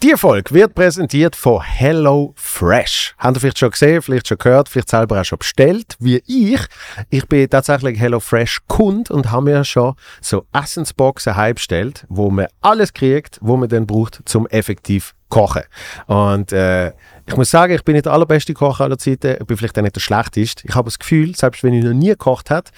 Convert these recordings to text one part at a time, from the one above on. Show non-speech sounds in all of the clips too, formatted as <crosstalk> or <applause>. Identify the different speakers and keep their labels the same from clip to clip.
Speaker 1: Die Folge wird präsentiert von Hello Fresh. Habt ihr vielleicht schon gesehen, vielleicht schon gehört, vielleicht selber auch schon bestellt, wie ich. Ich bin tatsächlich Hello Fresh Kund und habe mir schon so Essensboxen heimbestellt, wo man alles kriegt, wo man dann braucht, zum effektiv kochen. Und äh, ich muss sagen, ich bin nicht der allerbeste Koch aller Zeiten, ich bin vielleicht auch nicht der schlechteste. Ich habe das Gefühl, selbst wenn ich noch nie gekocht habe,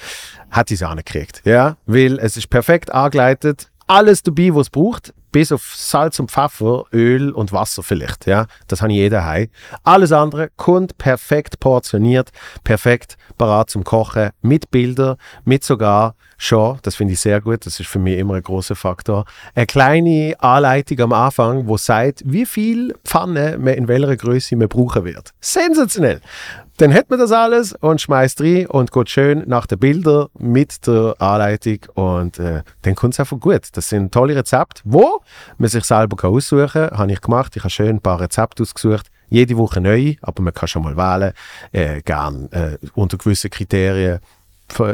Speaker 1: hat ich es angekriegt. Ja, weil es ist perfekt angeleitet, alles dabei, was es braucht, bis auf Salz und Pfeffer, Öl und Wasser vielleicht. Ja, das habe ich jeder heim. Alles andere kommt perfekt portioniert, perfekt parat zum Kochen, mit Bildern, mit sogar schon, das finde ich sehr gut, das ist für mich immer ein großer Faktor, eine kleine Anleitung am Anfang, wo sagt, wie viel Pfanne man in welcher Größe man brauchen wird. Sensationell! Dann hat man das alles und schmeißt rein und geht schön nach den Bildern mit der Anleitung und äh, dann kommt es einfach gut. Das sind tolle Rezepte, wo man sich selber aussuchen kann. Habe ich gemacht. Ich habe schön ein paar Rezepte ausgesucht. Jede Woche neu, aber man kann schon mal wählen. Äh, gern äh, unter gewissen Kriterien.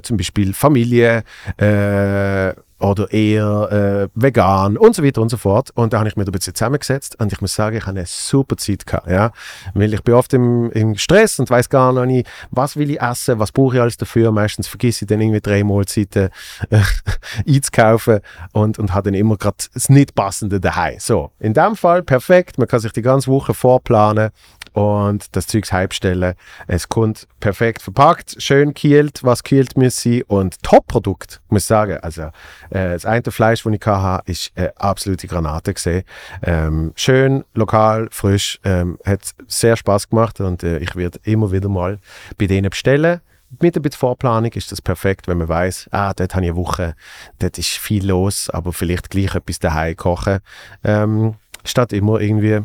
Speaker 1: Zum Beispiel Familie, äh, oder eher äh, vegan und so weiter und so fort. Und da habe ich mir ein bisschen zusammengesetzt und ich muss sagen, ich habe eine super Zeit gehabt, ja. Weil ich bin oft im, im Stress und weiß gar noch nicht, was will ich essen, was brauche ich alles dafür. Meistens vergesse ich dann irgendwie drei Mahlzeiten äh, <laughs> einzukaufen und, und habe dann immer gerade das nicht passende daheim. So, in dem Fall perfekt, man kann sich die ganze Woche vorplanen und das Zeugs heimstellen. Es kommt perfekt verpackt, schön kühlt, was kühlt muss sein und Top-Produkt, muss ich sagen. Also äh, das eine Fleisch, das ich hatte, ist eine absolute Granate gesehen. Ähm, schön, lokal, frisch, ähm, hat sehr Spaß gemacht und äh, ich werde immer wieder mal bei denen bestellen mit ein bisschen Vorplanung ist das perfekt, wenn man weiß, ah, dort habe ich eine Woche, dort ist viel los, aber vielleicht gleich etwas daheim kochen, ähm, statt immer irgendwie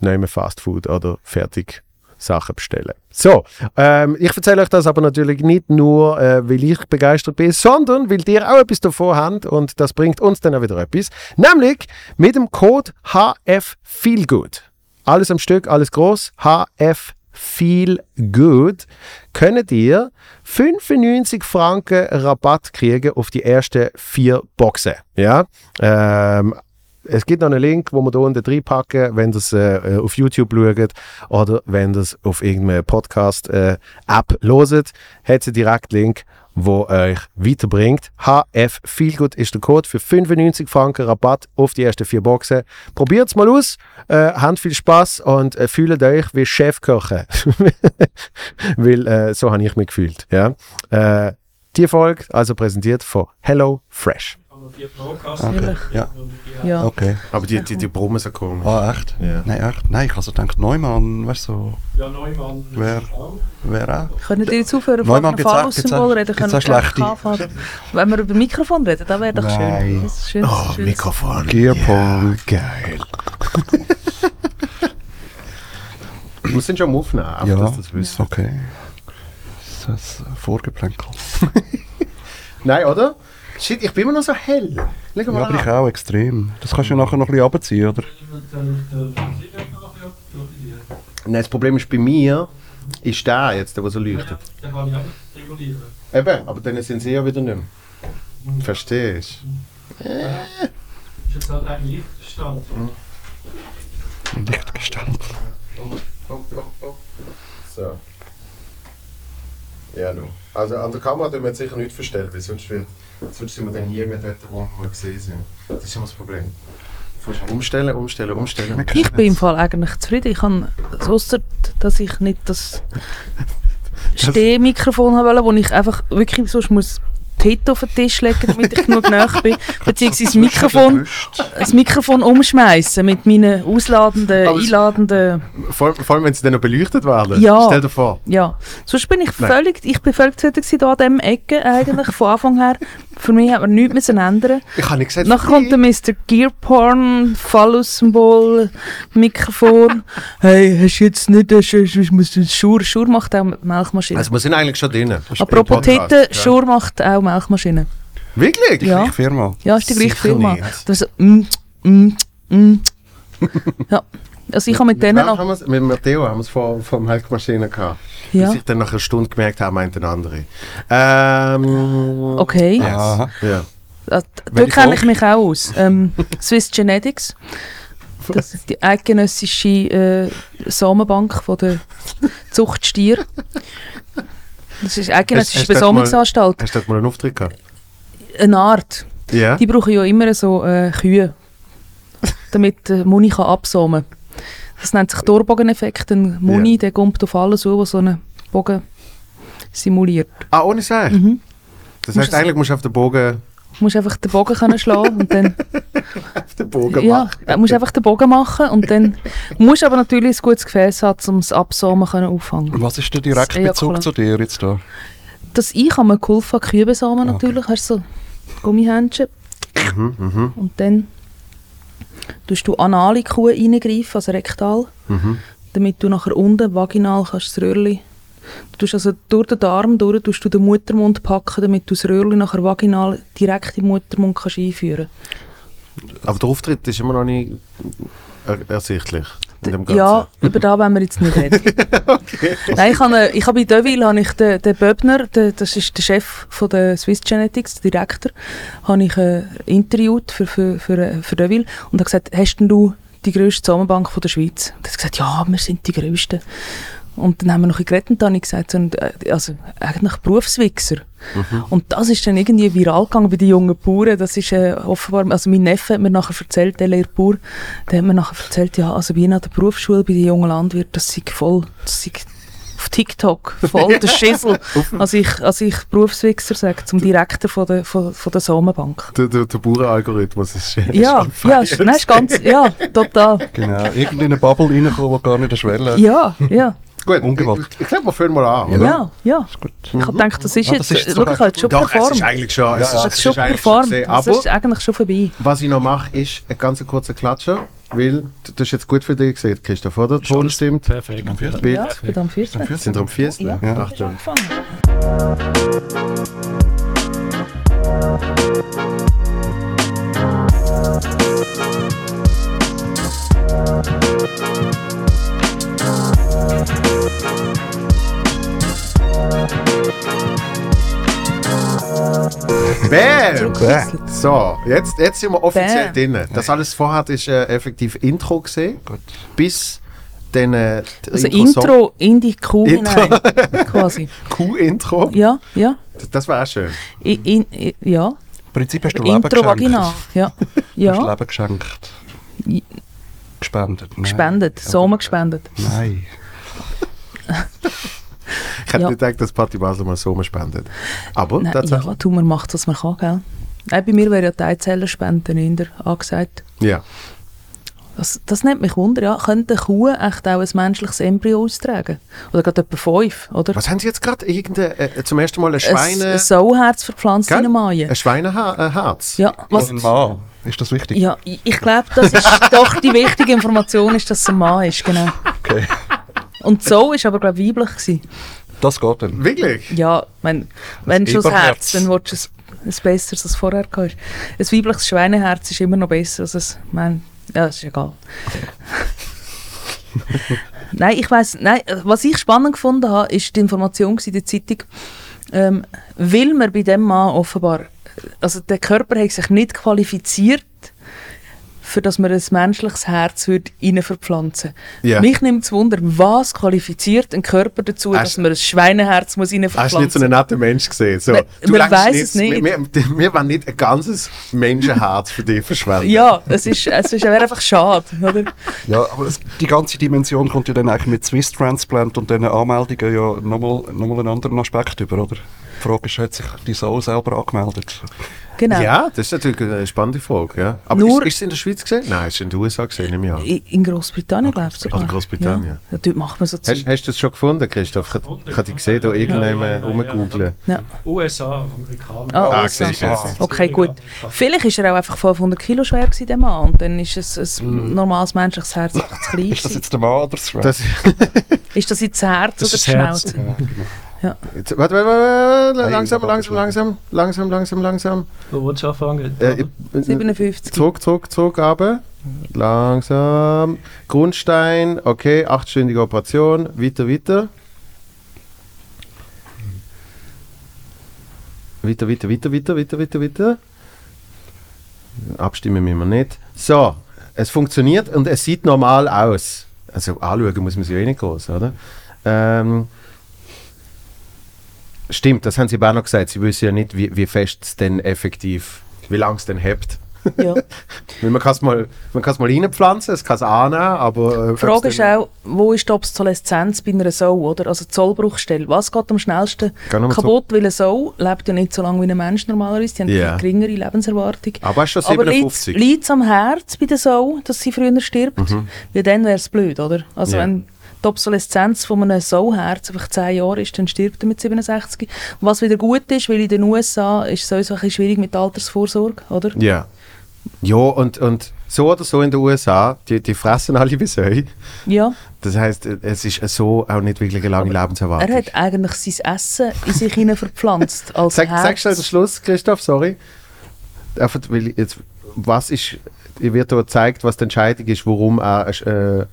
Speaker 1: nehmen Fast Food oder fertig Sachen bestellen. So, ähm, ich erzähle euch das aber natürlich nicht nur, äh, weil ich begeistert bin, sondern weil ihr auch etwas davon habt und das bringt uns dann auch wieder etwas. Nämlich mit dem Code HF Feelgood. Alles am Stück, alles groß. HF Feel Good könnt ihr 95 Franken Rabatt kriegen auf die ersten vier Boxen. Ja, ähm, es gibt noch einen Link, wo wir hier unten reinpacken, wenn ihr es äh, auf YouTube schaut oder wenn ihr es auf irgendeiner Podcast-App äh, loset, hat es einen Direktlink, wo euch weiterbringt. HF Feelgood ist der Code für 95 Franken Rabatt auf die ersten vier Boxen. Probiert es mal aus, äh, habt viel Spaß und äh, fühlt euch wie Chefköche. <laughs> Weil äh, so habe ich mich gefühlt. Ja? Äh, die Folge also präsentiert von Hello Fresh.
Speaker 2: Okay. Ja.
Speaker 3: Ja.
Speaker 2: Okay.
Speaker 1: Aber die, die, die Proben sind komisch.
Speaker 2: Ah, echt?
Speaker 1: Ja.
Speaker 2: Nein, echt? Nein, ich habe so gedacht, Neumann, weißt du, so,
Speaker 4: Ja, Neumann.
Speaker 2: wer, wer auch?
Speaker 3: Können die jetzt aufhören,
Speaker 2: Neumann,
Speaker 3: von einem
Speaker 2: auch-
Speaker 3: reden? Können wir anfangen? Wenn wir über Mikrofon reden, das wäre doch
Speaker 2: Nein.
Speaker 3: schön. Das ist schön.
Speaker 1: Oh,
Speaker 3: schön.
Speaker 1: Mikrofon.
Speaker 2: Gearpong.
Speaker 1: Ja, geil. <laughs> Wir sind schon am Aufnehmen,
Speaker 2: Ja,
Speaker 1: dass das wissen.
Speaker 2: okay. Das ist ein Vorgeplänkel. <laughs>
Speaker 1: Nein, oder? Shit, ich bin immer noch so hell. Schau
Speaker 2: Ja,
Speaker 1: mal
Speaker 2: aber ich auch extrem. Das kannst du ja nachher noch ein bisschen runterziehen, oder?
Speaker 1: Nein, das Problem ist bei mir, ist der jetzt, der, so leuchtet.
Speaker 4: Dann kann ich auch regulieren.
Speaker 1: Eben, aber dann sind sie ja wieder nicht mehr. Verstehst
Speaker 4: Ist jetzt halt ein Lichtstand.
Speaker 1: Oh, oh, oh. So. Ja, nun. Also an der Kamera tun wir jetzt sicher nicht verstellen, weil sonst, wird, sonst sind wir dann hier mehr dort, wo wir gesehen sind. Das ist immer das Problem. Umstellen, umstellen, umstellen.
Speaker 3: Ich bin im Fall eigentlich zufrieden. Ich kann, ausser, dass ich nicht das <laughs> Stehmikrofon habe, wo ich einfach wirklich sonst muss die Hit auf den Tisch legen, damit ich genug nah bin, <laughs> beziehungsweise das Mikrofon, das Mikrofon umschmeißen mit meinen ausladenden,
Speaker 1: Aber
Speaker 3: einladenden,
Speaker 1: Vor, vor allem, wenn sie dann noch beleuchtet werden.
Speaker 3: Ja.
Speaker 1: Stell dir vor.
Speaker 3: ja. Sonst bin ich
Speaker 1: Nein.
Speaker 3: völlig, ich bin völlig zufrieden gewesen an diesem Ecke eigentlich, von Anfang her. Für mich hat man nichts müssen ändern.
Speaker 1: Ich habe nicht gesagt,
Speaker 3: Nachher kommt der Mr. Gearporn, Phallus-Symbol, Mikrofon. <laughs> Hey, hast du jetzt nicht, hast, hast, muss du Schur, Schur macht auch Milchmaschine.
Speaker 1: Also wir sind eigentlich schon drin.
Speaker 3: Apropos Titten,
Speaker 1: ja.
Speaker 3: Schur macht auch Milchmaschine.
Speaker 1: Wirklich?
Speaker 3: Ja.
Speaker 2: Die Firma.
Speaker 3: Ja, ist die gleiche Firma.
Speaker 1: nicht.
Speaker 3: Das mm, mm, mm. <laughs> ja, also ich habe mit denen
Speaker 1: Wem
Speaker 3: noch...
Speaker 1: haben mit Matteo haben wir es vor, vor der Melkmaschine gehabt.
Speaker 3: Ja,
Speaker 1: Bis ich dann nach einer Stunde gemerkt habe, meint ein andere. Ähm,
Speaker 3: okay.
Speaker 1: Yes. Ja.
Speaker 3: Da, da
Speaker 2: Welche
Speaker 3: kenne ich mich auch aus. Ähm, <laughs> Swiss Genetics. Das ist die eidgenössische äh, Samenbank von der Zucht Stier. Das ist
Speaker 1: Hast-
Speaker 3: eidgenössische
Speaker 1: hast du das mal-
Speaker 3: Besamungsanstalt.
Speaker 1: Hast du dort mal einen Auftritt gehabt?
Speaker 3: Eine Art.
Speaker 1: Ja.
Speaker 3: Die brauchen ja immer so äh, Kühe, damit der Muni kann absamen Das nennt sich Torbogeneffekt. Ein Muni, der kommt auf alles zu, was so einen Bogen simuliert.
Speaker 1: Ah, ohne Seil?
Speaker 3: Mhm.
Speaker 1: Das heißt,
Speaker 3: du-
Speaker 1: eigentlich musst du auf den Bogen,
Speaker 3: Du musst einfach den Bogen können schlagen und dann <laughs>
Speaker 1: auf den Bogen
Speaker 3: ja,
Speaker 1: machen.
Speaker 3: du musst einfach den Bogen machen und dann musst du aber natürlich ein gutes Gefäß haben, um das Absamen können auffangen.
Speaker 2: Und was ist der direkte Bezug zu dir jetzt da?
Speaker 3: Das ich habe mir geholfen, Kühe besamen
Speaker 2: Okay.
Speaker 3: natürlich. Hast du so Gummihändchen
Speaker 1: Mhm, mhm,
Speaker 3: und dann tust du anale Kuh reingreifen, also rektal,
Speaker 1: mhm.
Speaker 3: damit du nachher unten vaginal kannst das Röhrli Du tust also durch den Darm durch, tust du den Muttermund packen, damit du das Röhrli nachher vaginal direkt im Muttermund kannst einführen
Speaker 1: Aber der Auftritt ist immer noch nicht er ersichtlich. In.
Speaker 3: Ja, <laughs> über da wollen wir jetzt nicht reden. <laughs> Nein, ich habe, ich habe bei Deville habe ich den, den Böbner, den, das ist der Chef von der Swiss Genetics, der Direktor, habe ich äh, interviewt für, für, für, äh, für Deville und habe gesagt, hast denn du die grösste Zusammenbank von der Schweiz? Und er hat gesagt, ja, wir sind die Grössten. Und dann haben wir noch ein geredet und dann habe ich gesagt, so, äh, also eigentlich Berufswichser. Und das ist dann irgendwie viral gegangen bei den jungen Bauern. Das ist äh, offenbar, also mein Neffe hat mir nachher erzählt, der Lehrbauer, der hat mir nachher erzählt, ja, also wie an der Berufsschule bei den jungen Landwirten, das sei voll, das sei auf TikTok, voll der <laughs> Schissel. als ich, als ich Berufswichser sage, zum Direktor von der, von, von der Samenbank.
Speaker 1: Der, der, der Bauernalgorithmus ist
Speaker 3: Ja, ja, ist, nein, ist ganz, ja, total.
Speaker 2: Genau. Irgendwie in eine Bubble reinkommen, die gar nicht eine Schwelle.
Speaker 3: Ja, ja,
Speaker 1: Gut,
Speaker 2: Ungewollt.
Speaker 1: ich, ich glaube, wir fangen mal an.
Speaker 3: ja,
Speaker 1: oder?
Speaker 3: ja.
Speaker 2: Gut.
Speaker 3: Ich habe gedacht, das ist jetzt,
Speaker 2: das ist
Speaker 3: schau,
Speaker 2: so
Speaker 3: ich habe schon
Speaker 1: Doch, es
Speaker 3: performt.
Speaker 1: ist eigentlich schon, es
Speaker 2: Ja,
Speaker 1: ist,
Speaker 3: Das
Speaker 1: es
Speaker 3: ist schon
Speaker 1: ist eigentlich
Speaker 3: performt.
Speaker 1: gesehen.
Speaker 3: Das
Speaker 1: Aber
Speaker 3: ist eigentlich schon vorbei.
Speaker 1: was ich noch mache, ist ein ganz kurzer Klatscher, weil das ist jetzt gut für dich gesehen, Christoph, oder? Der Ton stimmt,
Speaker 4: Perfekt.
Speaker 1: Bild.
Speaker 3: Ja, ich bin am 14.
Speaker 1: sind wir am 4.
Speaker 3: Ja.
Speaker 2: Ja.
Speaker 1: Achtung.
Speaker 3: angefangen.
Speaker 1: Bam!
Speaker 2: Bäh.
Speaker 1: So, jetzt, jetzt sind wir offiziell
Speaker 3: Bam.
Speaker 1: drin. Das alles vorher ist äh, effektiv Intro gesehen,
Speaker 2: Gut.
Speaker 1: bis dann äh,
Speaker 3: Also Intro in die Kuh
Speaker 1: Intro.
Speaker 3: hinein, quasi. <laughs>
Speaker 1: Q-Intro.
Speaker 3: Ja, ja.
Speaker 1: Das, das wäre auch schön.
Speaker 3: In, i, ja.
Speaker 2: Im Prinzip hast du Leben
Speaker 3: Intro
Speaker 2: geschenkt.
Speaker 3: vaginal. Ja. <laughs>
Speaker 2: Du hast
Speaker 3: Ja.
Speaker 2: Leben geschenkt. Gespendet. Nein.
Speaker 3: Gespendet. Samen gespendet.
Speaker 2: Nein. <laughs> <laughs>
Speaker 1: Ich hätte
Speaker 3: Ja.
Speaker 1: nicht gedacht, dass Party Basel mal so spendet. Aber
Speaker 3: Nein,
Speaker 1: tatsächlich.
Speaker 3: ja, tu, man macht, was man kann, gell? Nein, bei mir wäre ja Teilzellenspenden eher angesagt.
Speaker 1: Ja.
Speaker 3: Das, das nimmt mich wunder, ja. Könnte eine Kuh echt auch ein menschliches Embryo austragen? Oder gerade etwa fünf, oder?
Speaker 1: Was haben Sie jetzt gerade? Irgendein, äh, zum ersten Mal ein
Speaker 3: Ein,
Speaker 1: Schweine...
Speaker 3: ein Sauherz verpflanzt
Speaker 1: Gell?
Speaker 3: in eine Maie.
Speaker 1: Ein Schweineherz?
Speaker 3: Ja, was,
Speaker 2: Was? Ein Mann. Ist das wichtig?
Speaker 3: ja, ich ich glaube, das ist <laughs> doch die wichtige Information, ist, dass es ein Mann ist, genau.
Speaker 2: Okay.
Speaker 3: Und so ist aber, glaube ich, weiblich gewesen.
Speaker 2: Das geht dann.
Speaker 1: Wirklich?
Speaker 3: Ja, wenn, wenn schon das. Herz, dann willst du ein, ein besseres als vorher gehabt. Ein weibliches Schweineherz ist immer noch besser als ein, mein, ja, ist egal. <laughs> nein, ich weiß, nein, was ich spannend gefunden habe, ist die Information in der Zeitung, ähm, weil man bei dem Mann offenbar, also der Körper hat sich nicht qualifiziert, für dass man ein menschliches Herz würde rein verpflanzen
Speaker 1: Ja.
Speaker 3: Mich nimmt es Wunder, was qualifiziert ein Körper dazu,
Speaker 1: Hast-
Speaker 3: dass man ein Schweineherz muss rein
Speaker 1: Hast du nicht so
Speaker 3: verpflanzen
Speaker 1: einen netten Mensch gesehen? So,
Speaker 3: Man-
Speaker 1: du
Speaker 3: man weiss es nicht.
Speaker 1: Wir, wir, wir wollen nicht ein ganzes Menschenherz für dich verschwenden.
Speaker 3: Ja, es ist, es ist wäre einfach schade, oder?
Speaker 2: Ja, aber es, die ganze Dimension kommt ja dann eigentlich mit Swiss Transplant und diesen Anmeldungen ja nochmal noch mal einen anderen Aspekt über, oder? Die Frage ist, hat sich die Soul selber angemeldet?
Speaker 3: Genau.
Speaker 1: Ja, das ist natürlich eine spannende Frage. Ja. Aber
Speaker 3: Nur-
Speaker 1: ist, ist es in der Schweiz gesehen? Nein, es ist in den USA gesehen, nehme ich an.
Speaker 3: I- In Großbritannien, glaube ich sogar.
Speaker 1: Ah, Großbritannien.
Speaker 3: Ja, ja dort macht man so
Speaker 1: Hast,
Speaker 3: Zeug.
Speaker 1: hast du das schon gefunden, Christoph? Ich, ich habe dich gesehen, da irgendjemand rumgoogeln.
Speaker 3: Ja.
Speaker 4: USA, Amerikaner.
Speaker 3: Ah,
Speaker 1: Ah.
Speaker 3: Okay, gut. Vielleicht ist er auch einfach 500 Kilo schwer gewesen, der Mann. Und dann ist es ein normales menschliches Herz zu <laughs> klein
Speaker 2: Ist das jetzt der Mann oder das Schwein?
Speaker 1: Das, <laughs>
Speaker 3: Ist das jetzt das Herz
Speaker 4: Das
Speaker 3: oder
Speaker 4: ist
Speaker 3: die
Speaker 4: das Herz.
Speaker 3: Schnauze?
Speaker 1: jetzt, warte, warte, warte, langsam, langsam, langsam, langsam, langsam, langsam.
Speaker 4: Wo willst du anfangen?
Speaker 1: Äh, ich-
Speaker 3: 57.
Speaker 1: Zurück, zurück, zurück, aber. Langsam. Grundstein, okay, achtstündige Operation. Weiter, weiter. Weiter, weiter, weiter, weiter, weiter, weiter, weiter. Abstimmen müssen wir nicht. So, es funktioniert und es sieht normal aus. Also anschauen muss man sich ja eh nicht groß, oder? Ähm, stimmt, das haben sie aber auch noch gesagt. Sie wissen ja nicht, wie, wie fest es denn effektiv, wie lange es denn hebt.
Speaker 3: Ja. <laughs>
Speaker 1: Man kann es mal, man mal reinpflanzen, es kann es annehmen, aber... Äh,
Speaker 3: Die Frage ist auch, wo ist die Obsoleszenz bei einer Sau, oder? Also die Zollbruchstelle. Was geht am schnellsten kaputt? Weil eine Sau lebt ja nicht so lange wie ein Mensch normalerweise. Die haben
Speaker 1: Ja.
Speaker 3: eine geringere Lebenserwartung.
Speaker 1: Aber du schon
Speaker 3: Aber
Speaker 1: 57?
Speaker 3: liegt es am Herz bei der Sau, dass sie früher stirbt?
Speaker 1: Mhm.
Speaker 3: Weil dann wäre es blöd, oder? Also
Speaker 1: Ja.
Speaker 3: wenn die Obsoleszenz von einem Sauherz einfach 10 Jahre ist, dann stirbt er mit 67. Was wieder gut ist, weil in den USA ist es sowieso ein bisschen schwierig mit Altersvorsorge, oder?
Speaker 1: Ja. Ja, und, und so oder so in den USA, die, die fressen alle wie Säue.
Speaker 3: Ja.
Speaker 1: Das heisst, es ist so auch nicht wirklich eine lange Lebenserwartung.
Speaker 3: Er hat eigentlich sein Essen in sich hinein verpflanzt. <laughs> Als
Speaker 1: Sag,
Speaker 3: Herz.
Speaker 1: sag schnell den Schluss, Christoph, sorry. Einfach, weil jetzt, was ist, ihr wird hier gezeigt, was die Entscheidung ist, warum er äh,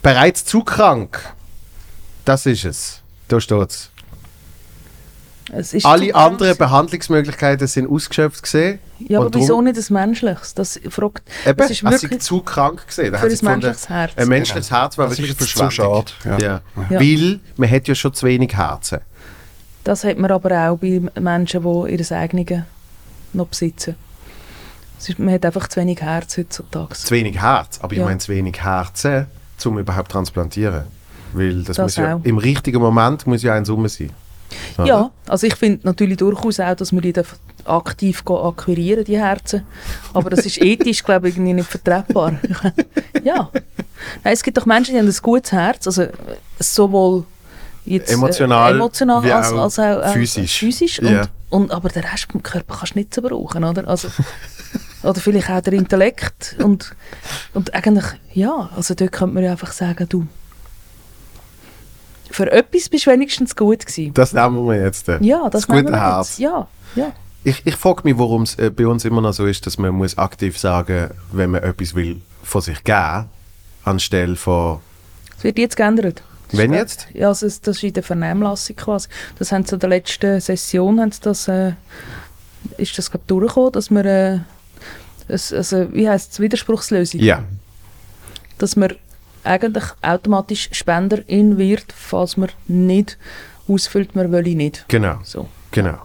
Speaker 1: bereits zu krank. Das ist es. Da steht's.
Speaker 3: Es ist
Speaker 1: Alle anderen. Behandlungsmöglichkeiten sind ausgeschöpft gesehen.
Speaker 3: Ja, aber wieso nicht ein menschliches? Das fragt,
Speaker 1: Eben,
Speaker 3: das ist wirklich
Speaker 1: zu krank gesehen.
Speaker 3: Für ein menschliches Herz.
Speaker 1: Ein menschliches Herz war
Speaker 2: Das
Speaker 1: wirklich
Speaker 2: ist jetzt zu
Speaker 1: verschwendet.
Speaker 2: schade.
Speaker 1: Ja.
Speaker 2: Ja.
Speaker 3: Ja.
Speaker 1: Weil man hat ja schon zu wenig Herzen.
Speaker 3: Das hat man aber auch bei Menschen, die ihr eigenes noch besitzen. Ist, man hat einfach zu wenig Herz heutzutage.
Speaker 1: Zu wenig Herz, aber ich
Speaker 3: Ja.
Speaker 1: meine zu wenig Herzen, um überhaupt transplantieren. Weil das,
Speaker 3: Das
Speaker 1: muss ja
Speaker 3: auch.
Speaker 1: im richtigen Moment muss ja ein Summe sein. Oder?
Speaker 3: Ja, also ich finde natürlich durchaus auch, dass wir die aktiv akquirieren, die Herzen. Aber das ist <laughs> ethisch, glaube ich, irgendwie nicht vertretbar. <laughs> ja. Nein, es gibt doch Menschen, die haben ein gutes Herz, also äh, sowohl jetzt,
Speaker 1: Emotional
Speaker 3: äh, emotional
Speaker 1: wie
Speaker 3: als,
Speaker 1: auch
Speaker 3: als auch äh,
Speaker 1: physisch.
Speaker 3: physisch und, und, aber den Rest vom Körper kannst du nicht so brauchen, oder? Also, <laughs> oder vielleicht auch der Intellekt und, und eigentlich, ja, also dort könnte man ja einfach sagen, du, für etwas bist du wenigstens gut gewesen.
Speaker 1: Das nehmen wir jetzt. äh,
Speaker 3: Ja, das,
Speaker 1: das
Speaker 3: nehmen wir
Speaker 1: Herz.
Speaker 3: jetzt. Ja, ja.
Speaker 1: Ich, ich frage mich, warum es äh, bei uns immer noch so ist, dass man muss aktiv sagen wenn man etwas will von sich geben, anstelle von
Speaker 3: Es wird jetzt geändert.
Speaker 1: Wenn jetzt?
Speaker 3: Ja, also das ist in der Vernehmlassung quasi. Das haben sie in der letzten Session, haben das, äh, ist das glaub, durchgekommen, dass man, äh, also, wie heisst es, Widerspruchslösung?
Speaker 1: Ja.
Speaker 3: Dass man eigentlich automatisch Spenderin wird, falls man nicht ausfüllt, man will nicht.
Speaker 1: Genau,
Speaker 3: So.
Speaker 1: genau.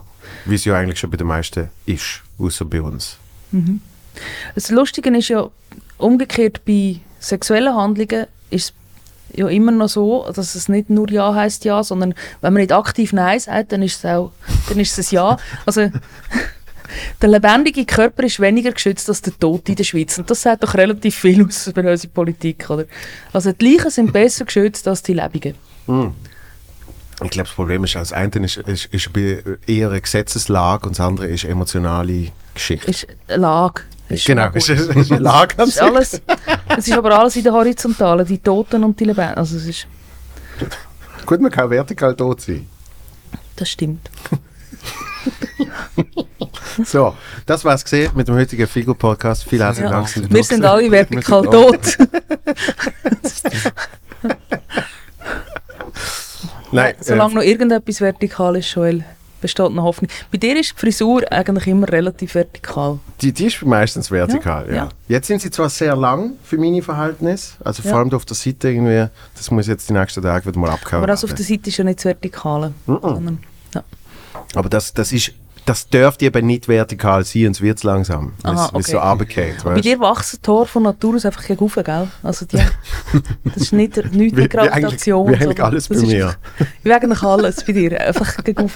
Speaker 1: Wie es ja eigentlich schon bei den meisten ist, außer bei uns.
Speaker 3: Das Lustige ist ja, umgekehrt bei sexuellen Handlungen ist es ja immer noch so, dass es nicht nur Ja heißt Ja, sondern wenn man nicht aktiv Nein sagt, dann ist es auch dann ist es ein Ja. Also <laughs> der lebendige Körper ist weniger geschützt als der Tote in der Schweiz. Und das sagt doch relativ viel aus über unsere Politik. Oder? Also die Leichen sind besser geschützt als die Lebenden.
Speaker 1: Ich glaube, das Problem ist, das eine ist, ist, ist eher eine Gesetzeslage und das andere ist emotionale Geschichte.
Speaker 3: Ist eine Lage. Ist
Speaker 1: genau,
Speaker 3: mal
Speaker 1: ist, ist eine Lage
Speaker 3: Es ist, alles, es ist aber alles in der Horizontalen, die Toten und die Lebenden. Also es ist,
Speaker 1: Gut, man kann vertikal tot sein.
Speaker 3: das stimmt. <laughs> <laughs>
Speaker 1: So, das war es gesehen mit dem heutigen Figo-Podcast. Vielen herzlichen
Speaker 3: Ja.
Speaker 1: Dank. sind
Speaker 3: Wir sind alle vertikal tot. <laughs>
Speaker 1: Nein,
Speaker 3: Solange
Speaker 1: äh,
Speaker 3: noch irgendetwas vertikal ist, Joel, besteht noch Hoffnung. Bei dir ist die Frisur eigentlich immer relativ vertikal.
Speaker 1: die, die ist meistens vertikal, ja,
Speaker 3: Ja, ja.
Speaker 1: Jetzt sind sie zwar sehr lang für meine Verhältnisse, also vor
Speaker 3: Ja.
Speaker 1: allem da auf der Seite irgendwie, das muss jetzt die nächsten Tage wieder mal abgehauen
Speaker 3: Aber das auf der Seite ist ja nicht das Vertikale. sondern- ja.
Speaker 1: Aber das, das ist, das dürfte eben nicht vertikal sein, sonst wird es langsam,
Speaker 3: Aha, okay.
Speaker 1: so runtergeht,
Speaker 3: Bei dir wachsen die Haare von Natur aus einfach gegen rauf, gell? Also die, <laughs> das ist nicht, nicht
Speaker 1: Wie-
Speaker 3: eine
Speaker 1: wie eigentlich-
Speaker 3: Gravitation.
Speaker 1: wie eigentlich
Speaker 3: sondern
Speaker 1: alles
Speaker 3: das
Speaker 1: bei
Speaker 3: ist
Speaker 1: mir. <laughs>
Speaker 3: einfach- Wie eigentlich alles bei dir. Einfach gegen.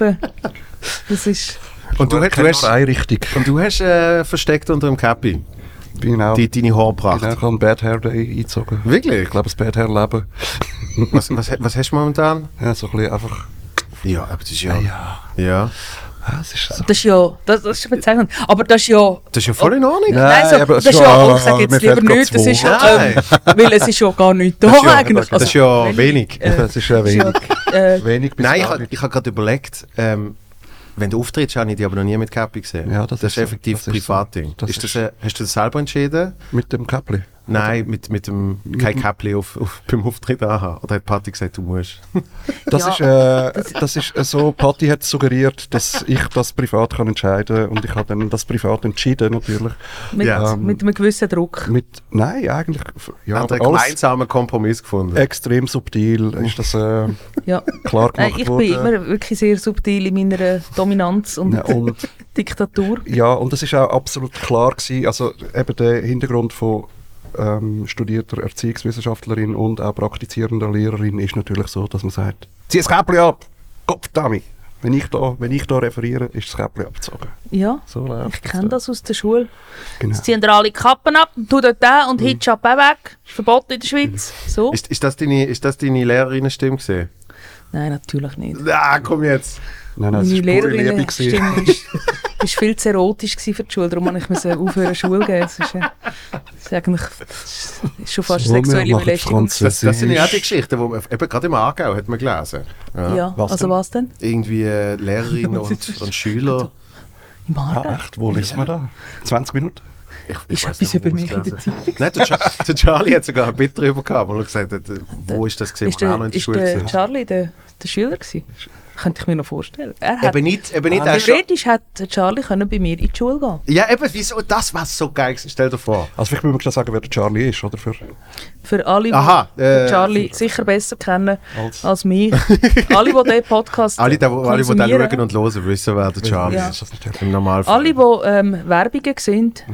Speaker 3: Das ist...
Speaker 1: Und du, hast- du hast,
Speaker 2: eine Richtung.
Speaker 1: und du hast äh, versteckt unter dem Cappy
Speaker 2: auch,
Speaker 1: die, deine Haarpracht.
Speaker 2: auch an Bad Hair Day eingezogen.
Speaker 1: Wirklich?
Speaker 2: Ich glaube, das Bad Hair Leben.
Speaker 1: Was, was, was hast du momentan? <laughs>
Speaker 2: Ja, so ein bisschen einfach.
Speaker 1: Ja, aber das ist ja...
Speaker 2: Ja,
Speaker 1: Ja.
Speaker 2: ja es ist so.
Speaker 3: Das ist ja... Das, das ist bezeichnend. Aber das ist ja...
Speaker 1: Das ist ja voll in Ordnung.
Speaker 3: Nein, so,
Speaker 2: aber
Speaker 3: das ist ja,
Speaker 2: aber
Speaker 3: ich sage jetzt lieber nichts, das ist ja,
Speaker 1: Nein.
Speaker 3: ähm, weil es ist ja gar nicht da
Speaker 1: Das ist ja-
Speaker 3: eigentlich.
Speaker 1: das ist ja
Speaker 3: wenn-
Speaker 1: wenig.
Speaker 3: Äh,
Speaker 2: Es ist ja wenig.
Speaker 3: äh,
Speaker 2: wenig bis
Speaker 1: Nein, ich, habe gerade überlegt, ähm, wenn du auftrittst, habe ich dich aber noch nie mit Cappy gesehen.
Speaker 2: Ja, das
Speaker 1: das
Speaker 2: ist
Speaker 1: ist
Speaker 2: so.
Speaker 1: effektiv
Speaker 2: Das ist so.
Speaker 1: Privatding.
Speaker 2: Das
Speaker 1: Ist das, äh, hast du das selber entschieden?
Speaker 2: Mit dem Käppli.
Speaker 1: Nein, mit, mit dem kein Käppli auf, auf, beim Auftritt anhaben. Oder hat Patti gesagt, du musst?
Speaker 2: Das
Speaker 3: Ja,
Speaker 2: ist, äh, das ist äh, so, Patti hat suggeriert, dass ich das privat kann entscheiden und ich habe dann das privat entschieden natürlich.
Speaker 3: Mit,
Speaker 1: Ja.
Speaker 3: mit einem gewissen Druck.
Speaker 2: Mit, nein, eigentlich, ja,
Speaker 1: Haben
Speaker 2: aber
Speaker 1: einen gemeinsamen Kompromiss gefunden?
Speaker 2: extrem subtil ist das äh,
Speaker 3: Ja.
Speaker 2: klar
Speaker 3: Nein,
Speaker 2: gemacht
Speaker 3: ich
Speaker 2: worden.
Speaker 3: bin immer wirklich sehr subtil in meiner Dominanz und,
Speaker 2: Ja, und <laughs>
Speaker 3: Diktatur.
Speaker 2: Ja, und das ist auch absolut klar gewesen. Also eben der Hintergrund von ähm, studierter Erziehungswissenschaftlerin und auch praktizierender Lehrerin ist natürlich so, dass man sagt, zieh das Käppli ab, Kopfdami. Wenn ich da, wenn ich da referiere, ist das Käppli abgezogen.
Speaker 3: Ja,
Speaker 2: So
Speaker 3: ich kenne das aus der Schule.
Speaker 2: Genau.
Speaker 3: Jetzt ziehen dir alle die Kappen ab, tu dort den und Hijab auch weg. Ist verboten in der Schweiz. So?
Speaker 1: Ist, ist, das deine, ist das deine Lehrerinnenstimme gesehen?
Speaker 3: Nein, natürlich nicht.
Speaker 1: Ah, komm jetzt!
Speaker 2: Nein, nein, es
Speaker 3: Meine
Speaker 2: war pure Liebe.
Speaker 3: Lehrerinnen
Speaker 2: gewesen.
Speaker 3: Stimme ist, <laughs> ist viel zu erotisch gewesen für die Schule, darum musste ich aufhören Schule geben. Das ist, äh, das ist eigentlich das ist schon fast
Speaker 2: wir
Speaker 3: sexuelle Belästigung.
Speaker 1: Das, das sind ja auch die. Geschichten, die man eben gerade im Aargau hat man gelesen. Ja.
Speaker 3: Ja,
Speaker 2: Was
Speaker 3: also
Speaker 2: denn?
Speaker 3: was denn?
Speaker 1: Irgendwie äh, Lehrerinnen und, <laughs> und Schüler.
Speaker 3: Im Aargau?
Speaker 2: Ah, echt? Wo liest man da? 20 Minuten?
Speaker 1: Ich,
Speaker 3: Ist
Speaker 1: weiss
Speaker 3: etwas über mich in der
Speaker 1: hat. Nein, der, Char der Charlie hat sogar ein Bit drüber gehabt, wo er gesagt hat, äh, wo ist das gesehen,
Speaker 3: Ist
Speaker 1: wo er noch in der
Speaker 3: ist
Speaker 1: Schule
Speaker 3: der
Speaker 1: war.
Speaker 3: Charlie der, der Schüler gewesen? Könnte ich mir noch vorstellen. Er hat,
Speaker 1: Eben nicht, eben nicht. schon-
Speaker 3: theoretisch hätte Charlie können bei mir in die Schule gehen
Speaker 1: ja, eben, wieso? Das war so geil. gewesen. Stell dir vor.
Speaker 2: Also vielleicht müssen wir schnell sagen, wer der Charlie ist, oder? Für,
Speaker 3: Für alle, die
Speaker 1: Aha, äh,
Speaker 3: Charlie sicher besser kennen
Speaker 2: als,
Speaker 3: als mich. <laughs> alle, die diesen Podcast
Speaker 1: Alle, die, alle, die da
Speaker 3: konsumieren.
Speaker 1: schauen und hören, wissen, wer der Charlie
Speaker 3: Ja.
Speaker 1: ist. Im Normalfall.
Speaker 3: Alle, die ähm, Werbungen sind,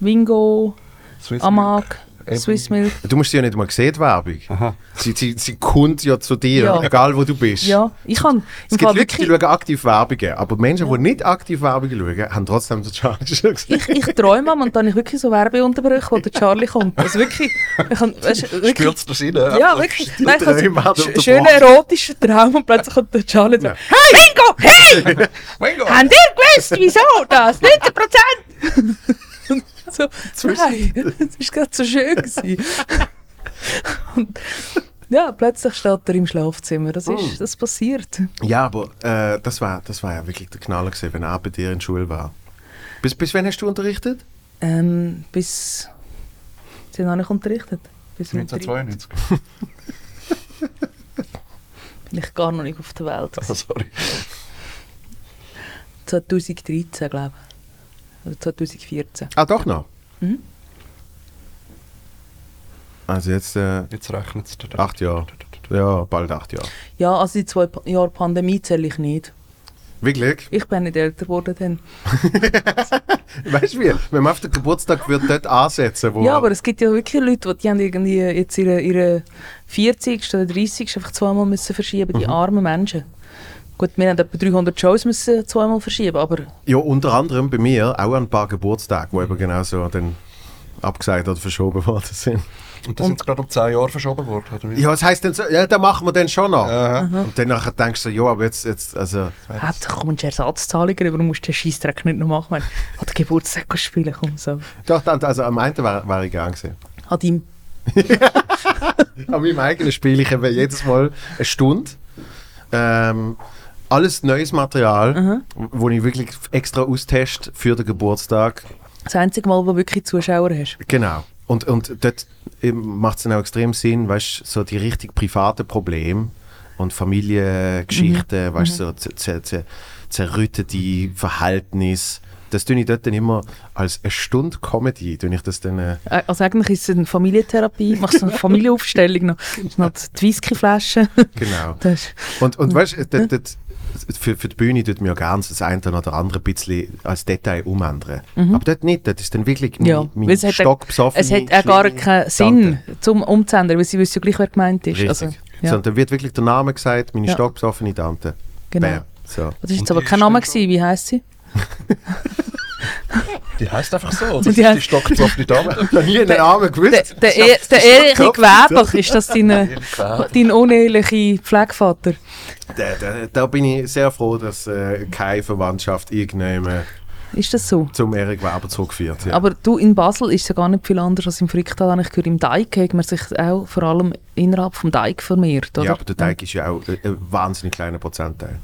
Speaker 3: Wingo,
Speaker 2: Swiss
Speaker 3: Amag,
Speaker 2: Eben.
Speaker 3: Swiss Milk.
Speaker 1: Du musst sie ja nicht mal sehen, die Werbung.
Speaker 2: Aha.
Speaker 1: Sie, sie, sie kommt ja zu dir,
Speaker 3: Ja.
Speaker 1: egal wo du bist.
Speaker 3: Ja, ich kann
Speaker 1: Es gibt Leute, die schauen aktiv Werbungen, aber Menschen, die nicht aktiv Werbungen schauen, haben trotzdem den Charlie schon gesehen.
Speaker 3: ich, ich träume am und dann habe ich wirklich so Werbeunterbrüche, wo der Charlie kommt. Also wirklich, ich kann, weißt, du, <laughs> wirklich
Speaker 2: Spürt's das rein?
Speaker 3: Ja, wirklich. Nein, ich habe schönen erotischen Traum und plötzlich kommt der Charlie so,
Speaker 1: Ja.
Speaker 3: Hey, Bingo, hey! <laughs>
Speaker 2: Mein Gott!
Speaker 3: Habt ihr gewusst, wieso das? <laughs> 90 Prozent! <laughs> so, nein, <laughs> das war gerade so schön. Gewesen. <laughs> und, ja, plötzlich steht er im Schlafzimmer. Das, ist, das passiert.
Speaker 1: Ja, aber äh, das, war, das war ja wirklich der Knaller gewesen, wenn er bei dir in der Schule war. Bis, bis wann hast du unterrichtet?
Speaker 3: Ähm, bis... Sie haben noch nicht unterrichtet. Bis mit drei
Speaker 2: 1992.
Speaker 3: bin ich gar noch nicht auf der Welt.
Speaker 2: Oh, sorry.
Speaker 3: 2013, glaube ich. Oder 2014.
Speaker 1: Ah, doch noch?
Speaker 3: Mhm.
Speaker 1: Also jetzt äh,
Speaker 2: Jetzt rechnet es.
Speaker 1: acht Jahre. Ja, bald acht Jahre.
Speaker 3: Ja, also die zwei Jahre Pandemie zähle ich nicht.
Speaker 1: Wirklich?
Speaker 3: Ich bin nicht älter geworden dann. <laughs>
Speaker 1: Weißt du wie? Wenn man auf den Geburtstag wird dort ansetzen, wo
Speaker 3: Ja, aber es gibt ja wirklich Leute, die, die haben irgendwie jetzt ihre, ihre 40. oder 30. einfach zweimal müssen verschieben,
Speaker 1: Mhm.
Speaker 3: die armen Menschen. Gut, wir haben etwa 300 Shows müssen zweimal verschieben, aber
Speaker 1: Ja, unter anderem bei mir auch an ein paar Geburtstage, wo eben genau so dann abgesagt oder verschoben <laughs> worden sind.
Speaker 2: Und das sind gerade um 10 Jahre verschoben worden, oder wie?
Speaker 1: Ja, das heisst dann so, ja, dann machen wir dann schon noch.
Speaker 2: Aha.
Speaker 1: Und dann nachher denkst du so, ja, aber jetzt, jetzt also,
Speaker 3: Hauptsache kommst du Ersatzzahlungen über, du musst den Scheissdreck nicht noch machen. Oder Geburtstag spielen, komm so.
Speaker 1: doch, dann, also am einen war, war ich gern gewesen.
Speaker 3: An deinem <laughs>
Speaker 1: An meinem eigenen spiele ich eben jedes Mal eine Stunde. Ähm, alles neues Material, wo ich wirklich extra austeste für den Geburtstag.
Speaker 3: das einzige Mal, wo du wirklich Zuschauer hast.
Speaker 1: Genau. Und, und dort macht es dann auch extrem Sinn, weißt so die richtig privaten Probleme und Familiengeschichten, weißt so zer- zer- zer- zerrüttete Verhältnisse. Das tue ich dort dann immer als eine Stunde Comedy, tue ich das dann... Äh,
Speaker 3: Äh, Also eigentlich ist es eine Familientherapie. Machst du eine <laughs> Familienaufstellung noch. noch die Whiskyflasche.
Speaker 1: genau.
Speaker 3: Das
Speaker 1: Und, und weißt du, dort- dort- für, für die Bühne tut mir ja gerne das eine oder andere ein bisschen als Detail umändern. Aber dort nicht, dort ist dann wirklich
Speaker 3: Mhm. Ja,
Speaker 1: mein, mein
Speaker 3: weil es hat,
Speaker 1: stockbesoffene,
Speaker 3: es hat auch gar keinen Sinn, zum umzuändern, weil sie wissen ja gleich, wer gemeint ist.
Speaker 1: Richtig.
Speaker 3: Also, ja,
Speaker 1: Sondern dann wird wirklich der Name gesagt, meine
Speaker 3: Ja.
Speaker 1: stockbesoffene Tante.
Speaker 3: genau.
Speaker 1: Bam. So.
Speaker 3: Das ist jetzt aber kein
Speaker 2: ist
Speaker 3: Name gewesen. Wie heisst sie?
Speaker 2: Die heisst einfach so. <laughs>
Speaker 3: Die heißt-
Speaker 2: die stockbesoffene Dame.
Speaker 1: noch nie einen Namen
Speaker 3: Der,
Speaker 1: gewusst.
Speaker 3: der, e der Erich
Speaker 1: Kopf-
Speaker 3: Weber, ist das dein, <laughs> dein uneheliche Pflegevater?
Speaker 1: Da, da, da bin ich sehr froh, dass äh, keine Verwandtschaft irgendjemand
Speaker 3: Ist das so?
Speaker 1: zum Erik Weber zurückführt. Ja.
Speaker 3: Aber du, in Basel ist es ja gar nicht viel anders als im Fricktal. Ich gehört, im Teig hat man sich auch vor allem innerhalb vom Teig vermehrt, oder?
Speaker 1: ja, aber der Teig ist ja auch ein, ein wahnsinnig kleiner Prozentteil.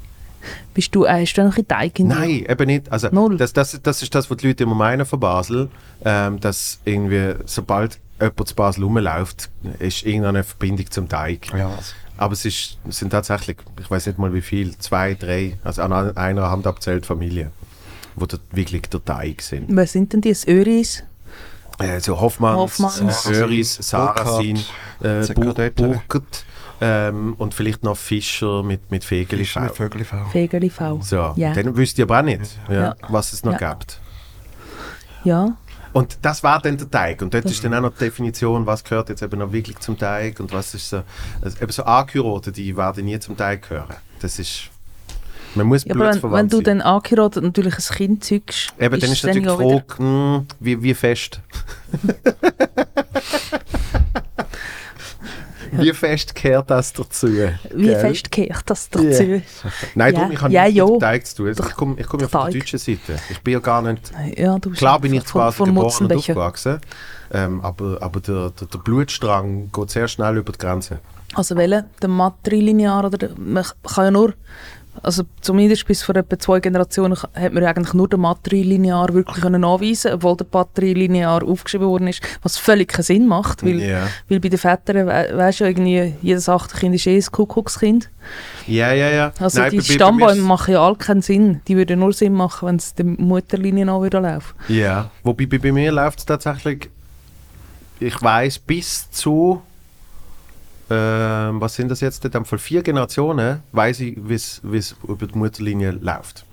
Speaker 3: Bist du, äh, hast du noch ein Teig in dir?
Speaker 1: Nein, eben nicht. Also,
Speaker 3: Null.
Speaker 1: das, das, das ist das, was die Leute immer meinen von Basel, ähm, dass irgendwie, sobald jemand zu Basel rumläuft, ist irgendeine Verbindung zum Teig.
Speaker 2: Ja,
Speaker 1: Aber es, ist, es sind tatsächlich, ich weiß nicht mal wie viel, zwei, drei, also an einer Hand abzählt Familien, wo dort wirklich der Teig sind.
Speaker 3: Wer sind denn die? Das Öris?
Speaker 1: Äh, so Hoffmanns,
Speaker 3: Hoffmanns.
Speaker 1: äh, Öris, Sarasin, äh. Burkert ähm, und vielleicht noch Fischer mit, mit Fegeli.
Speaker 2: V.
Speaker 3: Fegeli V.
Speaker 1: So,
Speaker 3: Ja.
Speaker 1: dann wüsst ihr aber auch nicht, ja,
Speaker 3: Ja.
Speaker 1: was es noch
Speaker 3: Ja.
Speaker 1: gibt.
Speaker 3: Ja.
Speaker 1: Und das war dann der Teig. Und dort ist dann auch noch die Definition, was gehört jetzt eben noch wirklich zum Teig und was ist so. Also eben so Angehörte, die werden nie zum Teig gehören. Das ist. Man muss
Speaker 3: ja aber wenn, wenn du dann angeheiratet natürlich ein Kind zeugst,
Speaker 1: Eben, dann ist natürlich die Frage, hm, wie, wie fest. <laughs> <laughs> wie fest gehört das dazu?
Speaker 3: Wie
Speaker 1: gell?
Speaker 3: fest kehrt das dazu?
Speaker 1: Ja. Nein,
Speaker 3: Ja.
Speaker 1: darum, ich habe
Speaker 3: Ja,
Speaker 1: nichts mit
Speaker 3: ja.
Speaker 1: Teig zu tun. Also Ich komme ich komm ja von der deutschen Seite. Ich bin ja gar nicht...
Speaker 3: Ja,
Speaker 1: Klar bin ich zu
Speaker 3: von, von
Speaker 1: geboren und aufgewachsen. Ähm, aber aber der, der, der Blutstrang geht sehr schnell über die Grenze.
Speaker 3: Also welcher? Der Matrilinear oder der, man kann ja nur, also zumindest bis vor etwa zwei Generationen hat man eigentlich nur den Matrilinear wirklich können anweisen, obwohl der Patrilinear aufgeschrieben worden ist, was völlig keinen Sinn macht, weil,
Speaker 1: Ja.
Speaker 3: weil bei den Vätern, we weißt du, irgendwie jedes achte Kind ist eh ein Kuckuckskind.
Speaker 1: Ja, ja, ja.
Speaker 3: Also
Speaker 1: Nein,
Speaker 3: die Stammbäume machen ja alle keinen Sinn. Die würden nur Sinn machen, wenn es der Mutterlinie an würde laufen.
Speaker 1: Ja, wobei bei, bei mir läuft es tatsächlich, ich weiß bis zu, ähm, was sind das jetzt, in dem Fall vier Generationen, weiß ich, wie es über die Mutterlinie läuft.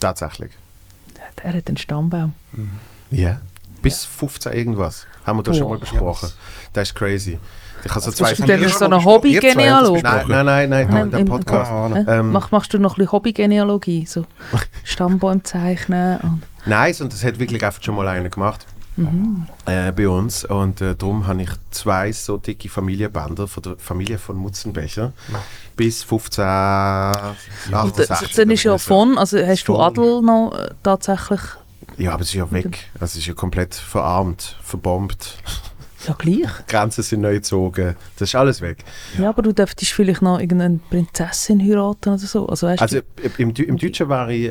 Speaker 1: Tatsächlich.
Speaker 3: Der hat einen Stammbaum.
Speaker 1: Ja. Bis 15 irgendwas. Haben wir das schon
Speaker 3: Boah.
Speaker 1: mal besprochen. Das ist crazy. Ich habe so zwei
Speaker 3: Bist du denn so ein
Speaker 2: Ihr zwei habt das
Speaker 3: Hobby-Genealog?
Speaker 1: Nein, nein, nein, nein,
Speaker 3: Nein, im-
Speaker 1: Podcast. Ähm,
Speaker 3: Mach, machst du noch ein bisschen Hobby-Genealogie? So <laughs> Stammbäume zeichnen und
Speaker 1: Nein, und das hat wirklich einfach schon mal einer gemacht. Äh, bei uns. Und äh, darum habe ich zwei so dicke Familienbänder von der Familie von Mutzenbecher bis 15, 18,
Speaker 3: Und das,
Speaker 1: 16
Speaker 3: dann ist ja von, also hast du
Speaker 1: Von-
Speaker 3: Adel noch äh, tatsächlich,
Speaker 1: Ja, aber es ist ja weg. Also es ist ja komplett verarmt, verbombt.
Speaker 3: ja gleich. <laughs>
Speaker 1: Grenzen sind neu gezogen. Das ist alles weg.
Speaker 3: Ja, aber du dürftest vielleicht noch irgendeine Prinzessin heiraten oder so. Also, weißt
Speaker 1: Also
Speaker 3: du,
Speaker 1: im, im Deutschen war ich,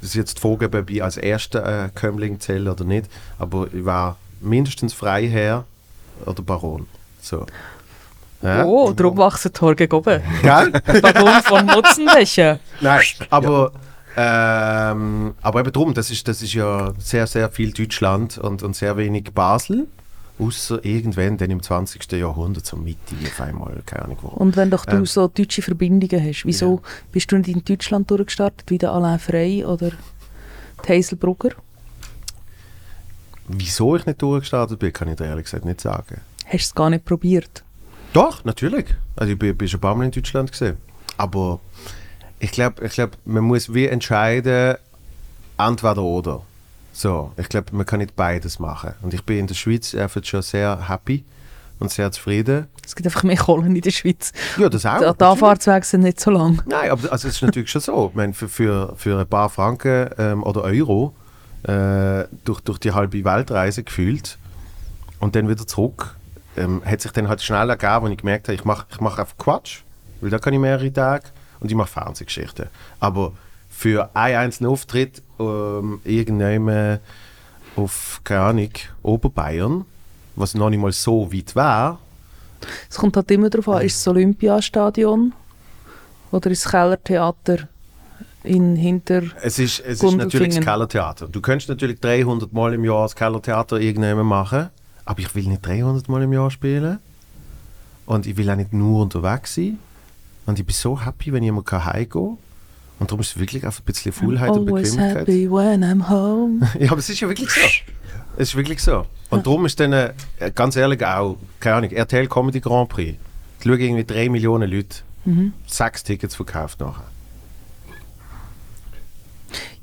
Speaker 1: das ist jetzt die Frage, ob ich als erster äh, Kömmling zähle oder nicht, aber ich war mindestens Freiherr oder Baron. So. Ja?
Speaker 3: oh, darum wachsen die Haare gegen oben. <laughs>
Speaker 1: Gell?
Speaker 3: Baron von Mutzenbecher.
Speaker 1: Nein, aber, ähm, aber eben drum, das ist, das ist ja sehr, sehr viel Deutschland und, und sehr wenig Basel. Außer irgendwann dann im 20. Jahrhundert, so Mitte auf einmal, keine Ahnung wo.
Speaker 3: Und wenn doch du
Speaker 1: Ähm.
Speaker 3: so deutsche Verbindungen hast, wieso bist du nicht in Deutschland durchgestartet, wie der Alain Frey oder die Hazel Brugger?
Speaker 1: Wieso ich nicht durchgestartet bin, kann ich dir ehrlich gesagt nicht sagen.
Speaker 3: Hast du es gar nicht probiert?
Speaker 1: Doch, natürlich. Also ich bin, bin schon ein paar Mal in Deutschland gesehen. Aber ich glaube, ich glaub, man muss wie entscheiden, entweder oder. So, ich glaube, man kann nicht beides machen. Und ich bin in der Schweiz einfach schon sehr happy und sehr zufrieden.
Speaker 3: Es gibt einfach mehr Kohlen in der Schweiz.
Speaker 1: Ja, das auch.
Speaker 3: Die Anfahrtswege sind nicht so lang.
Speaker 1: Nein, aber also es ist natürlich schon so. Ich meine, für, für, für ein paar Franken ähm, oder Euro äh, durch, durch die halbe Weltreise gefühlt und dann wieder zurück, ähm, hat sich dann halt schnell ergeben, wo ich gemerkt habe, ich mache ich mach einfach Quatsch, weil da kann ich mehrere Tage und ich mache Fernsehgeschichten. Aber für einen einzelnen Auftritt ähm, irgendwann auf, keine Ahnung, Oberbayern, was noch nicht mal so weit war,
Speaker 3: Es kommt halt immer darauf an, ist es das Olympiastadion oder ist das Kellertheater in Hinter...
Speaker 1: Es ist, es ist natürlich das Kellertheater. Du könntest natürlich 300 Mal im Jahr das Kellertheater irgendwann machen, aber ich will nicht 300 Mal im Jahr spielen. Und ich will auch nicht nur unterwegs sein. Und ich bin so happy, wenn ich mal heimgehen kann. Und darum ist es wirklich einfach ein bisschen Faulheit und Bequemlichkeit.
Speaker 3: happy when I'm home. <laughs>
Speaker 1: Ja, aber es ist ja wirklich so. Es ist wirklich so. Und darum ist dann, äh, ganz ehrlich, auch, keine Ahnung, RTL Comedy Grand Prix. Da schauen irgendwie 3 Millionen Leute.
Speaker 3: Mhm.
Speaker 1: Sechs Tickets verkauft nachher.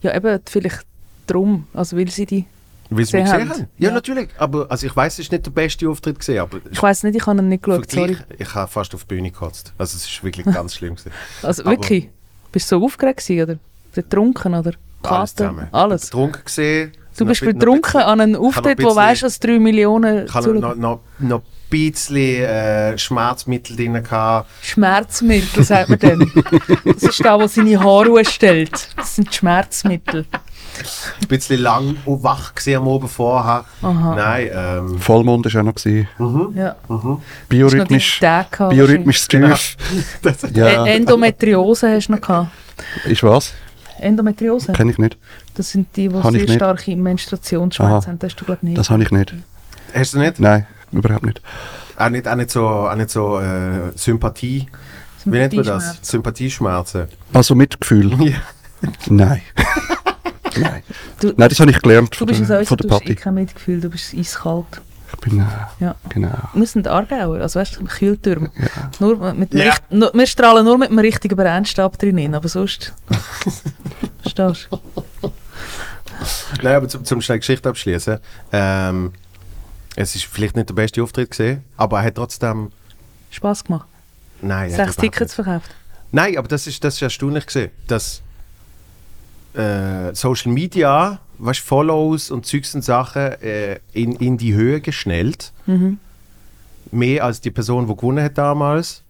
Speaker 3: Ja, eben, vielleicht drum, also weil sie die...
Speaker 1: Weil sie mich
Speaker 3: Gesehen haben.
Speaker 1: Ja,
Speaker 3: Ja.
Speaker 1: natürlich. Aber also ich weiß, es ist nicht der beste Auftritt gesehen, aber
Speaker 3: Ich weiß nicht, ich habe ihn nicht geschaut, sorry.
Speaker 1: Ich habe fast auf die Bühne gekotzt. Also es ist wirklich <laughs> ganz schlimm gewesen.
Speaker 3: Also
Speaker 1: Aber-
Speaker 3: wirklich, bist du so aufgeregt gewesen, oder? Betrunken, oder?
Speaker 1: Alles
Speaker 3: Kater?
Speaker 1: zusammen.
Speaker 3: Alles?
Speaker 1: Betrunken gesehen,
Speaker 3: Du bist betrunken an einem Auftritt, wo weißt, dass 3 Millionen
Speaker 1: Ich hatte noch, noch, noch ein bisschen äh, Schmerzmittel drin. Gehabt.
Speaker 3: Schmerzmittel, sagt man dann. <laughs> Das ist da, wo seine Haare ausstellt. Das sind Schmerzmittel.
Speaker 1: Ein bisschen lang und wach am Oben vorher.
Speaker 3: Aha.
Speaker 1: Nein, ähm,
Speaker 2: Vollmond ist auch noch gewesen.
Speaker 3: Ja.
Speaker 2: Biorhythmisch,
Speaker 3: Tag gehabt,
Speaker 2: biorhythmisch tief.
Speaker 3: wahrscheinlich. <laughs>
Speaker 2: Ja,
Speaker 3: Ä- Endometriose hast du noch gehabt.
Speaker 2: ist was?
Speaker 3: Endometriose?
Speaker 2: Kenne ich nicht.
Speaker 3: Das sind die, die sehr
Speaker 2: nicht.
Speaker 3: starke Menstruationsschmerzen
Speaker 2: Aha.
Speaker 3: haben. Das hast du, glaube ich, nicht.
Speaker 2: Das habe ich nicht.
Speaker 1: hast du nicht?
Speaker 2: Nein, überhaupt nicht.
Speaker 1: Auch nicht, auch nicht so, auch nicht so äh, Sympathie. Wie nennt man das? Sympathieschmerzen.
Speaker 2: Also Mitgefühl? <laughs>
Speaker 1: Ja.
Speaker 2: Nein. <laughs> Nein.
Speaker 3: Du-
Speaker 2: Nein, das habe ich gelernt
Speaker 3: Du
Speaker 2: von
Speaker 3: bist
Speaker 2: der,
Speaker 3: uns
Speaker 2: von
Speaker 3: du
Speaker 2: der
Speaker 3: hast eh
Speaker 2: Party.
Speaker 3: kein Mitgefühl, du bist eiskalt.
Speaker 2: Ich bin, äh,
Speaker 3: Ja.
Speaker 2: genau.
Speaker 3: Wir sind Aargauer, also weißt du, Kühltürme.
Speaker 2: Ja.
Speaker 3: Nur mit dem
Speaker 1: Ja.
Speaker 3: richt- nur, wir strahlen nur mit einem richtigen Brennstab drin, aber sonst... <laughs> Verstehst du?
Speaker 1: Nein, aber zum, zum schnell Geschichte abschließen. Ähm, es ist vielleicht nicht der beste Auftritt gesehen, aber er hat trotzdem.
Speaker 3: Spass gemacht.
Speaker 1: Nein,
Speaker 3: Sechs Tickets verkauft.
Speaker 1: Nein, aber das ist, das ist erstaunlich gesehen, dass äh, Social Media, was Follows und Zeugs und Sachen äh, in, in die Höhe geschnellt.
Speaker 3: Mhm.
Speaker 1: Mehr als die Person, die gewonnen hat damals.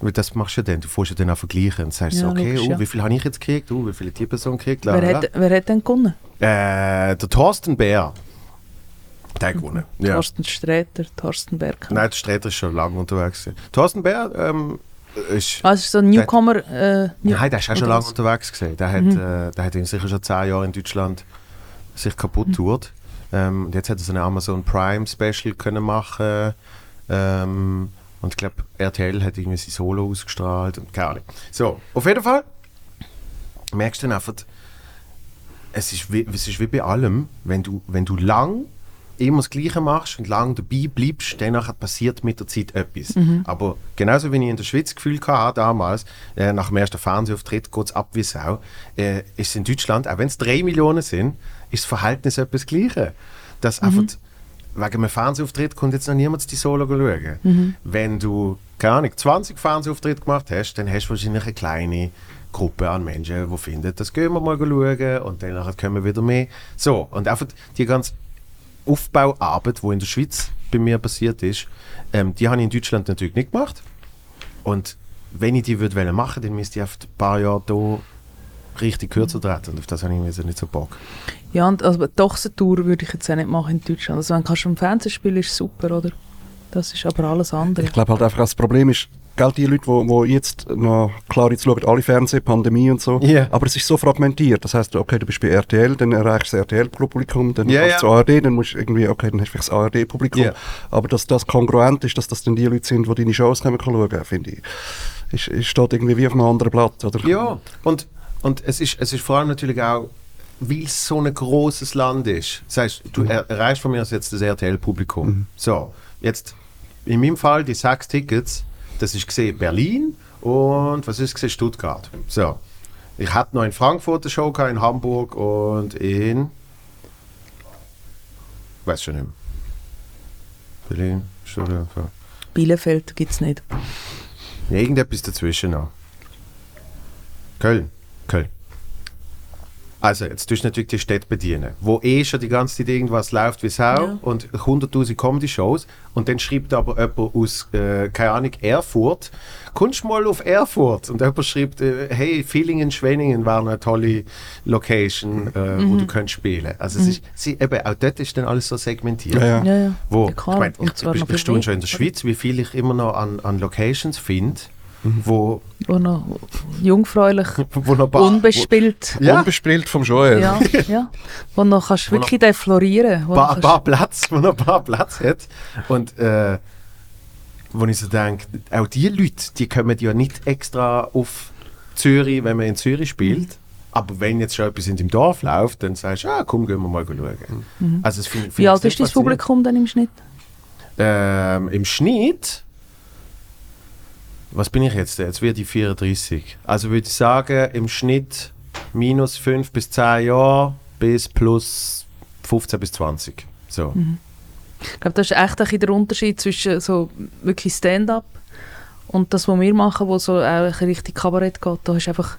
Speaker 1: Weil das machst du ja dann. Du fährst ja dann auch vergleichen und sagst
Speaker 3: Ja,
Speaker 1: so, okay,
Speaker 3: logisch,
Speaker 1: oh,
Speaker 3: ja.
Speaker 1: wie viel habe ich jetzt gekriegt? Oh, wie viel hat die Person gekriegt?
Speaker 3: Wer hat, wer hat denn gewonnen?
Speaker 1: Äh, der Thorsten Bär. Der hat gewonnen. Ja.
Speaker 3: Thorsten Sträter, Thorsten Berg.
Speaker 1: Nein, der Streiter ist schon lange unterwegs. gewesen. Thorsten Bär ähm, ist.
Speaker 3: Ah, es ist so ein Newcomer. Äh, New
Speaker 1: Nein, der ist auch schon lange unterwegs gewesen. Der hat,
Speaker 3: Mhm.
Speaker 1: äh, der hat sicher schon zehn Jahre in Deutschland sich kaputt tourt. Ähm, und jetzt hat er so eine Amazon Prime Special können machen. Ähm, und ich glaube, RTL hat irgendwie sein Solo ausgestrahlt und keine Ahnung. So, auf jeden Fall merkst du dann einfach, es ist, wie, es ist wie bei allem, wenn du, wenn du lang immer das Gleiche machst und lang dabei bleibst, danach passiert mit der Zeit etwas. Aber genauso wie ich in der Schweiz das Gefühl hatte damals, äh, nach dem ersten Fernsehauftritt geht es ab wie Sau, äh, ist in Deutschland, auch wenn es drei Millionen sind, ist das Verhältnis etwas Gleiche. Dass einfach wegen einem Fernsehauftritt kommt jetzt noch niemand die Solo schauen. Wenn du, keine Ahnung, 20 Fernsehauftritte gemacht hast, dann hast du wahrscheinlich eine kleine Gruppe an Menschen, die finden, das gehen wir mal schauen und dann nachher kommen wieder mehr. So, und einfach die ganze Aufbauarbeit, die in der Schweiz bei mir passiert ist, ähm, die habe ich in Deutschland natürlich nicht gemacht. Und wenn ich die würde wollen machen, dann müsste ich ein paar Jahre hier richtig kürzer treten. Und auf das habe ich mir so nicht so Bock.
Speaker 3: Ja, und also die Ochsentour würde ich jetzt auch nicht machen in Deutschland. Also wenn du im Fernsehen spielen ist super, oder? Das ist aber alles andere.
Speaker 2: Ich glaube halt einfach, das Problem ist, gell, die Leute, die wo jetzt noch, klar, jetzt schauen alle Fernsehen, Pandemie und so,
Speaker 1: Ja.
Speaker 2: aber es ist so fragmentiert. Das heißt, okay, du bist bei RTL, dann erreichst du das RTL-Publikum, dann
Speaker 1: Ja,
Speaker 2: kannst du zur ARD, dann musst du irgendwie, okay, dann hast du vielleicht das ARD-Publikum.
Speaker 1: Ja.
Speaker 2: Aber dass das kongruent ist, dass das dann die Leute sind, die deine Shows können schauen, finde ich, ist, ist, steht irgendwie wie auf einem anderen Blatt. Oder?
Speaker 1: Ja, und, und es, ist, es ist vor allem natürlich auch, weil es so ein großes Land ist. Das heißt, du er, erreichst von mir aus jetzt das RTL-Publikum. So, jetzt in meinem Fall die sechs Tickets, das ist gesehen Berlin und was ist gesehen Stuttgart. So, ich hatte noch in Frankfurt eine Show, gehabt, in Hamburg und in. Weiß schon nicht mehr. Berlin, Stuttgart.
Speaker 3: Bielefeld gibt es nicht.
Speaker 1: Irgendetwas dazwischen noch. Köln. Köln. Also, jetzt tust du natürlich die Städte bedienen, wo eh schon die ganze Zeit irgendwas läuft wie Sau
Speaker 3: Ja.
Speaker 1: und 100.000 Comedy-Shows und dann schreibt aber jemand aus, äh, keine Ahnung, Erfurt, kommst du mal auf Erfurt? Und jemand schreibt, äh, hey, Villingen, Schwenningen wäre eine tolle Location, äh, wo du könntest spielen. Also, es ist, sie, eben, auch dort ist dann alles so segmentiert.
Speaker 2: Ja, ja.
Speaker 3: Ja, ja.
Speaker 1: Wo, ich meine, ich, ich,
Speaker 3: mehr,
Speaker 1: schon in der? Schweiz, wie viel ich immer noch an, an Locations finde,
Speaker 3: Mhm.
Speaker 1: Wo,
Speaker 3: Wo noch jungfräulich, <laughs>
Speaker 1: wo noch
Speaker 3: unbespielt.
Speaker 1: Ja.
Speaker 2: Unbespielt vom Joel.
Speaker 3: Ja, ja. <laughs> Wo noch kannst
Speaker 1: Wo noch-
Speaker 3: wirklich deflorieren.
Speaker 1: wo
Speaker 3: Wo noch
Speaker 1: Bar Platz, wo noch ein paar Platz hat. Und äh, wo ich so denke, auch die Leute, die kommen ja nicht extra auf Zürich, wenn man in Zürich spielt. Aber wenn jetzt schon etwas in dem Dorf läuft, dann sagst du, ah, komm, gehen wir mal schauen. Also, das find, find
Speaker 3: Wie
Speaker 1: ich
Speaker 3: alt ist
Speaker 1: faszinierend.
Speaker 3: Publikum dann im Schnitt?
Speaker 1: Ähm, Im Schnitt, was bin ich jetzt? Jetzt werde ich 34. Also würde ich sagen, im Schnitt minus 5 bis 10 Jahre bis plus 15 bis 20. So.
Speaker 3: Ich glaube, das ist echt ein der Unterschied zwischen so wirklich Stand-up und das, was wir machen, wo so auch richtig Kabarett geht. Da ist einfach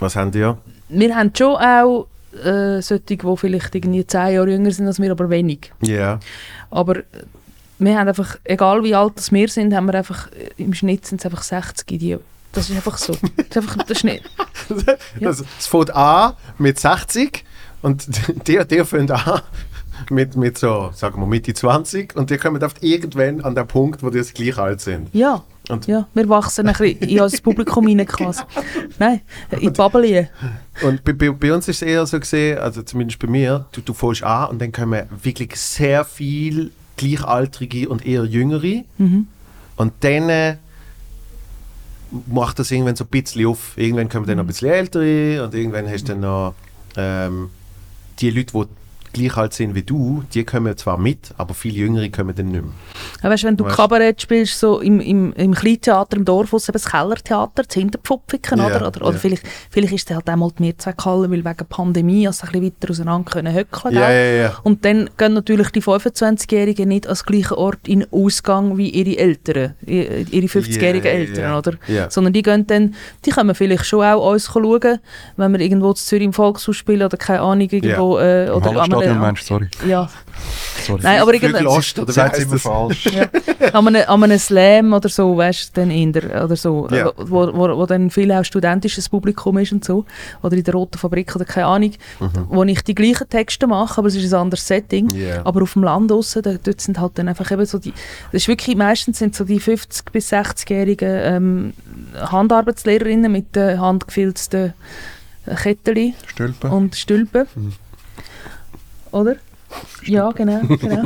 Speaker 1: Was haben die ja?
Speaker 3: wir haben schon auch äh, solche, die vielleicht irgendwie 10 Jahre jünger sind als wir, aber wenig.
Speaker 1: Ja.
Speaker 3: Aber äh, wir haben einfach, egal wie alt das wir sind, haben wir einfach, äh, im Schnitt sind es einfach 60. Die, das ist einfach so. Das ist einfach der Schnitt. <laughs> Ja.
Speaker 1: Also, es fängt an mit 60 und <laughs> die, die fangen an mit, mit so, sagen wir, Mitte 20 und die kommen oft irgendwann an den Punkt, wo die gleich alt sind.
Speaker 3: Ja.
Speaker 1: Und-
Speaker 3: ja, wir wachsen ein bisschen in unser Publikum rein quasi. Nein, in die Bubble.
Speaker 1: Und bei, bei, bei uns ist es eher so gesehen, also zumindest bei mir, du, du fängst an und dann kommen wirklich sehr viel Gleichaltrige und eher Jüngere.
Speaker 3: Mhm.
Speaker 1: Und dann äh, macht das irgendwann so ein bisschen auf. Irgendwann kommen dann noch ein bisschen ältere und irgendwann hast du dann noch ähm, die Leute, die gleich alt sind wie du, die kommen zwar mit, aber viele Jüngere kommen dann nicht mehr.
Speaker 3: Ja, weißt, wenn du
Speaker 1: Weißt-
Speaker 3: Kabarett spielst, so im, im, im Kleintheater im Dorf, aus eben das Kellertheater, das Hinterpfupfiken,
Speaker 1: Ja,
Speaker 3: oder? Oder, oder
Speaker 1: ja.
Speaker 3: vielleicht, vielleicht ist es halt einmal die Mehrzweckhalle, weil wegen Pandemie, also ein bisschen weiter auseinander können höckeln,
Speaker 1: ja, ja.
Speaker 3: Und dann gehen natürlich die 25-Jährigen nicht an den gleichen Ort in Ausgang wie ihre Eltern, ihre 50-jährigen
Speaker 1: Ja, ja,
Speaker 3: Eltern, oder? Sondern die gehen dann, die können vielleicht schon auch uns schauen, wenn wir irgendwo zu Zürich im Volkshaus spielen oder keine Ahnung, irgendwo... Äh, oder
Speaker 2: meinst du, sorry. <laughs>
Speaker 3: Ja,
Speaker 2: sorry.
Speaker 3: nein, aber
Speaker 1: Flügel
Speaker 3: irgendwann...
Speaker 1: Ost, oder
Speaker 2: Sagt immer
Speaker 1: das?
Speaker 2: falsch. <laughs>
Speaker 3: an einem, an einem Slam oder so, weißt du, dann in der, oder so,
Speaker 1: Ja.
Speaker 3: äh, wo, wo, wo dann viel auch studentisches Publikum ist und so, oder in der Roten Fabrik oder keine Ahnung, wo ich die gleichen Texte mache, aber es ist ein anderes Setting.
Speaker 1: Ja.
Speaker 3: Aber auf dem Land draussen, da, dort sind halt dann einfach eben so die, das ist wirklich, meistens sind so die 50- bis 60-jährigen ähm, Handarbeitslehrerinnen mit den handgefilzten äh, Kettchen
Speaker 2: Stülpen.
Speaker 3: und Stülpen. Oder? Ja, genau. genau.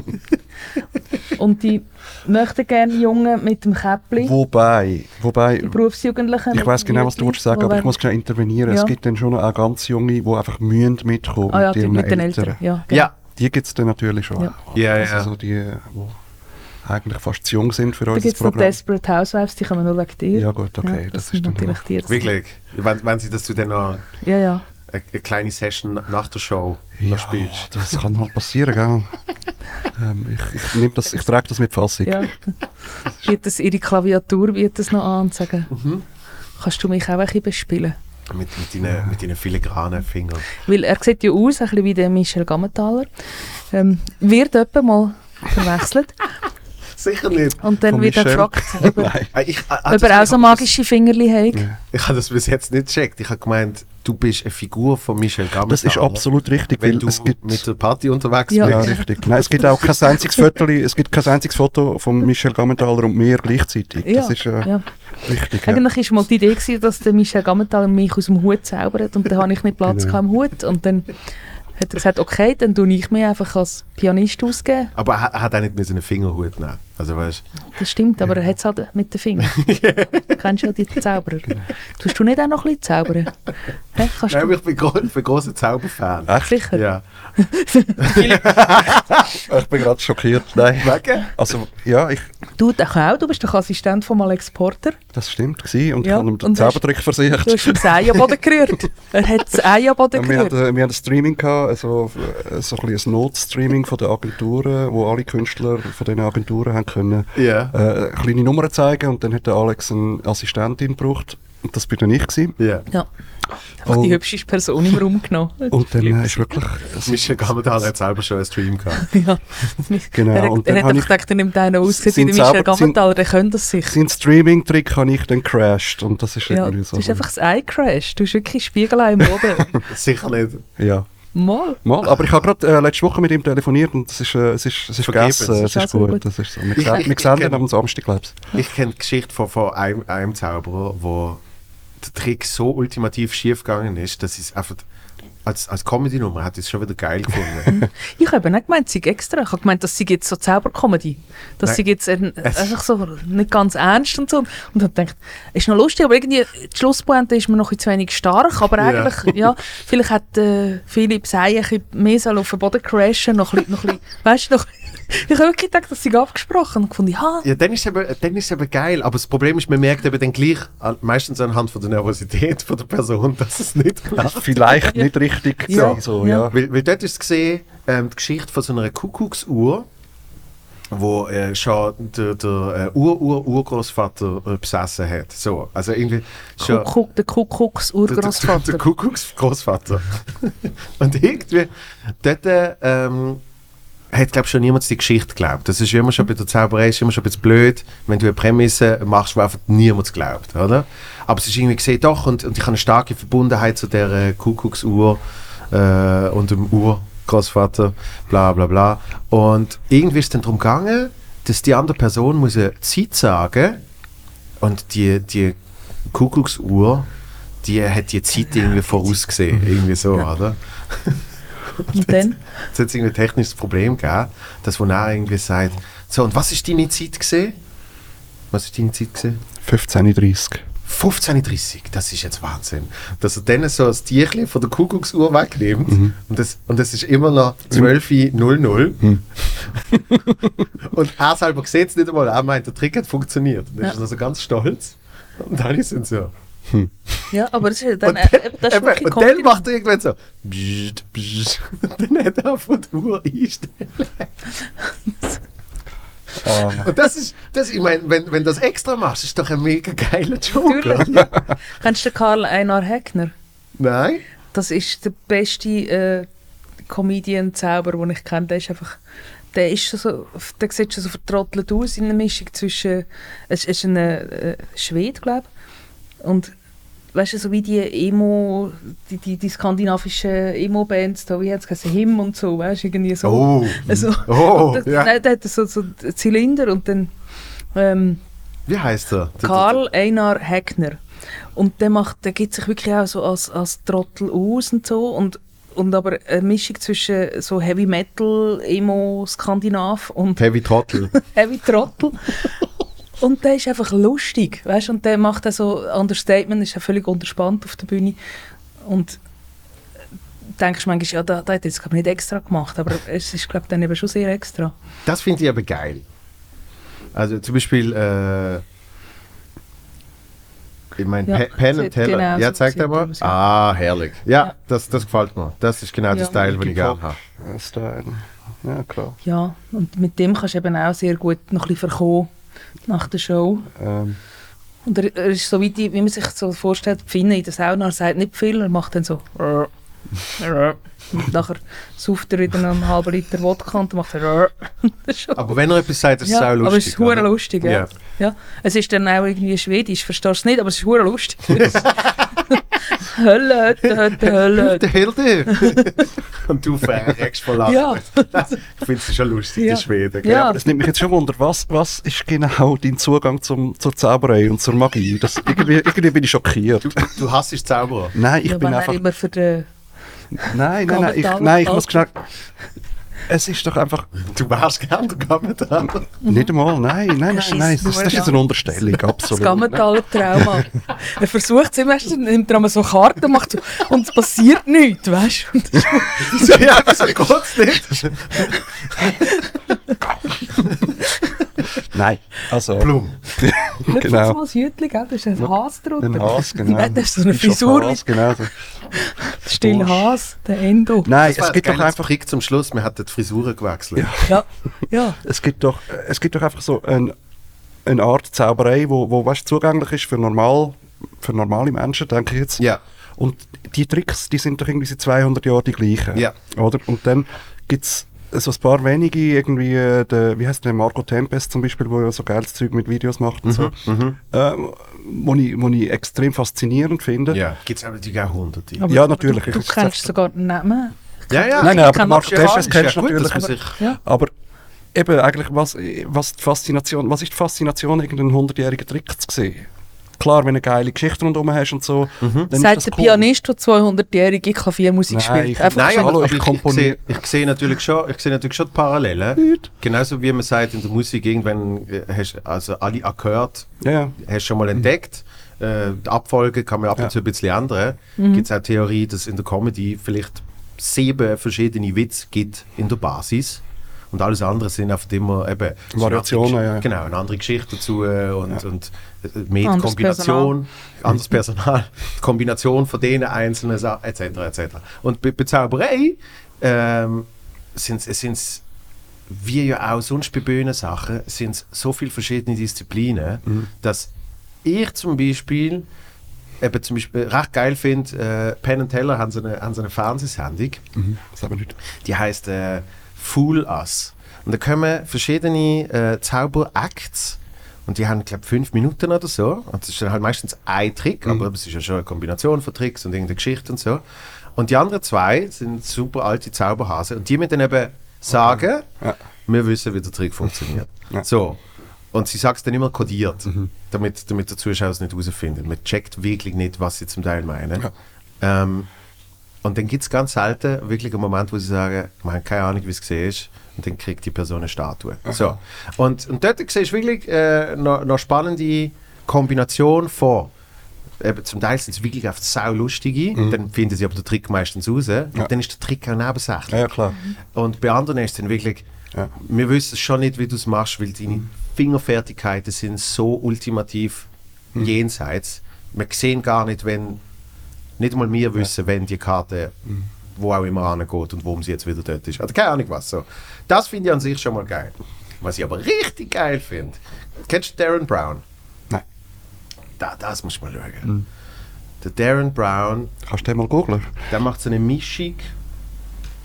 Speaker 3: <laughs> und die möchten gerne Jungen mit dem Käppli,
Speaker 2: Wobei, wobei,
Speaker 3: die Berufsjugendlichen.
Speaker 2: ich weiß genau, was du willst sagen, aber ich muss schnell intervenieren.
Speaker 3: Ja.
Speaker 2: Es gibt dann schon auch ganz junge, die einfach mühen mitkommen
Speaker 3: Ah ja,
Speaker 2: mit
Speaker 3: die,
Speaker 2: ihren
Speaker 3: mit den
Speaker 2: Eltern.
Speaker 3: Eltern. Ja, genau.
Speaker 1: Ja,
Speaker 2: Die gibt es dann natürlich schon.
Speaker 3: Ja.
Speaker 1: ja,
Speaker 2: Also
Speaker 1: ja.
Speaker 2: so die, die eigentlich fast zu jung sind für
Speaker 3: Da
Speaker 2: unser
Speaker 3: gibt es noch. Desperate Housewives, die kommen nur wegen dir.
Speaker 2: Ja gut, okay,
Speaker 3: Ja,
Speaker 2: das,
Speaker 3: sind
Speaker 2: ist dann
Speaker 3: natürlich das-
Speaker 1: Wirklich. Wenn, wenn sie das du dann noch
Speaker 3: Ja, ja.
Speaker 1: Eine, eine kleine Session nach der Show
Speaker 2: ja,
Speaker 1: spielst.
Speaker 2: das kann halt passieren, gell? ähm, ich, ich, das, ich trage das mit Fassung.
Speaker 3: ja. Wird das ihre Klaviatur wird das noch an und sagen,
Speaker 1: Mhm.
Speaker 3: kannst du mich auch ein bisschen bespielen?
Speaker 1: Mit, mit, deinen, mit deinen filigranen Fingern.
Speaker 3: Weil er sieht ja aus, ein bisschen wie der Michel Gammenthaler. Ähm, wird jemand mal verwechselt
Speaker 1: Sicher nicht.
Speaker 3: und dann wird er
Speaker 2: Michel?
Speaker 3: gefragt, ob er, <laughs>
Speaker 1: Ich, ah,
Speaker 3: ob
Speaker 1: das-
Speaker 3: er auch so magische Fingerli hat.
Speaker 2: Ja.
Speaker 1: Ich habe das bis jetzt nicht gecheckt. Ich habe gemeint, du bist eine Figur von Michel Gammenthaler.
Speaker 2: Das ist absolut richtig,
Speaker 1: Wenn
Speaker 2: weil
Speaker 1: du
Speaker 2: es gibt...
Speaker 1: mit der Party unterwegs
Speaker 3: Ja.
Speaker 2: Ja,
Speaker 1: bist.
Speaker 2: richtig. Nein, es gibt auch kein einziges Foto, es gibt kein einziges Foto von Michel Gammenthaler und mir gleichzeitig.
Speaker 3: Ja,
Speaker 2: Das ist äh,
Speaker 3: ja.
Speaker 2: richtig. Ja.
Speaker 3: Eigentlich war mal die Idee, gewesen, dass der Michel Gammenthaler mich aus dem Hut zaubert und dann habe ich nicht Platz
Speaker 2: Genau.
Speaker 3: gehabt im Hut und dann hat er gesagt, okay, dann tue ich mich einfach als Pianist ausgeben.
Speaker 1: Aber er er hat auch nicht mit seinen Fingerhut nehmen. Also weißt
Speaker 3: Das stimmt, aber er hat es halt mit den Fingern. <laughs> du kennst ja die Zauberer. Tust du nicht auch noch ein bisschen zaubern?
Speaker 1: Nein,
Speaker 3: du?
Speaker 1: ich bin, gro bin großer Zauberfan.
Speaker 2: Echt?
Speaker 3: Sicher.
Speaker 1: Ja.
Speaker 2: Ich bin gerade schockiert. Nein.
Speaker 1: Wegen?
Speaker 2: Also, ja, ich,
Speaker 3: Du auch, du bist doch Assistent von Alex Porter.
Speaker 2: das stimmt. Gewesen, und
Speaker 3: Ja,
Speaker 2: ich habe ihm den Zaubertrick versucht.
Speaker 3: Du hast ihm das Eierboden gerührt. Er hat das Eierboden
Speaker 2: Ja, wir,
Speaker 3: gerührt.
Speaker 2: hatten, wir hatten ein Streaming, gehabt, also, äh, so ein, bisschen ein Notstreaming von den Agenturen, wo alle Künstler von diesen Agenturen haben können,
Speaker 1: Ja.
Speaker 2: äh, kleine Nummern zeigen und dann hat der Alex eine Assistentin gebraucht das bin dann ich gewesen.
Speaker 1: Ja.
Speaker 3: Ja. Einfach die
Speaker 2: Oh.
Speaker 3: hübscheste Person im Raum genommen.
Speaker 2: Und dann äh, ist wirklich... Das
Speaker 1: Michel Gammenthaler hat selber schon einen Stream gehabt. <laughs>
Speaker 3: ja.
Speaker 2: Genau,
Speaker 3: Er,
Speaker 2: und
Speaker 3: er
Speaker 2: dann
Speaker 3: hat
Speaker 2: ich-
Speaker 3: gedacht, er nimmt einen aus, wie
Speaker 2: Sein
Speaker 3: der Michel Gammenthaler, der könnte das sicher.
Speaker 2: sein Streaming-Trick habe ich dann crashed und das ist
Speaker 3: Ja,
Speaker 2: irgendwie
Speaker 3: das
Speaker 2: so...
Speaker 3: ist einfach das Ei Crash. Du hast wirklich Spiegelei im Boden. <laughs>
Speaker 1: Sicher nicht.
Speaker 2: ja.
Speaker 3: Mal.
Speaker 2: Mal, aber ich habe gerade äh, letzte Woche mit ihm telefoniert und es ist, äh, es ist, es ist vergessen,
Speaker 3: Das
Speaker 2: es
Speaker 3: ist also
Speaker 2: gut.
Speaker 3: gut.
Speaker 2: Das ist so. Wir
Speaker 1: Ich-
Speaker 2: sehen, wir sehen ihn am Samstag, glaube ich.
Speaker 1: Ich kenne die Geschichte von, von einem, einem Zauberer, wo der Trick so ultimativ schief gegangen ist, dass es einfach als, als Comedy-Nummer hat es schon wieder geil gefunden. <laughs>
Speaker 3: Ich habe nicht gemeint, sie extra. Ich habe gemeint, dass sie jetzt so Zaubercomedy. Dass
Speaker 1: Nein.
Speaker 3: sie jetzt ein, einfach so nicht ganz ernst und so. Und habe gedacht, ist noch lustig, aber irgendwie die Schlusspointe ist mir noch ein zu wenig stark. Aber
Speaker 1: Ja.
Speaker 3: eigentlich, ja, vielleicht hat äh, Philipp Sey ein bisschen mehr auf den Boden crashen, noch ein bisschen, noch ein bisschen weißt du, noch, ich habe wirklich gedacht, dass sie abgesprochen und gefunden, ja,
Speaker 1: ja, dann ist, es eben, dann ist eben geil, aber das Problem ist, man merkt eben dann gleich, an- meistens anhand von der Nervosität von der Person, dass es nicht <laughs> klappt.
Speaker 2: Vielleicht nicht richtig
Speaker 3: Ja.
Speaker 2: so,
Speaker 3: Ja.
Speaker 2: ja.
Speaker 1: Weil, weil dort ist gesehen, ähm, die Geschichte von so einer Kuckucksuhr, wo äh, schon der, der äh, Ur-Ur-Urgroßvater äh, besessen hat. So, also irgendwie schon...
Speaker 3: Kuckuck, der Kuckucks
Speaker 1: Der, der, der
Speaker 3: Urgroßvater.
Speaker 1: Kuckucksgroßvater. <laughs> und irgendwie, dort ähm, hat, glaube schon niemand die Geschichte geglaubt. Das ist immer schon bei der Zauberei ist immer schon ein bisschen blöd, wenn du eine Prämisse machst, wo einfach niemand glaubt, oder? Aber es ist irgendwie gesehen, doch, und, und ich habe eine starke Verbundenheit zu der äh, Kuckucksuhr äh, und dem Urgroßvater, bla bla bla. Und irgendwie ist es dann darum gegangen, dass die andere Person muss eine Zeit sagen und die, die Kuckucksuhr, die hat die Zeit irgendwie vorausgesehen, irgendwie so, oder? <laughs>
Speaker 3: Und dann?
Speaker 1: Es hat irgendwie ein technisches Problem gegeben, dass wo er irgendwie sagt, so, und was ist deine Zeit gesehen? Was ist deine Zeit gesehen?
Speaker 2: 15.30
Speaker 1: 15.30 das ist jetzt Wahnsinn. Dass er dann so das Tierchen von der Kuckucksuhr wegnimmt und, das, und das ist immer noch 12.00 <laughs> und er selber sieht es nicht einmal, er meint, der Trick hat funktioniert. Und dann
Speaker 3: Ja.
Speaker 1: ist er so ganz stolz und alle sind so.
Speaker 3: Ja, aber das ist dann,
Speaker 1: Und dann,
Speaker 3: das ist
Speaker 1: eben, und dann macht er irgendwann so. Bzzzt, bzzzt. Und dann hat er von der Uhr einstellen. <laughs> Und das ist, das, ich meine, wenn, wenn du das extra machst, ist doch ein mega geiler Joke.
Speaker 3: Natürlich.
Speaker 1: oder?
Speaker 3: Kennst du den Karl Einar Heckner?
Speaker 1: Nein?
Speaker 3: Das ist der beste äh, Comedian-Zauber, den ich kenne. Der ist einfach... Der, ist so, der sieht schon so vertrottelt aus in einer Mischung zwischen... Es ist ein äh, Schwede, glaube ich. Und weißt du, so wie die Emo... Die, die, die skandinavischen Emo-Bands, da, wie hat es Him und so, weißt du, irgendwie so.
Speaker 1: Oh.
Speaker 3: Also, <laughs>
Speaker 1: Oh,
Speaker 3: der,
Speaker 1: ja.
Speaker 3: nein, der hat so, so einen Zylinder und dann... Ähm,
Speaker 1: Wie heißt er?
Speaker 3: Karl Einar Heckner. Und der macht, der gibt sich wirklich auch so als, als Trottel aus und so. Und, und aber eine Mischung zwischen so Heavy Metal, Emo, Skandinav und
Speaker 1: Heavy Trottel. <laughs>
Speaker 3: Heavy Trottel. Und der ist einfach lustig, weißt? Und der macht auch so Understatement, ist ja völlig unterspannt auf der Bühne. Und denkst manchmal, ja, da, da hat jetzt glaub nicht extra gemacht, aber es ist, glaube ich, dann eben schon sehr extra.
Speaker 1: Das finde ich aber geil. Also zum Beispiel, äh, ich meine,
Speaker 3: Ja,
Speaker 1: Pe- Penn
Speaker 3: sieht
Speaker 1: and Teller.
Speaker 3: genau
Speaker 1: ja, zeig dir mal. Ah, herrlich. Ja,
Speaker 3: Ja.
Speaker 1: Das, das gefällt mir. Das ist genau
Speaker 3: Ja.
Speaker 1: das Style, den ich gerne habe.
Speaker 2: Style. Ja, klar.
Speaker 3: Ja, und mit dem kannst du eben auch sehr gut noch ein bisschen verkommen nach der Show.
Speaker 2: Ähm,
Speaker 3: Und er, er ist so wie, die, wie man sich so vorstellt, die Finne in der Sauna, er sagt nicht viel, er macht dann so und nachher sauft er wieder einen halben Liter Wodka und dann macht er Das ist schon-
Speaker 1: Aber wenn er etwas sagt, ist es
Speaker 3: ja,
Speaker 1: auch lustig.
Speaker 3: aber es ist hure lustig, ja.
Speaker 1: Ja.
Speaker 3: ja. Es ist dann auch irgendwie Schwedisch, verstehst du es nicht, aber es ist hure lustig. <laughs> Hölle, Hölle, Hölle. <laughs>
Speaker 1: Der Hilde! <laughs> Und du verreckst vor Lachen.
Speaker 3: Ja.
Speaker 1: Ich finde es schon lustig,
Speaker 3: Ja.
Speaker 1: die Schweden.
Speaker 3: Ja.
Speaker 2: Das nimmt mich jetzt schon wunder, was, was ist genau dein Zugang zum, zur Zauberei und zur Magie? Das, irgendwie, irgendwie bin ich schockiert.
Speaker 1: Du, du hasst Zauberer.
Speaker 2: Nein, ich
Speaker 3: ja,
Speaker 2: bin einfach...
Speaker 3: immer für den...
Speaker 2: Nein, nein, nein, ich, nein, ich muss schnell... Es ist doch einfach...
Speaker 1: Du wärst gern der Gammetal.
Speaker 2: Nicht einmal, nein, nein, nein, nein, das, das ist jetzt eine Unterstellung,
Speaker 3: Das
Speaker 2: absolut.
Speaker 3: Gammentaler Trauma. <laughs> er versucht es immer, nimmt er so Karten macht so, und es passiert nichts, weißt du?
Speaker 1: ja, wieso geht's nicht? <laughs>
Speaker 2: Nein, also...
Speaker 1: Blum. <laughs>
Speaker 3: Genau.
Speaker 2: Genau.
Speaker 3: Hütchen, gell? da ist ein Has drunter.
Speaker 2: Ein Has, genau.
Speaker 3: Nein, das ist so eine Frisur,
Speaker 2: Has, genau so.
Speaker 3: still Has, der Endo.
Speaker 2: Nein, es gibt
Speaker 1: ein
Speaker 2: doch einfach...
Speaker 1: Trick zum Schluss. Wir hatten die Frisuren gewechselt.
Speaker 3: Ja, ja.
Speaker 2: Es gibt doch, es gibt doch einfach so ein, eine Art Zauberei, wo, wo weißt, zugänglich ist für, normal, für normale Menschen, denke ich jetzt.
Speaker 1: Ja.
Speaker 2: Und die Tricks, die sind doch irgendwie seit 200 Jahren die gleichen.
Speaker 1: Ja.
Speaker 2: Oder? Und dann gibt es so ein paar wenige, irgendwie, äh, der, wie heißt der, Marco Tempest zum Beispiel, wo ja so geiles Zeug mit Videos macht und so, ähm, wo, ich, wo ich extrem faszinierend finde.
Speaker 1: Ja, gibt es aber natürlich auch hunderte.
Speaker 3: Aber,
Speaker 2: Ja,
Speaker 3: aber
Speaker 2: natürlich.
Speaker 3: Du, du kennst sogar den Namen.
Speaker 1: Ja, ja.
Speaker 2: Nein, nein, aber Marco Tempest kennst du natürlich.
Speaker 1: sich...
Speaker 3: Ja.
Speaker 2: Aber eben eigentlich, was, was, die Faszination, was ist die Faszination, irgendeinen 100-jährigen Trick zu sehen? Klar, wenn du eine geile Geschichte rundherum hast und so, dann ist
Speaker 3: Sagt
Speaker 2: das
Speaker 3: der
Speaker 2: cool.
Speaker 3: Pianist, der 200-jährige Klaviermusik
Speaker 2: Nein,
Speaker 3: spielt.
Speaker 2: ich-
Speaker 3: Einfach
Speaker 1: Nein,
Speaker 2: Hallo, ich
Speaker 1: ich,
Speaker 2: komponiere.
Speaker 1: ich, sehe, ich sehe natürlich schon, ich sehe natürlich schon die Parallelen. Genauso wie man sagt in der Musik, irgendwann äh, hast du also alle Akkorde
Speaker 2: Ja, ja.
Speaker 1: hast du schon mal entdeckt. Äh, die Abfolge kann man ab
Speaker 2: Ja.
Speaker 1: und zu ein bisschen ändern. Gibt es auch Theorie, dass in der Comedy vielleicht sieben verschiedene Witze gibt in der Basis. Und alles andere sind einfach immer eben so eine
Speaker 2: Variationen,
Speaker 1: andere,
Speaker 2: ja.
Speaker 1: Genau, eine andere Geschichte dazu äh, und, und äh, mehr
Speaker 3: Anderes
Speaker 1: Kombination, anderes Personal, <laughs> Kombination von denen einzelnen Sachen etc. etc. Und bei, bei Zauberei ähm, sind es wie ja auch sonst bei Bühnensachen, sind es so viele verschiedene Disziplinen, dass ich zum Beispiel eben zum Beispiel recht geil finde, äh, Penn and Teller haben so eine, haben so eine Fernsehsendung,
Speaker 2: Das haben wir nicht.
Speaker 1: die heißt äh, Fool Us. Und da kommen verschiedene äh, Zauberacts und die haben, glaube ich, fünf Minuten oder so. Und das ist dann halt meistens ein Trick, aber es ist ja schon eine Kombination von Tricks und irgendeine Geschichte und so. Und die anderen zwei sind super alte Zauberhasen und die müssen dann eben sagen,
Speaker 2: Ja.
Speaker 1: wir wissen, wie der Trick funktioniert. <laughs>
Speaker 2: Ja.
Speaker 1: So. Und sie sagt es dann immer kodiert, damit, damit der Zuschauer es nicht herausfindet. Man checkt wirklich nicht, was sie zum Teil meinen.
Speaker 2: Ja.
Speaker 1: Ähm, und dann gibt es ganz selten wirklich einen Moment, wo sie sagen, man hat keine Ahnung, wie es gesehen ist. Und dann kriegt die Person eine Statue. So. Und, und dort siehst du wirklich äh, noch, noch spannende Kombination von Eben, zum Teil sind es wirklich auf sau lustige, dann finden sie aber den Trick meistens raus. Und dann ist der Trick auch nebensächlich.
Speaker 2: Ja, ja, klar.
Speaker 1: Und bei anderen ist es dann wirklich,
Speaker 2: Ja.
Speaker 1: wir wissen schon nicht, wie du es machst, weil deine Fingerfertigkeiten sind so ultimativ jenseits. Wir sehen gar nicht, wenn, nicht mal wir wissen, wenn die Karte wo auch immer angeht und warum sie jetzt wieder dort ist. Also keine Ahnung was. So. Das finde ich an sich schon mal geil. Was ich aber richtig geil finde, kennst du Darren Brown?
Speaker 2: Nein.
Speaker 1: Da, das muss man schauen. Der Darren Brown,
Speaker 2: Kannst du den mal googeln?
Speaker 1: der macht so eine Mischung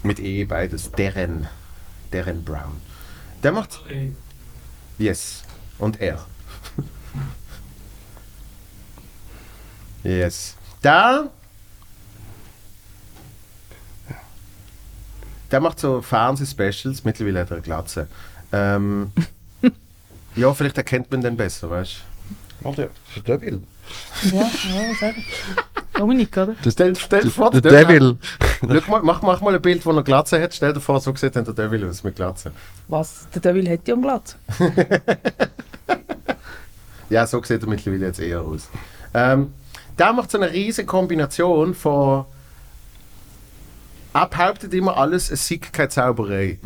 Speaker 1: mit E beides. Darren. Darren Brown. Der macht.
Speaker 4: Ey,
Speaker 1: Yes. Und er. <laughs> yes. Da. Der macht so Fernsehspecials. Mittlerweile hat er eine Glatze. Ähm, <laughs> ja, vielleicht erkennt man den besser, weißt
Speaker 2: Warte, der will.
Speaker 3: Ja, ja, sag. Dominik, oder?
Speaker 1: du? Stell, stell dir vor,
Speaker 2: Der
Speaker 1: Devil-
Speaker 2: Devil.
Speaker 1: Schau mal, mach, mach mal ein Bild, wo er Glatze hat. Stell dir vor, so sieht der Devil aus mit Glatze.
Speaker 3: Was? Der Devil hätte ja einen Glatz. <laughs>
Speaker 1: Ja, so sieht er mittlerweile jetzt eher aus. Ähm, der macht so eine riesige Kombination von. Er behauptet immer alles, es sei keine Zauberei.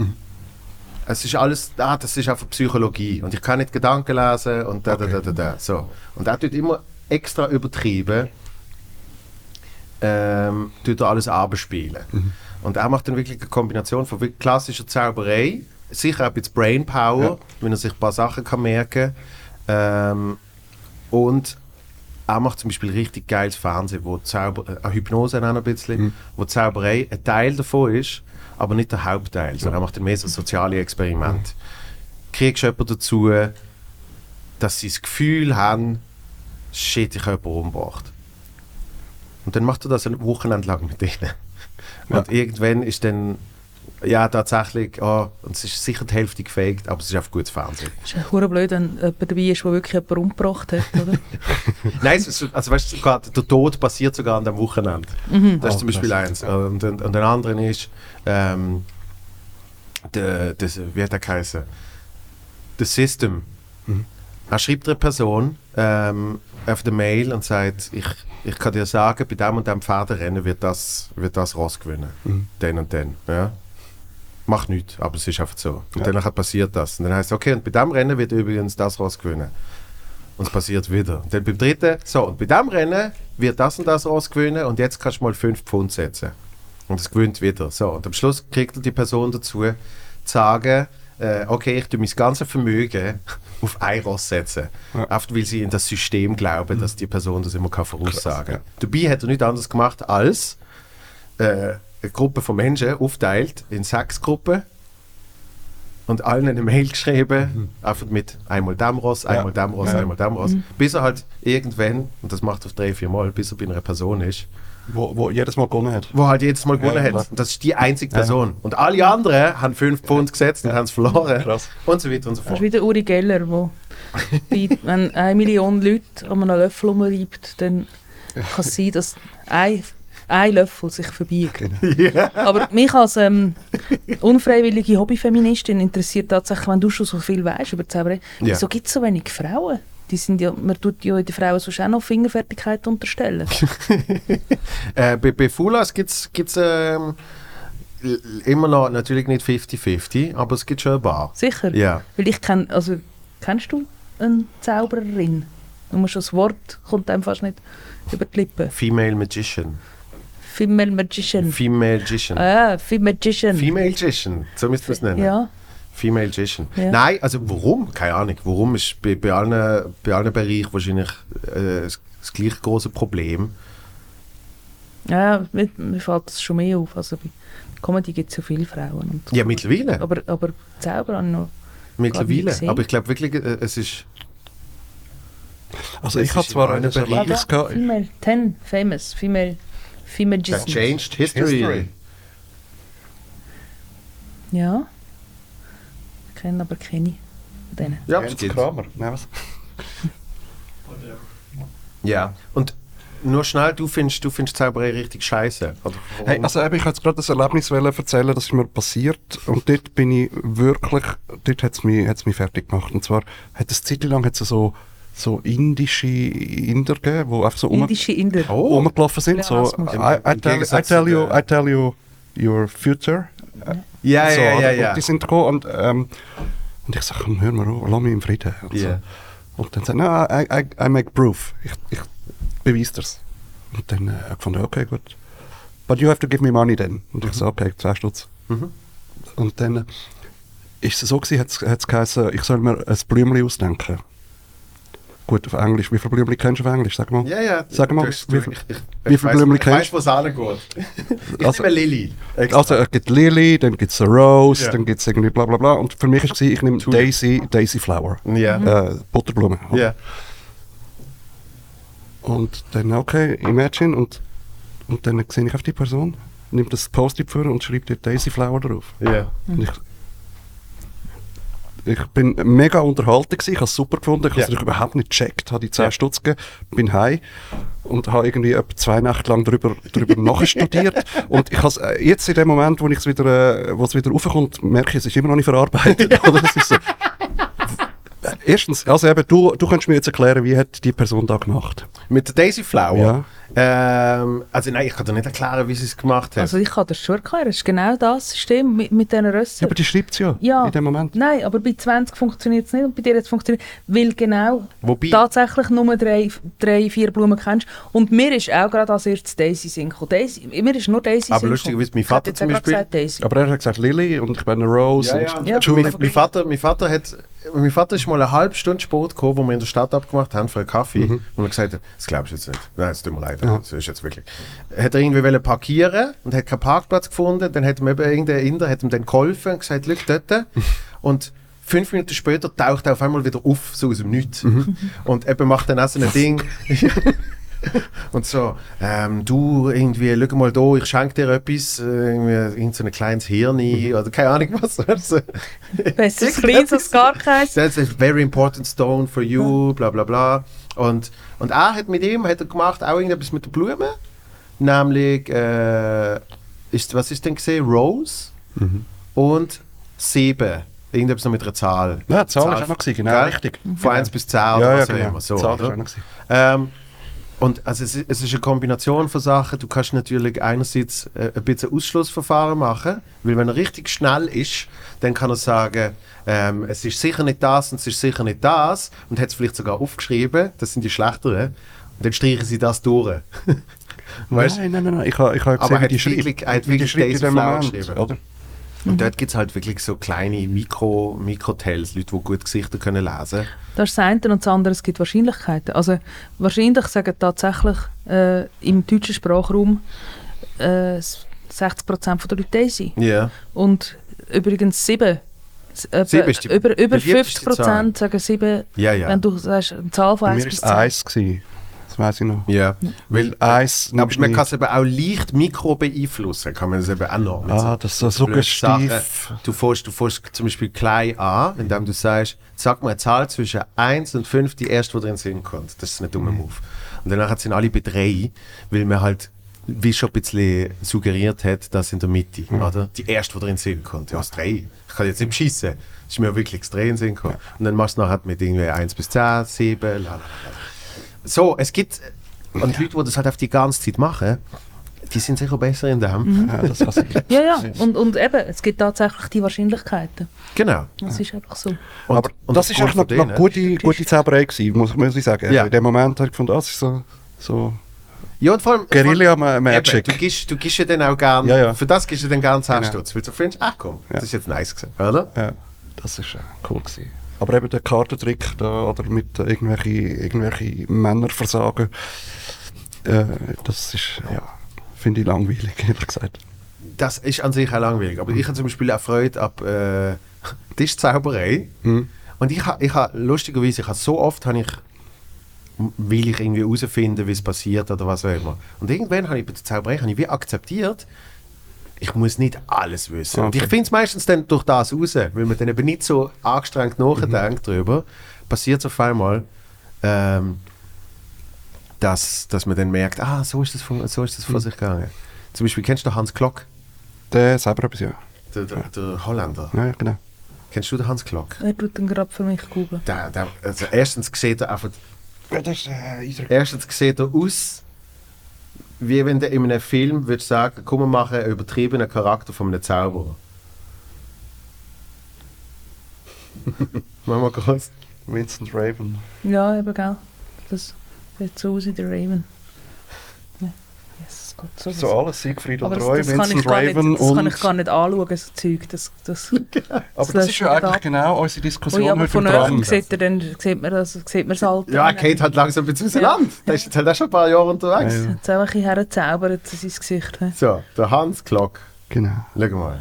Speaker 1: Es ist alles, ah, das ist einfach Psychologie. Und ich kann nicht Gedanken lesen und da, da, da, da, da. So. Und er tut immer extra übertrieben, ähm, tut er alles abspielen. Und er macht dann wirklich eine Kombination von klassischer Zauberei, sicher auch ein bisschen Brainpower,
Speaker 2: Ja.
Speaker 1: wenn er sich ein paar Sachen kann merken ähm, und er macht zum Beispiel richtig geiles Fernsehen, wo Zauber, äh, Hypnose auch ein bisschen, wo Zauberei ein Teil davon ist, aber nicht der Hauptteil, sondern er macht mehr so soziale Experimente. Kriegst du jemanden dazu, dass sie das Gefühl haben, shit, ich habe jemanden umgebracht. Und dann macht er das ein Wochenende lang mit denen. Und irgendwann ist dann, ja, tatsächlich, oh, und es ist sicher die Hälfte gefaked, aber es ist einfach gutes Fernsehen.
Speaker 3: Es ist hure blöd, wenn jemand dabei ist, der wirklich jemanden umgebracht hat, oder? <laughs>
Speaker 1: Nein, es also weißt du, der Tod passiert sogar an dem Wochenende. Das ist zum Beispiel eins. Und, und, und ein anderer ist, ähm, der, das, wie hat er geheißen? The System. Er schreibt einer Person ähm, auf der Mail und sagt, ich, ich kann dir sagen, bei dem und dem Pferderennen wird das, wird das Ross gewinnen. Den und den. Ja? Macht nichts, aber es ist einfach so. Und
Speaker 2: Ja.
Speaker 1: dann passiert das. Und dann heißt es, okay, und bei dem Rennen wird übrigens das Ross gewinnen. Und es passiert wieder. Und dann beim dritten, so, und bei dem Rennen wird das und das Ross gewinnen und jetzt kannst du mal 5 Pfund setzen. Und es gewinnt wieder. So, und am Schluss kriegt er die Person dazu, zu sagen, äh, okay, ich tue mein ganzes Vermögen <laughs> auf ein Ross setzen.
Speaker 2: Ja.
Speaker 1: Einfach weil sie in das System glauben, dass die Person das immer kann voraussagen kann.
Speaker 2: Krass,
Speaker 1: Dabei hat er nichts anderes gemacht als äh, eine Gruppe von Menschen aufteilt in sechs Gruppen und allen eine Mail geschrieben, einfach mit einmal dem Ross, einmal dem Ross,
Speaker 2: Ja.
Speaker 1: einmal dem Ross, bis er halt irgendwann, und das macht er auf drei, vier Mal, bis er bei einer Person ist,
Speaker 2: Wo, wo jedes Mal gewonnen hat.
Speaker 1: wo halt jedes Mal gewonnen
Speaker 2: Ja,
Speaker 1: hat. Und das ist die einzige Person. Und alle anderen haben fünf Pfund gesetzt und haben es verloren.
Speaker 2: Krass.
Speaker 1: Und so weiter und so
Speaker 3: Das ist
Speaker 1: fort.
Speaker 3: wie der Uri Geller, wo <laughs> bei, wenn eine Million Leute an einem Löffel umreibt, dann kann es sein, dass ein, ein Löffel sich verbiegt. <laughs>
Speaker 2: Genau.
Speaker 3: Aber mich als ähm, unfreiwillige Hobbyfeministin interessiert tatsächlich, wenn du schon so viel weißt über Zauberei,
Speaker 1: Ja.
Speaker 3: wieso gibt es so wenig Frauen? Die sind ja, man tut ja den Frauen sonst auch noch Fingerfertigkeit unterstellen. <laughs>
Speaker 1: Äh, bei, bei Fulas gibt es ähm, immer noch, natürlich nicht 50-50, aber es gibt schon ein paar.
Speaker 3: Sicher?
Speaker 1: Ja.
Speaker 3: Weil ich kenne, also, kennst du eine Zaubererin? Du musst das Wort, kommt einem fast nicht über die Lippen.
Speaker 1: Female Magician.
Speaker 3: Female Magician.
Speaker 1: Female Magician.
Speaker 3: ah, Female Magician.
Speaker 1: Female Magician, so müsste man es nennen.
Speaker 3: ja.
Speaker 1: Female Magician.
Speaker 3: Ja.
Speaker 1: Nein, also warum? Keine Ahnung. Warum ist bei, bei, allen, bei allen Bereichen wahrscheinlich äh, das, das gleich große Problem.
Speaker 3: Ja, mir, mir fällt das schon mehr auf. Also bei Comedy gibt es ja viele Frauen. Und
Speaker 1: Ja, mittlerweile.
Speaker 3: aber, aber selber habe ich noch...
Speaker 1: mittlerweile. Aber ich glaube wirklich, äh, es ist...
Speaker 2: Also
Speaker 1: Es
Speaker 2: ich habe zwar
Speaker 1: in
Speaker 2: ein
Speaker 1: allen Bereichen.
Speaker 2: Erlebnis gehabt.
Speaker 3: Female 10, famous, female
Speaker 1: That changed history.
Speaker 2: History.
Speaker 3: Ja. Ich kenne aber keine von denen.
Speaker 1: Ja,
Speaker 2: Jens
Speaker 1: es gibt.
Speaker 2: Kramer. Nein, was?
Speaker 1: Ja. Und nur schnell, du findest, du findest Zauberei richtig scheiße.
Speaker 2: Hey, also eben, ich wollte jetzt gerade das Erlebnis wollen erzählen, das ist mir passiert und dort bin ich wirklich, dort hat es mich, hat's mich fertig gemacht. Und zwar hat es Zeit lang hat's so, so indische Inder gegeben, die einfach so um,
Speaker 3: Indische Inder.
Speaker 1: oh,
Speaker 2: rumgelaufen sind. So. I, I, tell, I, tell you, I tell you your future.
Speaker 1: ja,
Speaker 2: so,
Speaker 1: ja, ja,
Speaker 2: die sind gekommen und, ähm, und ich sage, komm, hör mal auf, lass mich im Frieden. Und,
Speaker 1: Ja.
Speaker 2: so. und dann sagt er, no, I, I, I make proof. Ich, ich beweise das. Und dann äh, habe ich gefunden, okay, gut. But you have to give me money then. Und ich so, okay, 2 Stutz.
Speaker 1: Mhm.
Speaker 2: Und dann äh, ist es so gewesen, hat es geheißen, ich soll mir ein Blümchen ausdenken. Gut, auf Englisch. Wie viele Blümchen kennst du auf Englisch? Sag mal.
Speaker 1: Ja, ja.
Speaker 2: Sag mal,
Speaker 1: Du
Speaker 2: wie
Speaker 1: du-
Speaker 2: viel-
Speaker 1: ich- ich-
Speaker 2: wie
Speaker 1: ich
Speaker 2: viel
Speaker 1: weiss-
Speaker 2: Blümchen
Speaker 1: Ich
Speaker 2: kennst
Speaker 1: weiß, wo es angeht. <laughs> Ich
Speaker 2: Also-
Speaker 1: nehme Lilly. Extra.
Speaker 2: Also es gibt Lily, dann gibt es Rose,
Speaker 1: Ja.
Speaker 2: dann gibt es irgendwie bla bla bla. Und für mich war es, ich nehme. Daisy, Daisy Flower.
Speaker 1: ja.
Speaker 2: Äh, Butterblume.
Speaker 1: ja.
Speaker 2: Und dann, okay, imagine. Und, und dann sehe ich auf die Person, nimmt das Post-it vor und schreibt dort Daisy Flower drauf.
Speaker 1: Ja.
Speaker 2: Und ich, ich bin mega unterhalten gewesen, ich habe es super gefunden, ich habe es
Speaker 1: Ja.
Speaker 2: überhaupt nicht gecheckt, habe die 10
Speaker 1: Ja.
Speaker 2: Stutz gegeben, bin heim und habe irgendwie etwa zwei Nächte lang darüber, darüber <laughs> nachstudiert und ich has, äh, jetzt in dem Moment, wo ich es wieder, äh, wieder raufkommt, merke ich, es ist immer noch nicht verarbeitet. <laughs> Oder? Es ist so, Erstens, also eben, du, du kannst mir jetzt erklären, wie hat die Person da gemacht?
Speaker 1: Mit der Daisy Flower?
Speaker 2: Ja.
Speaker 1: Ähm, also nein, ich kann dir nicht erklären, wie sie es gemacht hat.
Speaker 3: Also ich kann das schon erklären. Es ist genau das System mit, mit diesen
Speaker 2: Ja,
Speaker 3: Rössern.
Speaker 2: aber die schreibt es ja,
Speaker 3: Ja.
Speaker 2: in dem Moment.
Speaker 3: Nein, aber bei 20 funktioniert es nicht und bei dir jetzt funktioniert weil genau
Speaker 1: Wobei-
Speaker 3: tatsächlich nur drei, drei, vier Blumen kennst. Und mir ist auch gerade als erstes Daisy gekommen. Daisy, mir ist nur Daisy
Speaker 1: Aber lustigerweise, mein Vater zum Beispiel-
Speaker 3: gesagt Daisy.
Speaker 2: Aber er hat gesagt Lily und ich bin eine Rose.
Speaker 1: Ja, ja.
Speaker 2: und
Speaker 3: Ja.
Speaker 1: Mein, mein, Vater, mein, Vater hat, mein Vater ist mal eine halbe Stunde Sport gekommen, wo wir in der Stadt abgemacht haben für einen Kaffee.
Speaker 2: Mhm.
Speaker 1: Und er gesagt hat, das glaubst du jetzt nicht. Nein, es tut mir leid. Das ist jetzt wirklich. Hat er irgendwie wollen parkieren und hat keinen Parkplatz gefunden. Dann hat ihm eben irgendein Inder hat ihm dann geholfen und gesagt, schau dort. <laughs> und fünf Minuten später taucht er auf einmal wieder auf, so aus dem Nichts.
Speaker 2: Mhm.
Speaker 1: Und eben macht dann auch so ein <laughs> Ding. <laughs> <laughs> Und so, ähm, du irgendwie, schau mal da, ich schenke dir etwas, äh, irgendwie, irgend so ein kleines Hirn oder keine Ahnung was. <laughs>
Speaker 3: Besser klein als gar keins.
Speaker 1: That's a very important stone for you, bla bla bla. Und, und er hat mit ihm hat er gemacht auch irgendetwas mit der Blume. Nämlich, äh, ist, was ist denn gesehen? Rose und sieben. Irgendetwas noch mit einer Zahl.
Speaker 2: Ja, Zahl ist auch noch gewesen, genau, richtig.
Speaker 1: Von 1 bis 10 oder
Speaker 2: Ja, ja,
Speaker 1: was auch
Speaker 2: genau.
Speaker 1: immer. So,
Speaker 2: Zahl ist
Speaker 1: oder?
Speaker 2: auch noch gewesen.
Speaker 1: Ähm, und also es, ist- es ist eine Kombination von Sachen. Du kannst natürlich einerseits äh, ein bisschen Ausschlussverfahren machen, weil wenn er richtig schnell ist, dann kann er sagen, ähm, es ist sicher nicht das und es ist sicher nicht das und hat es vielleicht sogar aufgeschrieben, das sind die schlechteren. Und dann streichen sie das durch. <laughs> weißt?
Speaker 2: Nein, nein, nein, nein. Ich habe ich ha gesehen,
Speaker 1: Aber
Speaker 2: wie die
Speaker 1: hat
Speaker 2: wie die schreibt in dem Moment, oder?
Speaker 1: Und mhm. dort gibt es halt wirklich so kleine Mikro, Mikrotells, Leute, die gut Gesichter können lesen können.
Speaker 3: Das ist das eine und das andere, es gibt Wahrscheinlichkeiten. Also wahrscheinlich sagen tatsächlich äh, im deutschen Sprachraum äh, 60% der Leute sein.
Speaker 1: Ja.
Speaker 3: Und übrigens 7
Speaker 1: Sieben ist die,
Speaker 3: über über 50 Prozent sagen 7.
Speaker 1: Ja, ja.
Speaker 3: Wenn du sagst, eine Zahl von 1 bis 10.
Speaker 2: War es 1. Das weiß ich noch.
Speaker 1: Ja.
Speaker 2: Weil Eis
Speaker 1: Aber man kann es eben auch leicht mikro beeinflussen, kann man es eben auch noch.
Speaker 2: Ah, das ist so suggestiv.
Speaker 1: Du fährst, du fährst zum Beispiel klein an, indem du sagst, sag mal eine Zahl zwischen 1 und 5, die erste, die dir in den Sinn kommt. Das ist ein dummer
Speaker 2: Mhm.
Speaker 1: Move. Und danach sind alle bei 3, weil man halt wie schon ein bisschen suggeriert hat, dass in der Mitte,
Speaker 2: Mhm.
Speaker 1: oder? Die erste, die dir in den Sinn kommt. Ja, das 3. Ich kann jetzt nicht schießen. Das ist mir wirklich das 3 in den Sinn gekommen. Und dann machst du nachher mit irgendwie 1 bis 10, 7, la, la, la. So, es gibt, und Leute, die das halt auf die ganze Zeit machen, die sind sicher besser in dem.
Speaker 2: Ja, das hasse ich.
Speaker 3: Ja, ja. Und, und eben, es gibt tatsächlich die Wahrscheinlichkeiten.
Speaker 1: Genau.
Speaker 3: Das ist einfach so.
Speaker 1: Und,
Speaker 2: Aber
Speaker 1: und
Speaker 2: das ist
Speaker 1: aufgrund
Speaker 2: auch noch, noch gute, gute Zauberei gewesen, muss, muss ich sagen.
Speaker 1: Ja.
Speaker 2: In dem Moment habe ich gefunden, das ist so, so
Speaker 1: Ja, und vor allem.
Speaker 2: Guerilla
Speaker 1: vor allem-
Speaker 2: Magic.
Speaker 1: Eben, Du gibst, du gibst ja dann auch gern,
Speaker 2: Ja, ja.
Speaker 1: für das gibst du dann gern 10
Speaker 2: Genau.
Speaker 1: Stutz, weil du findest, ach komm,
Speaker 2: Ja.
Speaker 1: das ist jetzt nice gewesen, oder?
Speaker 2: ja. Das ist äh, cool gewesen. Aber eben der Kartentrick da, oder mit äh, irgendwelche, Männerversagen, äh, das ist, ja, finde ich langweilig, <laughs> ehrlich gesagt.
Speaker 1: Das ist an sich auch langweilig. Aber ich habe zum Beispiel auch Freude ab äh, <laughs> Tischzauberei.
Speaker 2: Hm.
Speaker 1: Und ich habe ich ha, lustigerweise, ich habe so oft, habe ich, will ich irgendwie herausfinden, wie es passiert oder was auch immer. Und irgendwann habe ich bei der Zauberei ich wie akzeptiert, ich muss nicht alles wissen. Und
Speaker 2: Okay.
Speaker 1: ich finde es meistens dann durch das raus, weil man dann eben nicht so angestrengt nachdenkt drüber, passiert es auf einmal, ähm, dass, dass man dann merkt, ah, so ist das, von, so ist das vor sich gegangen. Zum Beispiel, kennst du den Hans Klock,
Speaker 2: Der selber etwas, ja.
Speaker 1: der, der, der Holländer?
Speaker 2: Ja, ja, genau.
Speaker 1: Kennst du den Hans Klock?
Speaker 3: Er tut dann gerade für mich googeln.
Speaker 1: Der, der, also erstens sieht er einfach
Speaker 2: Ja, das ist äh,
Speaker 1: Erstens sieht er aus, wie wenn du in einem Film würdest sagen, komm, wir machen einen übertriebenen Charakter von einem Zauberer. <laughs> Mach mal kurz.
Speaker 2: Vincent Raven.
Speaker 3: Ja, eben, gell. Das sieht so aus wie der Raven. Ja. Yes, Gott, so,
Speaker 2: So alles, Siegfried und
Speaker 3: das,
Speaker 2: Roy,
Speaker 3: das, kann ich
Speaker 2: Vincent
Speaker 3: gar nicht,
Speaker 2: Raven
Speaker 3: das kann
Speaker 2: und...
Speaker 3: ich gar nicht anschauen, so Zeug. Das, das, <laughs>
Speaker 2: aber das
Speaker 3: löscht
Speaker 2: ist ja eigentlich
Speaker 3: ab.
Speaker 2: genau unsere Diskussion
Speaker 3: ja, aber
Speaker 2: heute
Speaker 3: von
Speaker 2: Tram.
Speaker 3: sieht, er dann, sieht man das, sieht man das Alter.
Speaker 1: Ja, Kate hat langsam ein bisschen auseinander. Der ist jetzt halt auch schon ein paar Jahre unterwegs.
Speaker 2: Ja, ja.
Speaker 3: Jetzt auch ein bisschen hergezaubert, sein Gesicht. he?
Speaker 1: So, der Hans Klock.
Speaker 2: Genau.
Speaker 1: Schau mal.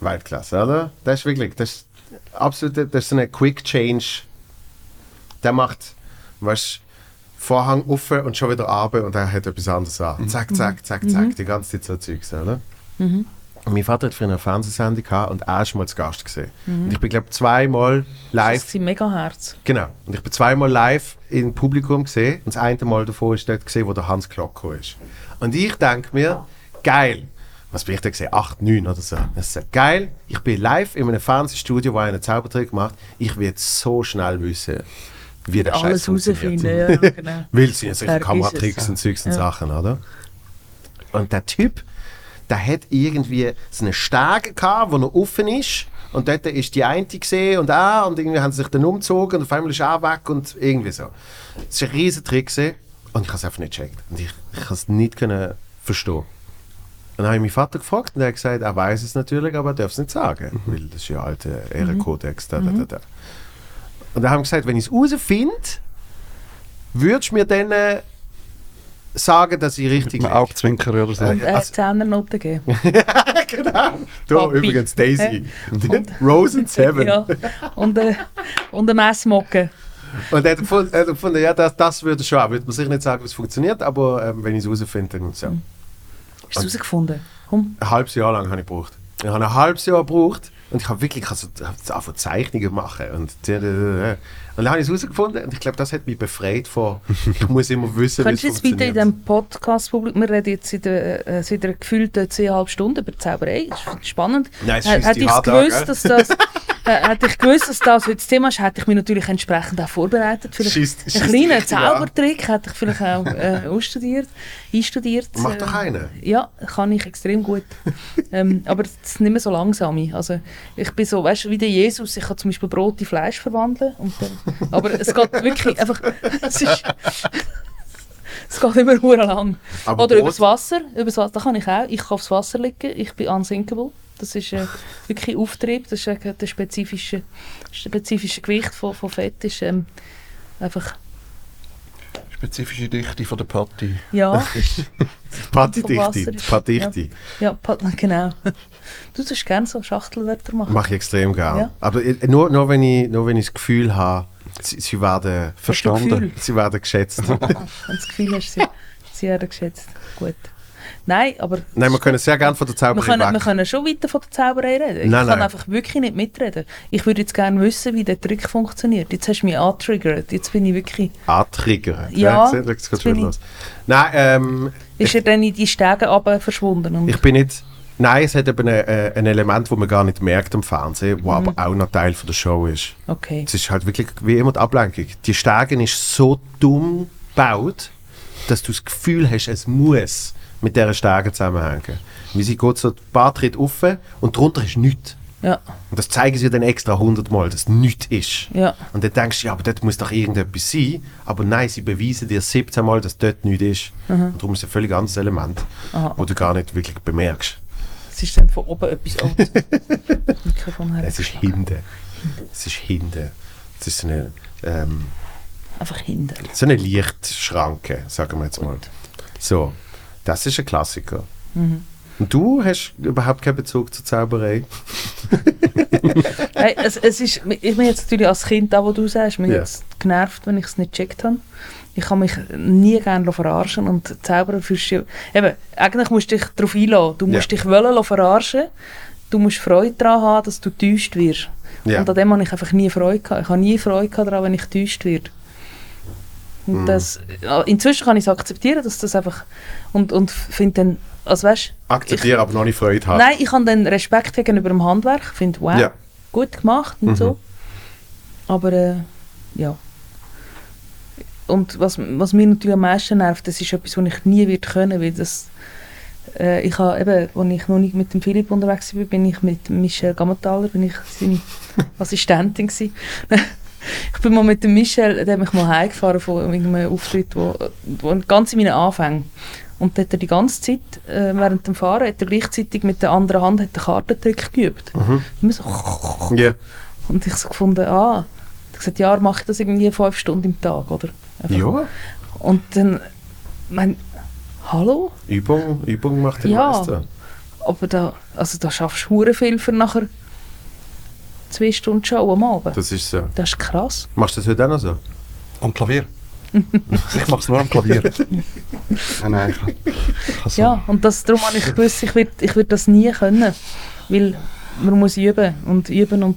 Speaker 1: Weltklasse, oder? Das ist wirklich, das ist absolut, das ist so eine Quick Change. Der macht, weißt Vorhang offen und schon wieder runter und er hat etwas anderes an. Zack, zack, zack, zack, die ganze Zeit so Zeugs, oder?
Speaker 3: Mhm.
Speaker 1: Und mein Vater hat früher eine Fernsehsendung gehabt und er ist mal zu Gast gesehen. Und ich bin, glaube zweimal live
Speaker 3: Das ist mega Herz.
Speaker 1: Genau. Und ich bin zweimal live im Publikum gesehen. Und das eine Mal davor ist dort gesehen, wo der Hans gekommen ist. Und ich denke mir, geil. Was bin ich da gesehen? 8, 9 oder so. Das ist geil. Ich bin live in einem Fernsehstudio, wo einer einen Zaubertrick macht. Ich will so schnell wissen, wie der Scheiß
Speaker 3: Alles
Speaker 1: funktioniert.
Speaker 3: ja, <laughs> genau.
Speaker 1: Weil sie ja solche
Speaker 3: Vergiss
Speaker 1: Kameratricks und und
Speaker 3: Ja.
Speaker 1: Sachen, oder? Und der Typ, der hat irgendwie so einen Steg gehabt, wo er offen ist. Und dort ist die eine gesehen und auch. Und irgendwie haben sie sich dann umgezogen und auf einmal ist er weg und irgendwie so. Das war ein riesen Trick gewesen. und ich habe es einfach nicht gecheckt. Und ich, ich habe es nicht können verstehen. Und dann habe ich meinen Vater gefragt und er hat gesagt, er weiß es natürlich, aber er darf es nicht sagen, weil das ist ja alter Ehrenkodex. Da, da, da, da. Und dann haben wir gesagt, wenn ich es herausfinde, würdest du mir dann äh, sagen, dass ich richtig
Speaker 2: Mit einem Augenzwinker oder so.
Speaker 3: Und er
Speaker 1: Also-
Speaker 3: hat Zehnernoten gegeben. <laughs>
Speaker 1: genau. Da
Speaker 3: Papi.
Speaker 1: übrigens Daisy. Rose and Seven.
Speaker 3: ja. Und, äh, und eine Messmocke.
Speaker 1: Und er hat gefunden, er hat gefunden ja, das, das würde schon auch. Würde man sicher nicht sagen, wie es funktioniert, aber ähm, wenn ich es herausfinde, dann so.
Speaker 3: Hast du es herausgefunden? Komm.
Speaker 1: Ein halbes Jahr lang habe ich gebraucht. Ich habe ein halbes Jahr gebraucht und ich habe wirklich ich habe so, so angefangen Zeichnungen machen und, und dann habe ich es herausgefunden und ich glaube, das hat mich befreit von, ich <laughs> muss immer wissen, wie es
Speaker 3: Könntest du jetzt bitte in
Speaker 1: funktioniert.
Speaker 3: diesem Podcast-Publikum, wir reden jetzt seit, äh, seit einer gefühlten 10,5 Stunden über Zauberei, das ist spannend.
Speaker 1: Nein, es
Speaker 3: Hätte ich gewusst, dass das, äh, <laughs> hätte ich gewusst, dass das heute das Thema ist, hätte ich mich natürlich entsprechend auch vorbereitet. Vielleicht
Speaker 1: Schießt-
Speaker 3: einen
Speaker 1: schießt
Speaker 3: kleinen. Zaubertrick hätte ich vielleicht auch äh, ausstudiert, einstudiert.
Speaker 1: Mach
Speaker 3: äh,
Speaker 1: doch einen.
Speaker 3: Ja, kann ich extrem gut. ähm, aber es ist nicht mehr so langsam. Also ich bin so, weißt du, wie der Jesus, ich kann zum Beispiel Brot in Fleisch verwandeln. Dann, aber es geht wirklich einfach, <laughs> es ist, es geht immer hure lang.
Speaker 1: Aber
Speaker 3: Oder
Speaker 1: Brot-
Speaker 3: übers Wasser, übers Wasser, das kann ich auch. Ich kann aufs Wasser liegen, ich bin unsinkable. Das ist äh, wirklich Auftrieb, das ist äh, der spezifische, spezifische Gewicht von, von Fett ist ähm, einfach,
Speaker 2: Spezifische Dichte von der Patti.
Speaker 3: ja, <laughs>
Speaker 1: Partydichte,
Speaker 3: Wasser ist-
Speaker 1: Partydichte.
Speaker 3: ja, pa- <laughs> genau. Du sollst gerne so Schachtelwörter machen.
Speaker 1: Mache ich extrem gerne.
Speaker 3: Ja.
Speaker 1: Aber äh, nur, nur, wenn ich, nur wenn ich das Gefühl habe, sie, sie werden
Speaker 2: Verstanden.
Speaker 1: Sie werden geschätzt. <laughs>
Speaker 3: Wenn du das Gefühl hast, sie, sie werden geschätzt. Gut. Nein, aber
Speaker 1: Nein, wir können sehr gerne von der
Speaker 3: wir
Speaker 1: Zauberei
Speaker 3: können, wir können schon weiter von der Zauberei reden. Ich
Speaker 1: Nein,
Speaker 3: kann
Speaker 1: nein.
Speaker 3: einfach wirklich nicht mitreden. Ich würde jetzt gerne wissen, wie der Trick funktioniert. Jetzt hast du mich angetriggert. Jetzt bin ich wirklich...
Speaker 1: Antriggern.
Speaker 3: Ja,
Speaker 1: ihr, jetzt geht's
Speaker 3: bin ich-.
Speaker 1: Nein, ähm,
Speaker 3: Ist er dann in die Stege runter verschwunden? Und
Speaker 1: ich bin nicht... Nein, es hat eben ein, äh, ein Element, das man gar nicht merkt am Fernsehen, wo
Speaker 3: Mhm.
Speaker 1: aber auch noch Teil von der Show ist.
Speaker 3: okay.
Speaker 1: Es ist halt wirklich wie immer die Ablenkung. Die Stege ist so dumm gebaut, dass du das Gefühl hast, es muss mit dieser Stege zusammenhängen. Wie sie geht so ein paar Tritte rauf und drunter ist nichts.
Speaker 3: Ja,
Speaker 1: Und das zeigen sie dann extra hundertmal, dass nichts ist.
Speaker 3: ja.
Speaker 1: Und dann denkst du, ja, aber dort muss doch irgendetwas sein. Aber nein, sie beweisen dir 17 Mal, dass dort nichts ist. Und darum ist es ein völlig anderes Element,
Speaker 3: Aha.
Speaker 1: wo du gar nicht wirklich bemerkst.
Speaker 3: Es ist dann von oben etwas <laughs> her.
Speaker 1: Es ist hinten. Es ist hinten. Es ist so eine, ähm,
Speaker 3: Einfach hinten.
Speaker 1: so eine Lichtschranke, sagen wir jetzt mal. So, das ist ein Klassiker.
Speaker 3: Mhm.
Speaker 1: Und du hast überhaupt keinen Bezug zur Zauberei? <laughs>
Speaker 3: Hey, es, es ist, ich bin jetzt natürlich als Kind da, wo du sagst, mich
Speaker 1: Ja.
Speaker 3: jetzt genervt, wenn ich es nicht gecheckt habe. Ich kann mich nie gerne verarschen und Zauberer fühlst du, eben, eigentlich musst du dich darauf einlassen. Du musst
Speaker 1: Ja.
Speaker 3: dich wollen verarschen. Du musst Freude daran haben, dass du getäuscht wirst.
Speaker 1: Ja.
Speaker 3: Und an dem habe ich einfach nie Freude gehabt. Ich habe nie Freude daran, wenn ich getäuscht werde. Und
Speaker 1: Mhm.
Speaker 3: das, ja, inzwischen kann ich es akzeptieren, dass das einfach und, und finde dann, also weißt,
Speaker 1: Akzeptiere, aber noch nicht Freude haben.
Speaker 3: Nein, ich habe dann Respekt gegenüber dem Handwerk. Ich finde, wow,
Speaker 1: Ja.
Speaker 3: gut gemacht und
Speaker 1: Mhm.
Speaker 3: so. Aber äh, ja. Und was, was mir natürlich am meisten nervt, das ist etwas, was ich nie wird können, weil das äh, ich habe eben, als ich noch nicht mit dem Philipp unterwegs war, bin ich mit Michel Gammertaler, bin ich seine <laughs> Assistentin gewesen. <laughs> ich bin mal mit dem Michel, der hat mich mal heimgefahren von irgendeinem Auftritt, wo, wo ganz in meinen Anfängen. Und dort hat er die ganze Zeit, äh, während dem Fahren, hat er gleichzeitig mit der anderen Hand hat den Kartentrick geübt.
Speaker 1: Mhm.
Speaker 3: Immer so. <laughs>
Speaker 1: Ja.
Speaker 3: Und ich so gefunden, ah, ich gesagt, ja, mache ich das irgendwie fünf Stunden im Tag, oder? Einfach.
Speaker 1: ja,
Speaker 3: Und dann, mein, hallo?
Speaker 1: Übung, Übung macht den
Speaker 3: Ja.
Speaker 1: Meister.
Speaker 3: Aber da, also da schaffst du hure viel für nachher zwei Stunden Show am Abend.
Speaker 1: Das ist so.
Speaker 3: Das ist krass.
Speaker 1: Machst du das heute auch noch so?
Speaker 2: Am Klavier. <laughs> ich mache es nur am Klavier. <laughs> nein, nein, ich, ich kann so.
Speaker 3: Ja, und das, darum habe ich gewusst, ich würde ich würd das nie können. Weil man muss üben und üben und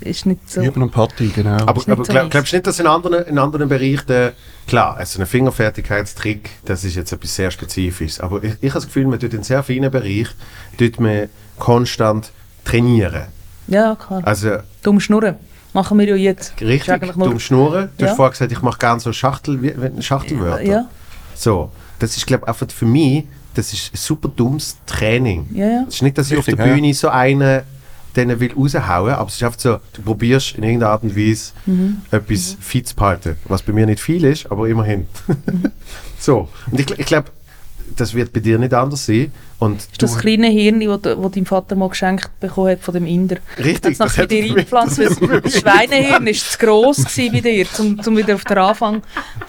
Speaker 3: ist nicht so.
Speaker 2: Üben und Party, genau.
Speaker 1: Aber, aber
Speaker 3: so
Speaker 1: glaub, glaubst du nicht, dass in anderen, in anderen Bereichen, klar, also ein Fingerfertigkeitstrick, das ist jetzt etwas sehr Spezifisches, aber ich, ich habe das Gefühl, man tut in sehr vielen Bereichen tut man konstant trainieren.
Speaker 3: Ja, klar.
Speaker 1: Also
Speaker 3: Dumm schnurren. Machen wir ja jetzt.
Speaker 1: Richtig, dumm schnurren. Du
Speaker 3: Ja.
Speaker 1: hast vorher gesagt, ich mache gerne so Schachtel, Schachtelwörter.
Speaker 3: Ja,
Speaker 1: So, das ist, glaube ich, einfach für mich, das ist ein super dummes Training.
Speaker 3: ja, ja.
Speaker 1: Es ist nicht, dass ich auf
Speaker 2: Richtig,
Speaker 1: der
Speaker 2: ja.
Speaker 1: Bühne so einen den will raushauen, aber es ist einfach so, du probierst in irgendeiner Art und Weise
Speaker 3: Mhm.
Speaker 1: etwas fit zu behalten, was bei mir nicht viel ist, aber immerhin. <laughs> so, und ich, ich glaube, das wird bei dir nicht anders sein. Und
Speaker 3: Ist das kleine Hirn, das wo dein Vater mal geschenkt bekommen hat von dem Inder?
Speaker 1: Richtig,
Speaker 3: Hat's nach
Speaker 1: hat
Speaker 3: dir
Speaker 1: er-
Speaker 3: eingepflanzt, das Schweinehirn ist zu gross gewesen bei dir, um, um wieder auf den Anfang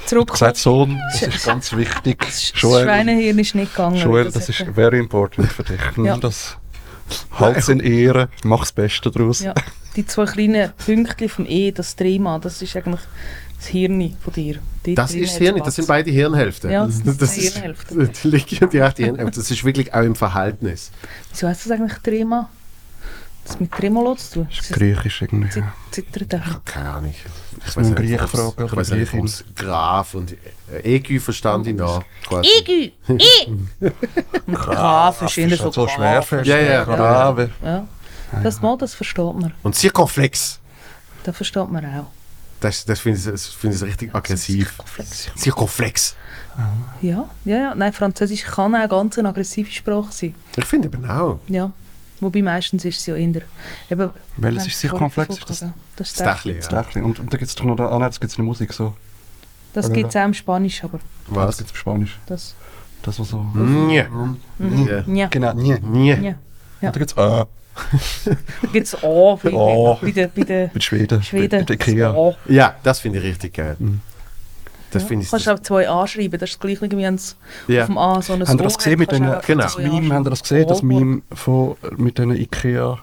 Speaker 3: zurückzukommen.
Speaker 2: gesagt, Sohn, das ist ganz wichtig.
Speaker 3: Das
Speaker 2: Joel,
Speaker 3: Schweinehirn ist nicht gegangen.
Speaker 2: Joel
Speaker 3: Das
Speaker 2: das ist
Speaker 3: er-
Speaker 2: very important für dich.
Speaker 3: Ja.
Speaker 2: das Hals in Ehre, mach das Beste daraus.
Speaker 3: Ja, die zwei kleinen Pünktchen vom E, das Drehma, das ist eigentlich das Hirn von dir. Dort
Speaker 1: Das ist das Hirn, das sind beide Hirnhälften. <laughs>
Speaker 3: Ja, das sind zwei
Speaker 1: ist
Speaker 3: Hirnhälften.
Speaker 1: Die linke und die rechte Hirnhälfte. Das ist wirklich auch im Verhältnis.
Speaker 3: Wieso heisst das eigentlich Drehma? Das mit Tremolo zu tun.
Speaker 2: Das ist griechisch irgendwie.
Speaker 3: Zit-
Speaker 2: Ja.
Speaker 3: Zittert er.
Speaker 1: Keine Ahnung. Ich
Speaker 2: muss einen
Speaker 1: nicht, ob's-
Speaker 2: fragen
Speaker 1: Ich weiß nicht, ob es Graf und äh, EQ verstand ich noch.
Speaker 3: I! Graf ist eher so
Speaker 2: so schwer fest.
Speaker 1: Ja, ja.
Speaker 2: Grave.
Speaker 3: Ja. Das Mal, das versteht man.
Speaker 1: Und Zirkonflex.
Speaker 3: Das versteht man auch.
Speaker 1: Das, das finde ich, das find ich richtig aggressiv. Zirkonflex.
Speaker 3: Ja, ja, ja. Nein, Französisch kann auch ganz eine aggressive Sprache sein.
Speaker 1: Ich finde eben auch.
Speaker 3: Ja. Wobei meistens ist es ja eher... Eben,
Speaker 2: Welches
Speaker 3: Nein,
Speaker 2: ist Das,
Speaker 3: aber. Das ist
Speaker 1: Das
Speaker 3: das.
Speaker 2: Das
Speaker 1: ja.
Speaker 2: Und, und da gibt es doch noch, da, ah nein, das gibt es in der Musik so.
Speaker 3: Das gibt es auch im Spanisch, aber
Speaker 2: Das
Speaker 1: Was?
Speaker 2: gibt es auf Spanisch.
Speaker 3: das...
Speaker 2: Das, was so...
Speaker 1: Nja.
Speaker 3: Mhm.
Speaker 1: Ja.
Speaker 3: Ja.
Speaker 2: Genau, nie.
Speaker 1: Nja.
Speaker 3: Ja. Ja.
Speaker 2: Und da gibt es A
Speaker 3: Da gibt es A bei,
Speaker 2: A.
Speaker 3: bei, den, bei den
Speaker 2: mit Schweden.
Speaker 3: Schweden.
Speaker 2: Mit Ikea.
Speaker 3: Das.
Speaker 1: Ja, das finde ich richtig geil.
Speaker 2: Mhm.
Speaker 1: Das
Speaker 3: Ja.
Speaker 1: finde ich.
Speaker 3: Kannst du auch zwei anschreiben, das ist gleich wie es
Speaker 1: ja.
Speaker 3: auf dem A so ein
Speaker 2: Habt ihr das gesehen mit den,
Speaker 1: Genau.
Speaker 2: das Meme, ihr das gesehen, das
Speaker 3: Oh,
Speaker 2: Meme von, mit den Ikea,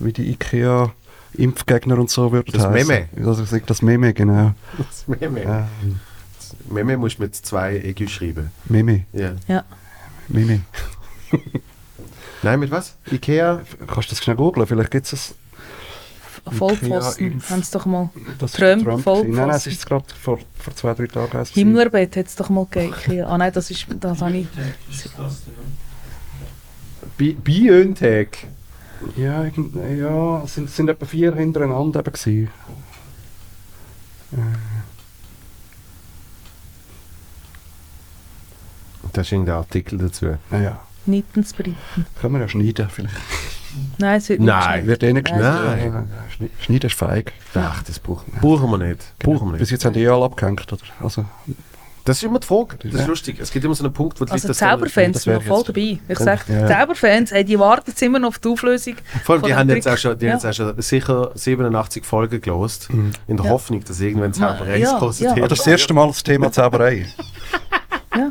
Speaker 2: wie die Ikea Impfgegner und so würden
Speaker 1: Das
Speaker 2: heissen.
Speaker 1: Meme.
Speaker 2: Sag das Meme, genau.
Speaker 1: Das Meme.
Speaker 2: Ja,
Speaker 1: Meme musst du mit zwei EQ schreiben.
Speaker 2: Meme,
Speaker 1: Ja.
Speaker 3: Ja.
Speaker 2: Meme. <laughs>
Speaker 1: Nein, mit was? Ikea?
Speaker 2: Kannst du das schnell googeln? Vielleicht gibt es
Speaker 3: Vollpfosten,
Speaker 2: Ikea-Impf-
Speaker 3: haben sie doch mal.
Speaker 2: das
Speaker 3: Trump,
Speaker 2: gewesen.
Speaker 3: Vollpfosten.
Speaker 2: Nein, nein, es ist gerade vor, vor zwei, drei Tagen.
Speaker 3: Himmlerbett hat es doch mal gegeben. Ah nein, das ist, das habe ich...
Speaker 4: Das
Speaker 1: Biontech.
Speaker 2: Ja, ja es sind, sind etwa vier hintereinander eben gewesen.
Speaker 1: Das ist irgendein Artikel dazu.
Speaker 2: Naja,
Speaker 3: Nittensbriten.
Speaker 2: können wir ja schneiden vielleicht.
Speaker 3: Nein, es wird nicht
Speaker 1: Nein.
Speaker 2: Wird eh nicht
Speaker 3: Nein.
Speaker 2: geschnitten. Ja, Schne- Schneiden ist feig.
Speaker 1: Ach, das brauchen, brauchen wir nicht. Brauchen wir
Speaker 2: Bis
Speaker 1: nicht.
Speaker 2: jetzt haben die eh alle abgehängt, oder? Also,
Speaker 1: Das ist immer die Frage. Das ist lustig. Es gibt immer so einen Punkt, wo die
Speaker 3: Also
Speaker 1: Leute das dann-
Speaker 3: Zauberfans sind noch voll dabei. Ich sage,
Speaker 2: ja.
Speaker 3: Zauberfans, ey, die warten jetzt immer noch auf die Auflösung.
Speaker 1: Vor allem, die haben jetzt auch schon, die haben
Speaker 3: Ja.
Speaker 1: jetzt auch schon sicher 87 Folgen gelost, in der
Speaker 3: Ja.
Speaker 1: Hoffnung, dass irgendwann Zauberei
Speaker 3: Ja,
Speaker 1: kostet.
Speaker 3: ja.
Speaker 2: Das ist das erste Mal das Thema Zauberei.
Speaker 3: Ja.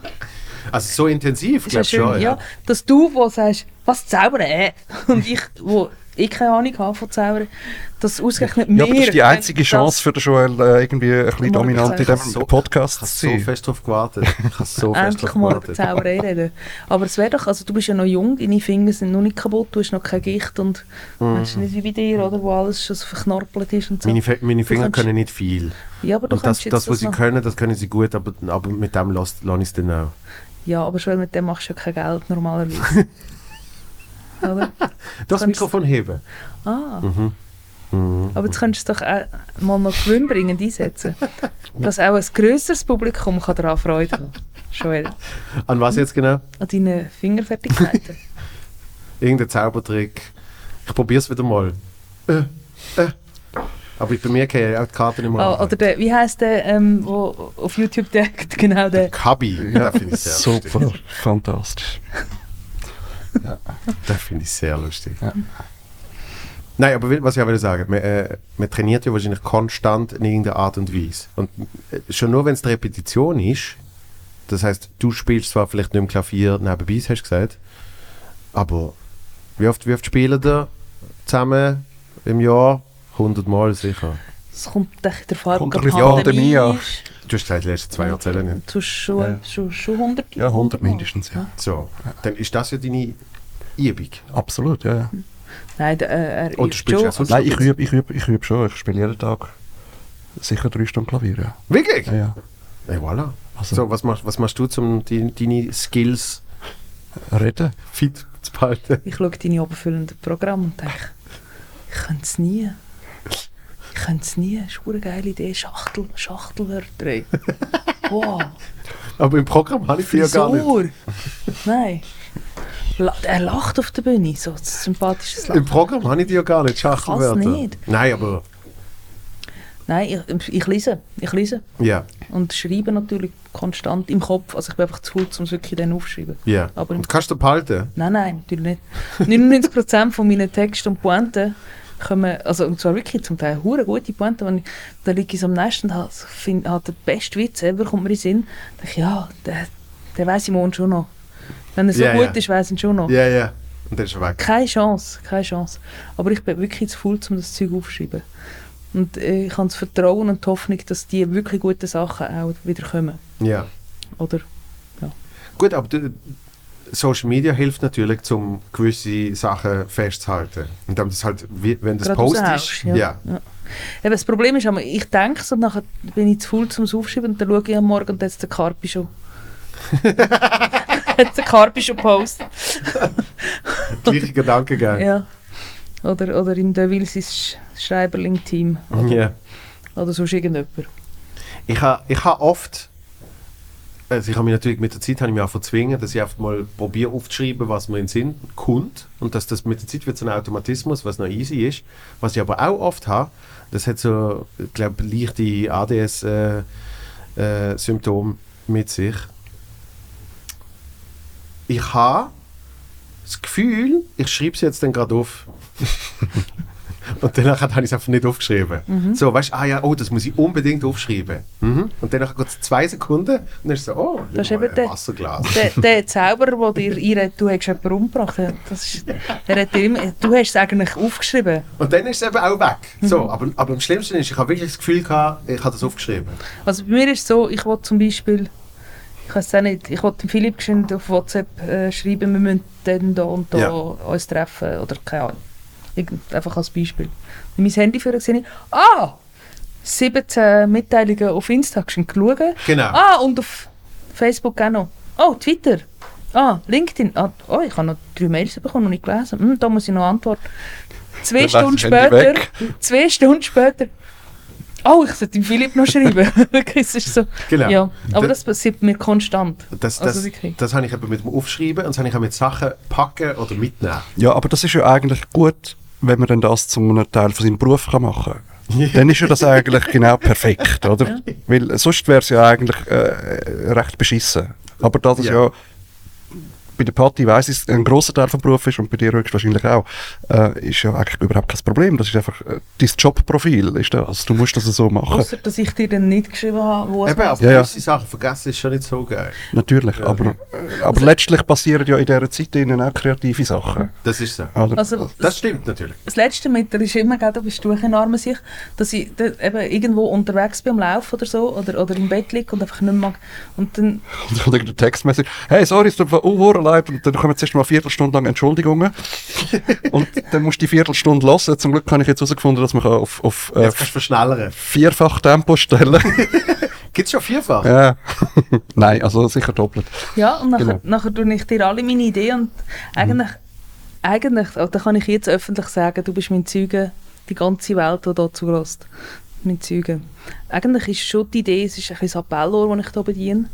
Speaker 1: Also so intensiv,
Speaker 3: ja
Speaker 1: glaube ich
Speaker 3: schön,
Speaker 1: schon.
Speaker 3: ja. Dass du, wo sagst, was zaubern, äh, <laughs> und ich, wo ich keine Ahnung habe von Zaubern, dass ausgerechnet
Speaker 2: Ja,
Speaker 3: mir...
Speaker 2: aber das ist die einzige
Speaker 3: das-
Speaker 2: Chance für den Joel, äh, irgendwie ein bisschen dominant in diesem
Speaker 1: So-
Speaker 2: Podcast
Speaker 1: Ich habe
Speaker 2: zu
Speaker 1: so
Speaker 2: sein.
Speaker 1: fest drauf gewartet. Ich habe so <laughs> fest
Speaker 3: Endlich mal über
Speaker 1: gewartet.
Speaker 3: Zauberei reden. Aber es wäre doch, also du bist ja noch jung, deine Finger sind noch nicht kaputt, du hast noch kein Gicht und weißt du nicht wie bei dir, oder, wo alles schon so verknorpelt ist und so.
Speaker 1: Meine, Fe- meine Finger
Speaker 3: kannst-
Speaker 1: können nicht viel.
Speaker 3: ja, aber du
Speaker 1: Und das, das, was sie
Speaker 3: noch-
Speaker 1: können, das können sie gut, aber, aber mit dem lasse ich es dann auch.
Speaker 3: Ja, aber schon mit dem machst du ja kein Geld normalerweise. <laughs> oder?
Speaker 1: Das
Speaker 3: Kannst-
Speaker 1: Mikrofon heben.
Speaker 3: Ah,
Speaker 1: Mhm.
Speaker 3: aber jetzt könntest du es doch auch mal noch gewinnbringend einsetzen. Dass auch ein grösseres Publikum kann daran Freude haben Joel,
Speaker 1: An was jetzt genau?
Speaker 3: an deinen Fingerfertigkeiten. <laughs>
Speaker 1: Irgendein Zaubertrick. Ich probiere es wieder mal. Äh, äh. Aber bei mir kann auch die Karte nicht mehr
Speaker 3: Ah,
Speaker 1: an.
Speaker 3: oder der, wie heisst der, ähm, wo auf YouTube der, <laughs> genau der,
Speaker 1: Kabi.
Speaker 2: Ja,
Speaker 1: das finde ich sehr
Speaker 2: super,
Speaker 1: lustig.
Speaker 2: fantastisch.
Speaker 1: Das finde ich sehr lustig.
Speaker 2: Ja.
Speaker 1: Nein, aber was ich auch will sagen, man, äh, man trainiert ja wahrscheinlich konstant in irgendeiner Art und Weise. Und äh, schon nur, wenn es die Repetition ist, das heißt, du spielst zwar vielleicht nicht im Klavier nebenbei, hast du gesagt, aber wie oft, wie oft spielen da zusammen im Jahr? 100 Mal sicher.
Speaker 3: es kommt echt der Fall,
Speaker 2: Kommt
Speaker 3: Pandemie
Speaker 2: Pandemie an.
Speaker 1: Du hast gesagt, die letzten zwei Jahre zählen nicht.
Speaker 3: Du hast schon,
Speaker 2: Ja.
Speaker 3: schon, schon 100
Speaker 2: Ja, 100
Speaker 3: Mal.
Speaker 2: mindestens, ja.
Speaker 1: So, dann ist das ja deine Übung.
Speaker 2: Absolut, ja. ja.
Speaker 3: Nein, der, äh, er übt schon.
Speaker 1: sonst
Speaker 2: Nein, ich übe, ich übe, ich übe schon. Ich spiele jeden Tag sicher drei Stunden Klavier, ja.
Speaker 1: Wirklich?
Speaker 2: Ja, ja.
Speaker 1: Ja, voilà.
Speaker 2: Also,
Speaker 1: So, was machst, was machst du, um die, deine Skills
Speaker 2: reden.
Speaker 1: fit zu behalten?
Speaker 3: Ich schaue deine oberfüllenden Programme und denke, ich könnte es nie. Ich könnte es nie. Das ist eine geile Idee. Schachtel, Schachtelwörter. <laughs> Wow.
Speaker 1: Aber im Programm habe ich die ja gar nicht.
Speaker 3: Nein. Er lacht auf der Bühne. So ein sympathisches
Speaker 1: Im
Speaker 3: Lachen.
Speaker 1: Programm habe ich die ja gar nicht, Schachtelwörter.
Speaker 3: nicht.
Speaker 1: Nein, aber
Speaker 3: Nein, ich, ich lese. Ich lese.
Speaker 1: ja,
Speaker 3: Und schreibe natürlich konstant im Kopf. Also ich bin einfach zu faul, um es wirklich dann aufzuschreiben.
Speaker 1: ja.
Speaker 3: Aber im
Speaker 1: Und kannst du behalten?
Speaker 3: Nein, nein, natürlich nicht. <laughs> 99% von meinen Texten und Pointen kommen, also und zwar wirklich zum Teil hure gute Pointen, wenn ich, da liege ich so am Nest und habe find, habe den besten Witz ever, kommt mir in den Sinn, denke ich, ja, den, den weiss ich morgen schon noch. Wenn er so
Speaker 1: Ja,
Speaker 3: gut
Speaker 1: ja.
Speaker 3: ist, weiss ich ihn schon noch.
Speaker 1: Ja, ja. Und dann ist er weg.
Speaker 3: Keine Chance, keine Chance. Aber ich bin wirklich zu faul, um das Zeug aufzuschreiben. Und äh, ich habe das Vertrauen und die Hoffnung, dass die wirklich guten Sachen auch wieder kommen.
Speaker 1: Ja.
Speaker 3: Oder?
Speaker 1: Gut, aber du, Social Media hilft natürlich, um gewisse Sachen festzuhalten. Und dann das halt, wenn das
Speaker 3: Gerade
Speaker 1: Post
Speaker 3: raushaust,
Speaker 1: ist,
Speaker 3: ja.
Speaker 1: ja.
Speaker 3: Ja. Eben, das Problem ist, ich denke es und nachher bin ich zu faul zum Aufschreiben und dann schaue ich am Morgen und dann hat der Karpi schon. <laughs> hat der Karpi schon gepostet.
Speaker 1: Gleiche Gedankengang.
Speaker 3: Ja. Oder, oder im Deville sein Sch- Schreiberling-Team.
Speaker 1: Ja.
Speaker 3: Oder sonst irgendjemand.
Speaker 1: Ich habe ich ha oft, also ich habe mich natürlich mit der Zeit habe ich auch verzwingen, dass ich einfach mal probiere aufzuschreiben, was mir in den Sinn kommt und dass das mit der Zeit wird so ein Automatismus, was noch easy ist. Was ich aber auch oft habe, das hat so, ich glaube, leichte ADS-Symptome äh, Symptome mit sich. Ich habe das Gefühl, ich schreibe es jetzt dann gerade auf. <laughs> Und danach habe ich es einfach nicht aufgeschrieben.
Speaker 3: Mhm.
Speaker 1: So, weißt du, ah ja, oh, das muss ich unbedingt aufschreiben. Mhm. Und danach geht es zwei Sekunden und dann ist es so, oh,
Speaker 3: Das ist eben der-
Speaker 1: ein Wasserglas.
Speaker 3: Der, der Zauberer, der dir einredet, du hast jemanden umgebracht, der- das ist, der hat dir immer, du hast es eigentlich aufgeschrieben.
Speaker 1: Und dann ist es eben auch weg. So,
Speaker 3: Mhm.
Speaker 1: aber, aber am schlimmsten ist, ich habe wirklich das Gefühl gehabt, ich habe das aufgeschrieben.
Speaker 3: Also bei mir ist es so, ich wollte zum Beispiel, ich weiß auch nicht, ich wollte Philipp auf WhatsApp äh, schreiben, wir müssen dann da und da
Speaker 1: Ja.
Speaker 3: uns treffen oder keine Ahnung. Irgend, einfach als Beispiel. Und mein Handy für gesehen, ich, ah, 17 Mitteilungen auf Insta schon geschaut.
Speaker 1: Genau.
Speaker 3: Ah, und auf Facebook auch noch. Oh, Twitter. Ah, LinkedIn. Ah, oh, ich habe noch drei Mails bekommen und nicht gelesen. Hm, da muss ich noch antworten. Zwei Stunden
Speaker 2: das
Speaker 3: später, zwei Stunden später, oh, ich sollte dem Philipp noch schreiben. <laughs> Es ist so.
Speaker 1: Genau.
Speaker 3: Ja, aber
Speaker 1: Das-
Speaker 3: das passiert mir konstant.
Speaker 1: Das,
Speaker 3: Also
Speaker 1: das,
Speaker 3: wirklich.
Speaker 1: das habe ich eben mit dem Aufschreiben und das habe ich auch mit Sachen packen oder mitnehmen.
Speaker 2: Ja, aber das ist ja eigentlich gut, wenn man dann das zu einem Teil von seinem Beruf kann machen kann. dann ist ja das eigentlich genau perfekt, oder? Weil sonst wäre es ja eigentlich äh, recht beschissen. Aber das ist
Speaker 1: Ja.
Speaker 2: ja, bei der Party weiss ich, ein grosser Teil vom Beruf ist und bei dir höchstwahrscheinlich auch, äh, ist ja eigentlich überhaupt kein Problem. Das ist einfach äh, dein Jobprofil, ist das. Du musst das so machen.
Speaker 3: Ausser, dass ich dir dann nicht geschrieben habe, wo es
Speaker 1: Eben, aber
Speaker 2: Ja, ja.
Speaker 1: Sachen vergessen ist schon nicht so geil.
Speaker 2: Natürlich, aber, äh, aber letztlich passieren ja in dieser Zeit ihnen auch kreative Sachen.
Speaker 1: Das ist so.
Speaker 2: Oder?
Speaker 3: Also,
Speaker 1: Das stimmt natürlich.
Speaker 3: das letzte mit dir ist immer, da bist du ein armer sich, dass ich da eben irgendwo unterwegs bin am Lauf oder so oder, oder im Bett liege und einfach nicht mag. Und dann,
Speaker 2: Und dann eine Textmessage, hey, sorry, es tut mir leid. Und dann kommen zuerst mal eine Viertelstunde lang Entschuldigungen. und dann musst du die Viertelstunde hören. Zum Glück habe ich jetzt herausgefunden, dass man kann auf, auf äh, vierfach Tempo stellen <laughs>
Speaker 1: Gibt es schon vierfach?
Speaker 2: Ja. <laughs> Nein, also sicher doppelt.
Speaker 3: ja, und nachher,
Speaker 2: Genau.
Speaker 3: nachher tue ich dir alle meine Ideen und eigentlich, eigentlich, oh, da kann ich jetzt öffentlich sagen, du bist mein Zeuge, die ganze Welt, die da zulässt. Mein Zeuge. Eigentlich ist schon die Idee, es ist ein bisschen das Appellrohr, das ich hier bediene,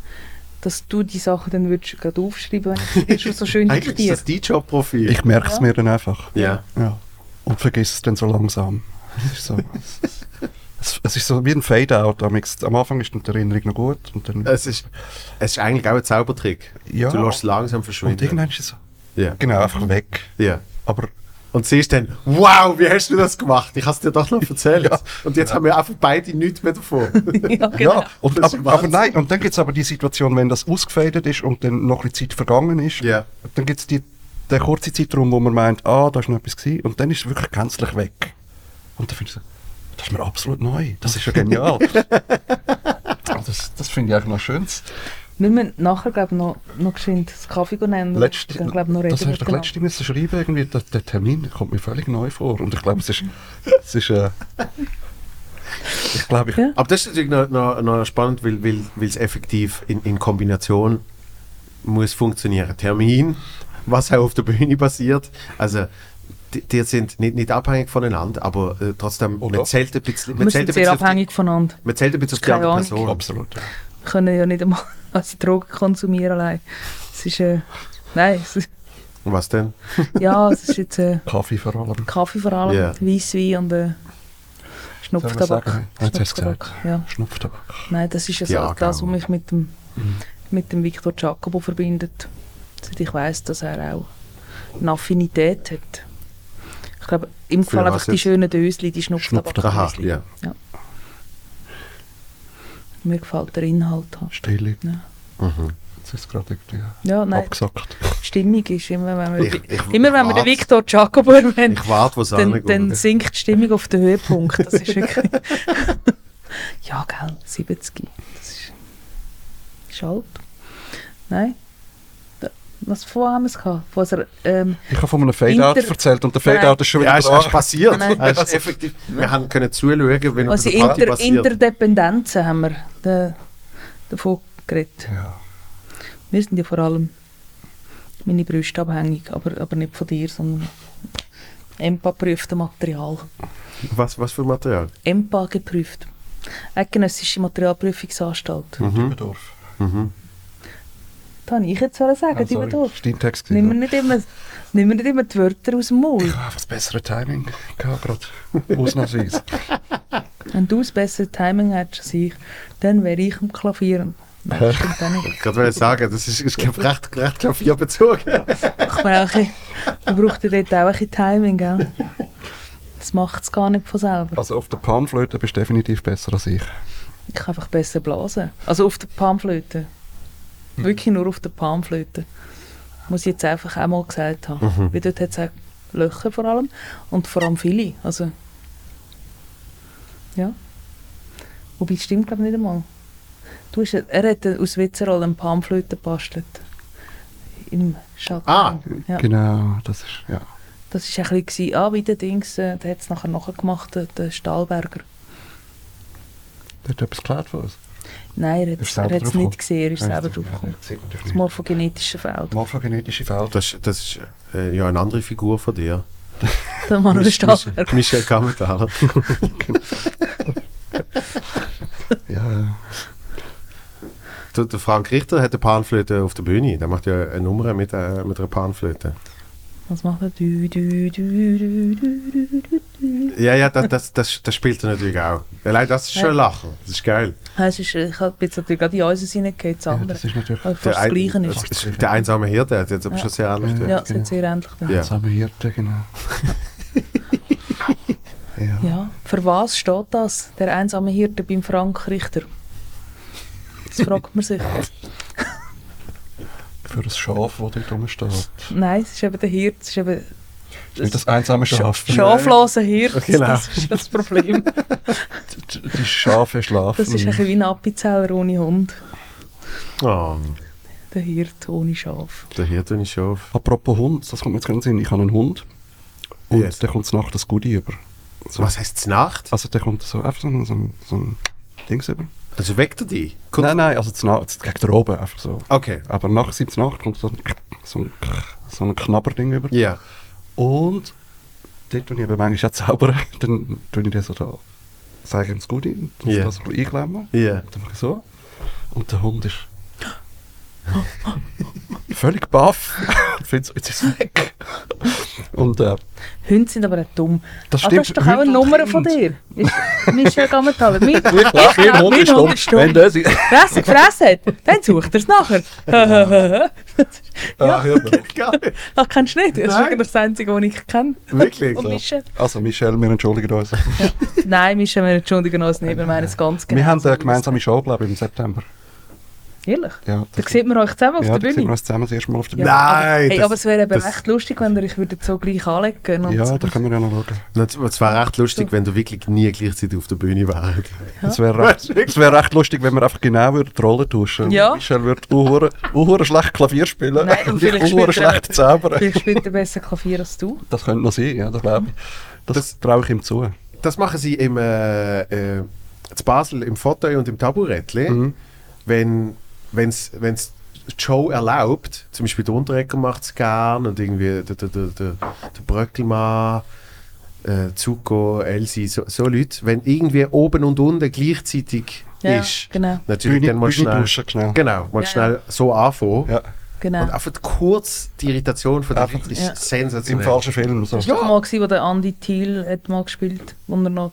Speaker 3: dass du die Sachen dann würdest gerade aufschreiben, wenn schon so schön <laughs>
Speaker 1: Eigentlich ist das dein Jobprofil.
Speaker 2: Ich merke es
Speaker 3: Ja.
Speaker 2: mir dann einfach.
Speaker 1: Ja.
Speaker 2: Ja. Und vergiss es dann so langsam. Es ist so, es, es ist so wie ein Fade-out. Am am Anfang ist die Erinnerung noch gut. Und dann,
Speaker 1: Es ist, es ist eigentlich auch ein Zaubertrick.
Speaker 2: Ja.
Speaker 1: Du lässt es langsam
Speaker 2: und
Speaker 1: verschwinden.
Speaker 2: irgendwann ist es so,
Speaker 1: ja.
Speaker 2: genau, einfach weg.
Speaker 1: ja.
Speaker 2: Aber
Speaker 1: Und siehst dann, wow, wie hast du das gemacht? Ich habe es dir doch noch erzählt.
Speaker 2: Ja.
Speaker 1: Und jetzt haben wir einfach beide nichts mehr davon. <laughs>
Speaker 3: ja, genau.
Speaker 2: Ja, und,
Speaker 1: ist
Speaker 2: aber, aber nein, und dann gibt es aber die Situation, wenn das ausgefadet ist und dann noch ein Zeit vergangen ist,
Speaker 1: Ja.
Speaker 2: dann gibt es die, den kurzen Zeitraum, wo man meint, ah, da ist noch etwas gewesen, und dann ist es wirklich gänzlich weg. Und dann finde ich so, das ist mir absolut neu, das ist ja genial. <laughs> das das finde ich eigentlich noch schönes.
Speaker 3: Wir müssen nachher glaub, noch, noch geschwind das Kaffee nehmen.
Speaker 2: Letzte,
Speaker 3: dann, glaub, noch
Speaker 2: das hast du letzte müssen schreiben, irgendwie, der, der Termin kommt mir völlig neu vor. Und ich glaube, es ist, es ist äh, ich glaube, ich,
Speaker 3: Ja.
Speaker 1: Aber das ist natürlich noch, noch, noch spannend, weil, weil, weil es effektiv in, in Kombination muss funktionieren. Termin, was auch auf der Bühne passiert. Also, die, die sind nicht, nicht abhängig voneinander, aber äh, trotzdem,
Speaker 2: Oder?
Speaker 1: man zählt ein bisschen,
Speaker 3: Wir
Speaker 1: man zählt
Speaker 3: sind
Speaker 1: ein
Speaker 3: sehr
Speaker 1: bisschen, auf die,
Speaker 3: abhängig voneinander.
Speaker 1: man zählt ein bisschen auf die andere. Person.
Speaker 2: absolut. ja.
Speaker 3: Wir können ja nicht einmal <laughs> also Drogen konsumieren allein. Es ist, äh, nein, es ist,
Speaker 1: Was denn? <laughs>
Speaker 3: ja, es ist jetzt äh,
Speaker 2: Kaffee vor allem.
Speaker 3: Kaffee vor allem,
Speaker 1: Ja.
Speaker 3: Weisswein und äh, Schnupftabak. Schnupftabak, ja.
Speaker 2: Schnupftabak.
Speaker 3: Nein, das ist ja, so
Speaker 1: Ja,
Speaker 3: das, was
Speaker 1: genau.
Speaker 3: mich mit dem, mit dem Victor Giacobo verbindet. Seit ich weiß, dass er auch eine Affinität hat. Ich glaube, im Fall
Speaker 1: was
Speaker 3: einfach die schönen Dösli, die Schnupftabak.
Speaker 1: Aha, ja.
Speaker 3: Mir gefällt der Inhalt. halt.
Speaker 2: Stille.
Speaker 3: Ja.
Speaker 1: Mhm.
Speaker 2: Jetzt ist es gerade irgendwie
Speaker 3: Ja, nein,
Speaker 2: abgesackt.
Speaker 3: die Stimmung ist immer, wenn wir,
Speaker 1: Ich- ich
Speaker 3: immer wenn wir den. Victor Giacobo erwähnen, dann, dann sinkt die Stimmung auf den Höhepunkt. Das ist wirklich... <laughs> ja, gell, 70. Das ist, ist alt. Nein. Was vorher haben wir es gehabt? Von unserer, ähm,
Speaker 2: Ich habe von einem Fade-Out
Speaker 3: Inter-
Speaker 2: erzählt und der Fade-Out ist schon
Speaker 1: Ja,
Speaker 2: wieder
Speaker 1: es
Speaker 2: da.
Speaker 1: ist passiert.
Speaker 3: Nein.
Speaker 1: Ist effektiv. Wir haben können zuschauen, wenn
Speaker 3: also
Speaker 1: der Party
Speaker 3: Inter
Speaker 1: passiert.
Speaker 3: Interdependenzen haben wir da, davon geredet.
Speaker 2: Ja.
Speaker 3: Wir sind ja vor allem meine Brüste abhängig, aber, aber nicht von dir, sondern EMPA-geprüfte Material.
Speaker 1: Was, was für Material?
Speaker 3: EMPA geprüft. Eidgenössische Materialprüfungsanstalt.
Speaker 1: Mhm.
Speaker 2: Dübendorf.
Speaker 1: Mhm.
Speaker 3: Das habe ich jetzt sagen,
Speaker 2: Ah,
Speaker 3: die
Speaker 2: sorry,
Speaker 3: Dübendorf.
Speaker 2: das ist dein Text.
Speaker 3: Nimm mir
Speaker 2: gewesen.
Speaker 3: nicht immer, nimm mir nicht immer die Wörter aus dem Maul.
Speaker 2: Ich habe das bessere Timing gehabt, gerade. Ausnahmsweise. <laughs>
Speaker 3: Wenn du das bessere Timing hättest als ich, dann wäre ich am Klavieren. <laughs> Nein.
Speaker 1: Ich wollte sagen, das ist, ist recht, recht
Speaker 3: ein bisschen- man braucht ja dort auch ein bisschen Timing, gell? Das macht es gar nicht von selber.
Speaker 2: Also auf der Panflöte bist du definitiv besser als ich.
Speaker 3: Ich kann einfach besser blasen. Also auf der Panflöte. <laughs> Wirklich nur auf der Panflöte. Muss ich jetzt einfach auch mal gesagt haben.
Speaker 1: Mhm.
Speaker 3: Weil dort hat es auch Löcher vor allem. Und vor allem viele. Also, ja. Wobei, das stimmt glaube ich nicht einmal. Du hast, er hat aus Witzerol eine Panflöte gebastelt. Im Schatten.
Speaker 1: Ah.
Speaker 3: ja.
Speaker 2: Genau, das ist, ja.
Speaker 3: Das war ein bisschen, ah, wie der Dings, äh, der hat es nachher nachgemacht, der, der Stahlberger.
Speaker 2: Der hat etwas geklaut von uns.
Speaker 3: Nein, er hat es nicht gesehen, er ist selber
Speaker 2: das-
Speaker 3: drauf
Speaker 2: ja,
Speaker 3: gekommen.
Speaker 2: das
Speaker 3: morphogenetische Feld.
Speaker 2: Morphogenetische Feld.
Speaker 1: Das, das ist äh, ja eine andere Figur von dir. <laughs>
Speaker 3: Der Manuel
Speaker 1: Mich-
Speaker 3: Stahlberger.
Speaker 1: Michel Kammentaler.
Speaker 2: Ja, <laughs> <laughs> ja.
Speaker 1: Der, der Frank Richter hat eine Panflöte auf der Bühne. Der macht ja eine Nummer mit, äh, mit einer Panflöte.
Speaker 3: Was macht er? Du, du, du,
Speaker 1: Ja, ja, das, das, das, das spielt er natürlich auch. Allein das ist schon
Speaker 3: Ja.
Speaker 1: ein Lachen. Das ist geil.
Speaker 3: Es ist, ich habe jetzt natürlich gerade in uns reingehauen, das
Speaker 2: Ja,
Speaker 3: andere.
Speaker 2: das ist natürlich
Speaker 3: fast das
Speaker 1: ein-
Speaker 3: Gleiche
Speaker 1: das
Speaker 3: ist.
Speaker 1: ist der einsame Hirte hat jetzt aber
Speaker 3: Ja.
Speaker 1: schon sehr ähnlich.
Speaker 2: Ja.
Speaker 3: Ja, es hat sehr ähnlich.
Speaker 1: Ja.
Speaker 3: Ja.
Speaker 2: Zusammen Hirte, genau. <laughs> ja.
Speaker 3: ja, für was steht das, der einsame Hirte beim Frank Richter? Das fragt man sich. <laughs>
Speaker 2: Für ein Schaf, das dort rumsteht.
Speaker 3: Nein, es ist eben der Hirte, es ist eben
Speaker 2: Nicht das einsame Schaf.
Speaker 3: schafloser Hirte,
Speaker 1: Genau.
Speaker 3: das ist das Problem. <laughs>
Speaker 2: Die- Die Schafe schlafen.
Speaker 3: Das ist ein bisschen wie ein Appenzeller ohne Hund.
Speaker 1: Oh,
Speaker 3: Der Hirte ohne Schaf.
Speaker 1: der Hirte ist schon auf.
Speaker 2: Apropos Hund, das kommt mir jetzt in den Sinn. Ich habe einen Hund. Und
Speaker 1: Yes.
Speaker 2: der kommt nachts das Goodie über. So.
Speaker 1: Was heisst es Nacht?
Speaker 2: Also der kommt so einfach so ein, so so ein Dings über.
Speaker 1: Also weckt er dich? Kommt-
Speaker 2: Nein, nein, also zu Nacht, gegen den oben einfach so.
Speaker 1: Okay.
Speaker 2: Aber nach 17 Nacht kommt so ein, so ein, so ein Knabberding über.
Speaker 1: Ja.
Speaker 2: Und dort tue ich eben manchmal auch zaubern. <laughs> Dann tue ich den so da, sage ihm das Goodie, und dann
Speaker 1: Ja.
Speaker 2: yeah. so ein bisschen einklemmen.
Speaker 1: Ja.
Speaker 2: Dann mache ich so. Und der Hund ist völlig baff. Ich jetzt ist es weg. Und äh,
Speaker 3: Hunde sind aber auch dumm.
Speaker 2: das
Speaker 3: Ah,
Speaker 2: stimmt.
Speaker 3: das ist doch auch eine
Speaker 2: Hunde
Speaker 3: Nummer von dir. Michel Gammenthaler. Mein,
Speaker 2: Ja, klar, mein
Speaker 3: Genau,
Speaker 2: Hund ist dumm.
Speaker 3: Ist dumm.
Speaker 2: Wenn der sie...
Speaker 3: Fresse gefressen hat, dann sucht er es nachher. <laughs> <laughs>
Speaker 2: Ah, hör <laughs> mal.
Speaker 1: Geil.
Speaker 3: Ach, kennst du nicht? Das ist eigentlich das Einzige, was ich kenne.
Speaker 1: Wirklich?
Speaker 3: Und Michel?
Speaker 2: Also Michelle, wir entschuldigen uns.
Speaker 3: Nein, Michel, wir entschuldigen uns nicht, wir meinen es ganz genau.
Speaker 2: wir haben eine gemeinsame Show, glaube ich, im September.
Speaker 3: Ehrlich?
Speaker 2: Ja,
Speaker 3: Da sieht man euch zusammen auf
Speaker 2: ja,
Speaker 3: der
Speaker 2: da sehen wir
Speaker 3: Bühne.
Speaker 2: uns zusammen das erste Mal auf der
Speaker 3: Ja,
Speaker 2: Bühne.
Speaker 1: Nein,
Speaker 3: aber, hey,
Speaker 1: das-
Speaker 3: aber es wäre eben
Speaker 1: das-
Speaker 3: echt lustig, wenn ihr euch würdet so gleich anlegen und
Speaker 2: Ja,
Speaker 3: so.
Speaker 2: da können wir ja noch schauen.
Speaker 1: Das- Es wäre recht lustig, wenn du wirklich nie gleichzeitig auf der Bühne wärst.
Speaker 2: Es wäre recht, es wär recht lustig, wenn wir einfach genau würden die Rolle tauschen
Speaker 3: Ja.
Speaker 2: Michelle würde uhure schlecht Klavier spielen
Speaker 3: Nein, und
Speaker 2: und ich
Speaker 3: vielleicht
Speaker 2: uhure
Speaker 3: spielt er-
Speaker 2: schlecht zaubern.
Speaker 3: Vielleicht spielt er besser Klavier als du.
Speaker 2: Das könnte noch sein, ja, das glaube ich. Das,
Speaker 1: Das-
Speaker 2: traue ich ihm zu.
Speaker 1: Das machen sie im äh, äh, zu Basel im Fauteuil und im Taburettli,
Speaker 2: Mhm.
Speaker 1: wenn wenn's, wenn's die Show erlaubt, zum Beispiel der Unterrecker macht es gern und irgendwie der, der, der, der, der Bröckelmann, äh, Zuko, Elsie, so, so Leute, wenn irgendwie oben und unten gleichzeitig
Speaker 3: Ja,
Speaker 1: ist,
Speaker 3: genau.
Speaker 1: natürlich dann mal
Speaker 2: Bühne
Speaker 1: schnell,
Speaker 2: schnell.
Speaker 1: genau, mal
Speaker 3: Ja,
Speaker 1: schnell so anfangen.
Speaker 2: Ja,
Speaker 3: genau.
Speaker 1: Und einfach kurz die Irritation von der ist
Speaker 3: Ja.
Speaker 2: im
Speaker 1: sensationell.
Speaker 2: falschen Film. So.
Speaker 3: Das war mal, gewesen, wo der Andy Thiel hat mal gespielt wo er noch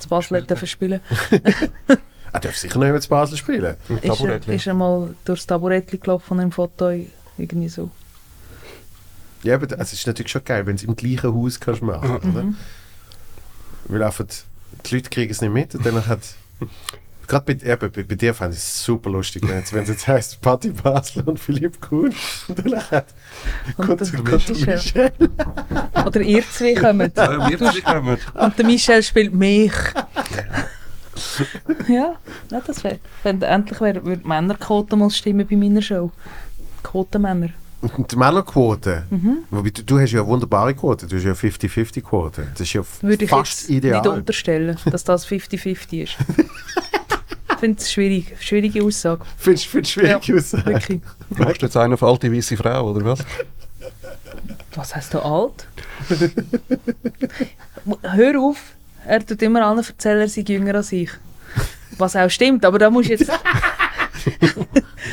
Speaker 3: zu Basel hat dürfen spielen <laughs>
Speaker 1: Er darf sicher noch mit Basel spielen.
Speaker 3: Ist er, ist er mal durchs Taburettli gelaufen im Foto irgendwie so.
Speaker 1: Ja, aber es ist natürlich schon geil, wenn du es im gleichen Haus kannst machen oder?
Speaker 3: Mhm.
Speaker 1: Weil einfach die Leute kriegen es nicht mit und dann hat gerade bei, eben, bei, bei dir fand ich es super lustig, wenn es jetzt heisst Patti Basler und Philipp Kuhn und dann hat
Speaker 3: Und
Speaker 1: kommt,
Speaker 3: der
Speaker 1: kommt.
Speaker 3: Michel. Oder ihr zwei kommt.
Speaker 2: Ja, wir zwei kommen.
Speaker 3: Und der Michel spielt mich. ja, <laughs> ja, das wäre. Wenn endlich wär, würde die Männerquote mal stimmen bei meiner Show. Quotenmänner.
Speaker 1: Und die Männerquote,
Speaker 3: Mhm.
Speaker 1: wobei du, du hast ja eine wunderbare Quote, du hast ja 50-50-Quote. Das ist ja
Speaker 3: Würde ich
Speaker 1: fast
Speaker 3: jetzt
Speaker 1: ideal.
Speaker 3: nicht unterstellen, dass das 50-50 ist. <laughs> ich finde es schwierig. Schwierige Aussage.
Speaker 1: Findest du schwierig aus?
Speaker 3: Wirklich.
Speaker 2: Machst du jetzt einen auf alte weiße Frau, oder was?
Speaker 3: Was heißt du alt? <laughs> Hör auf. Er tut immer allen erzählen, er sei jünger als ich. Was auch stimmt, aber da musst du jetzt...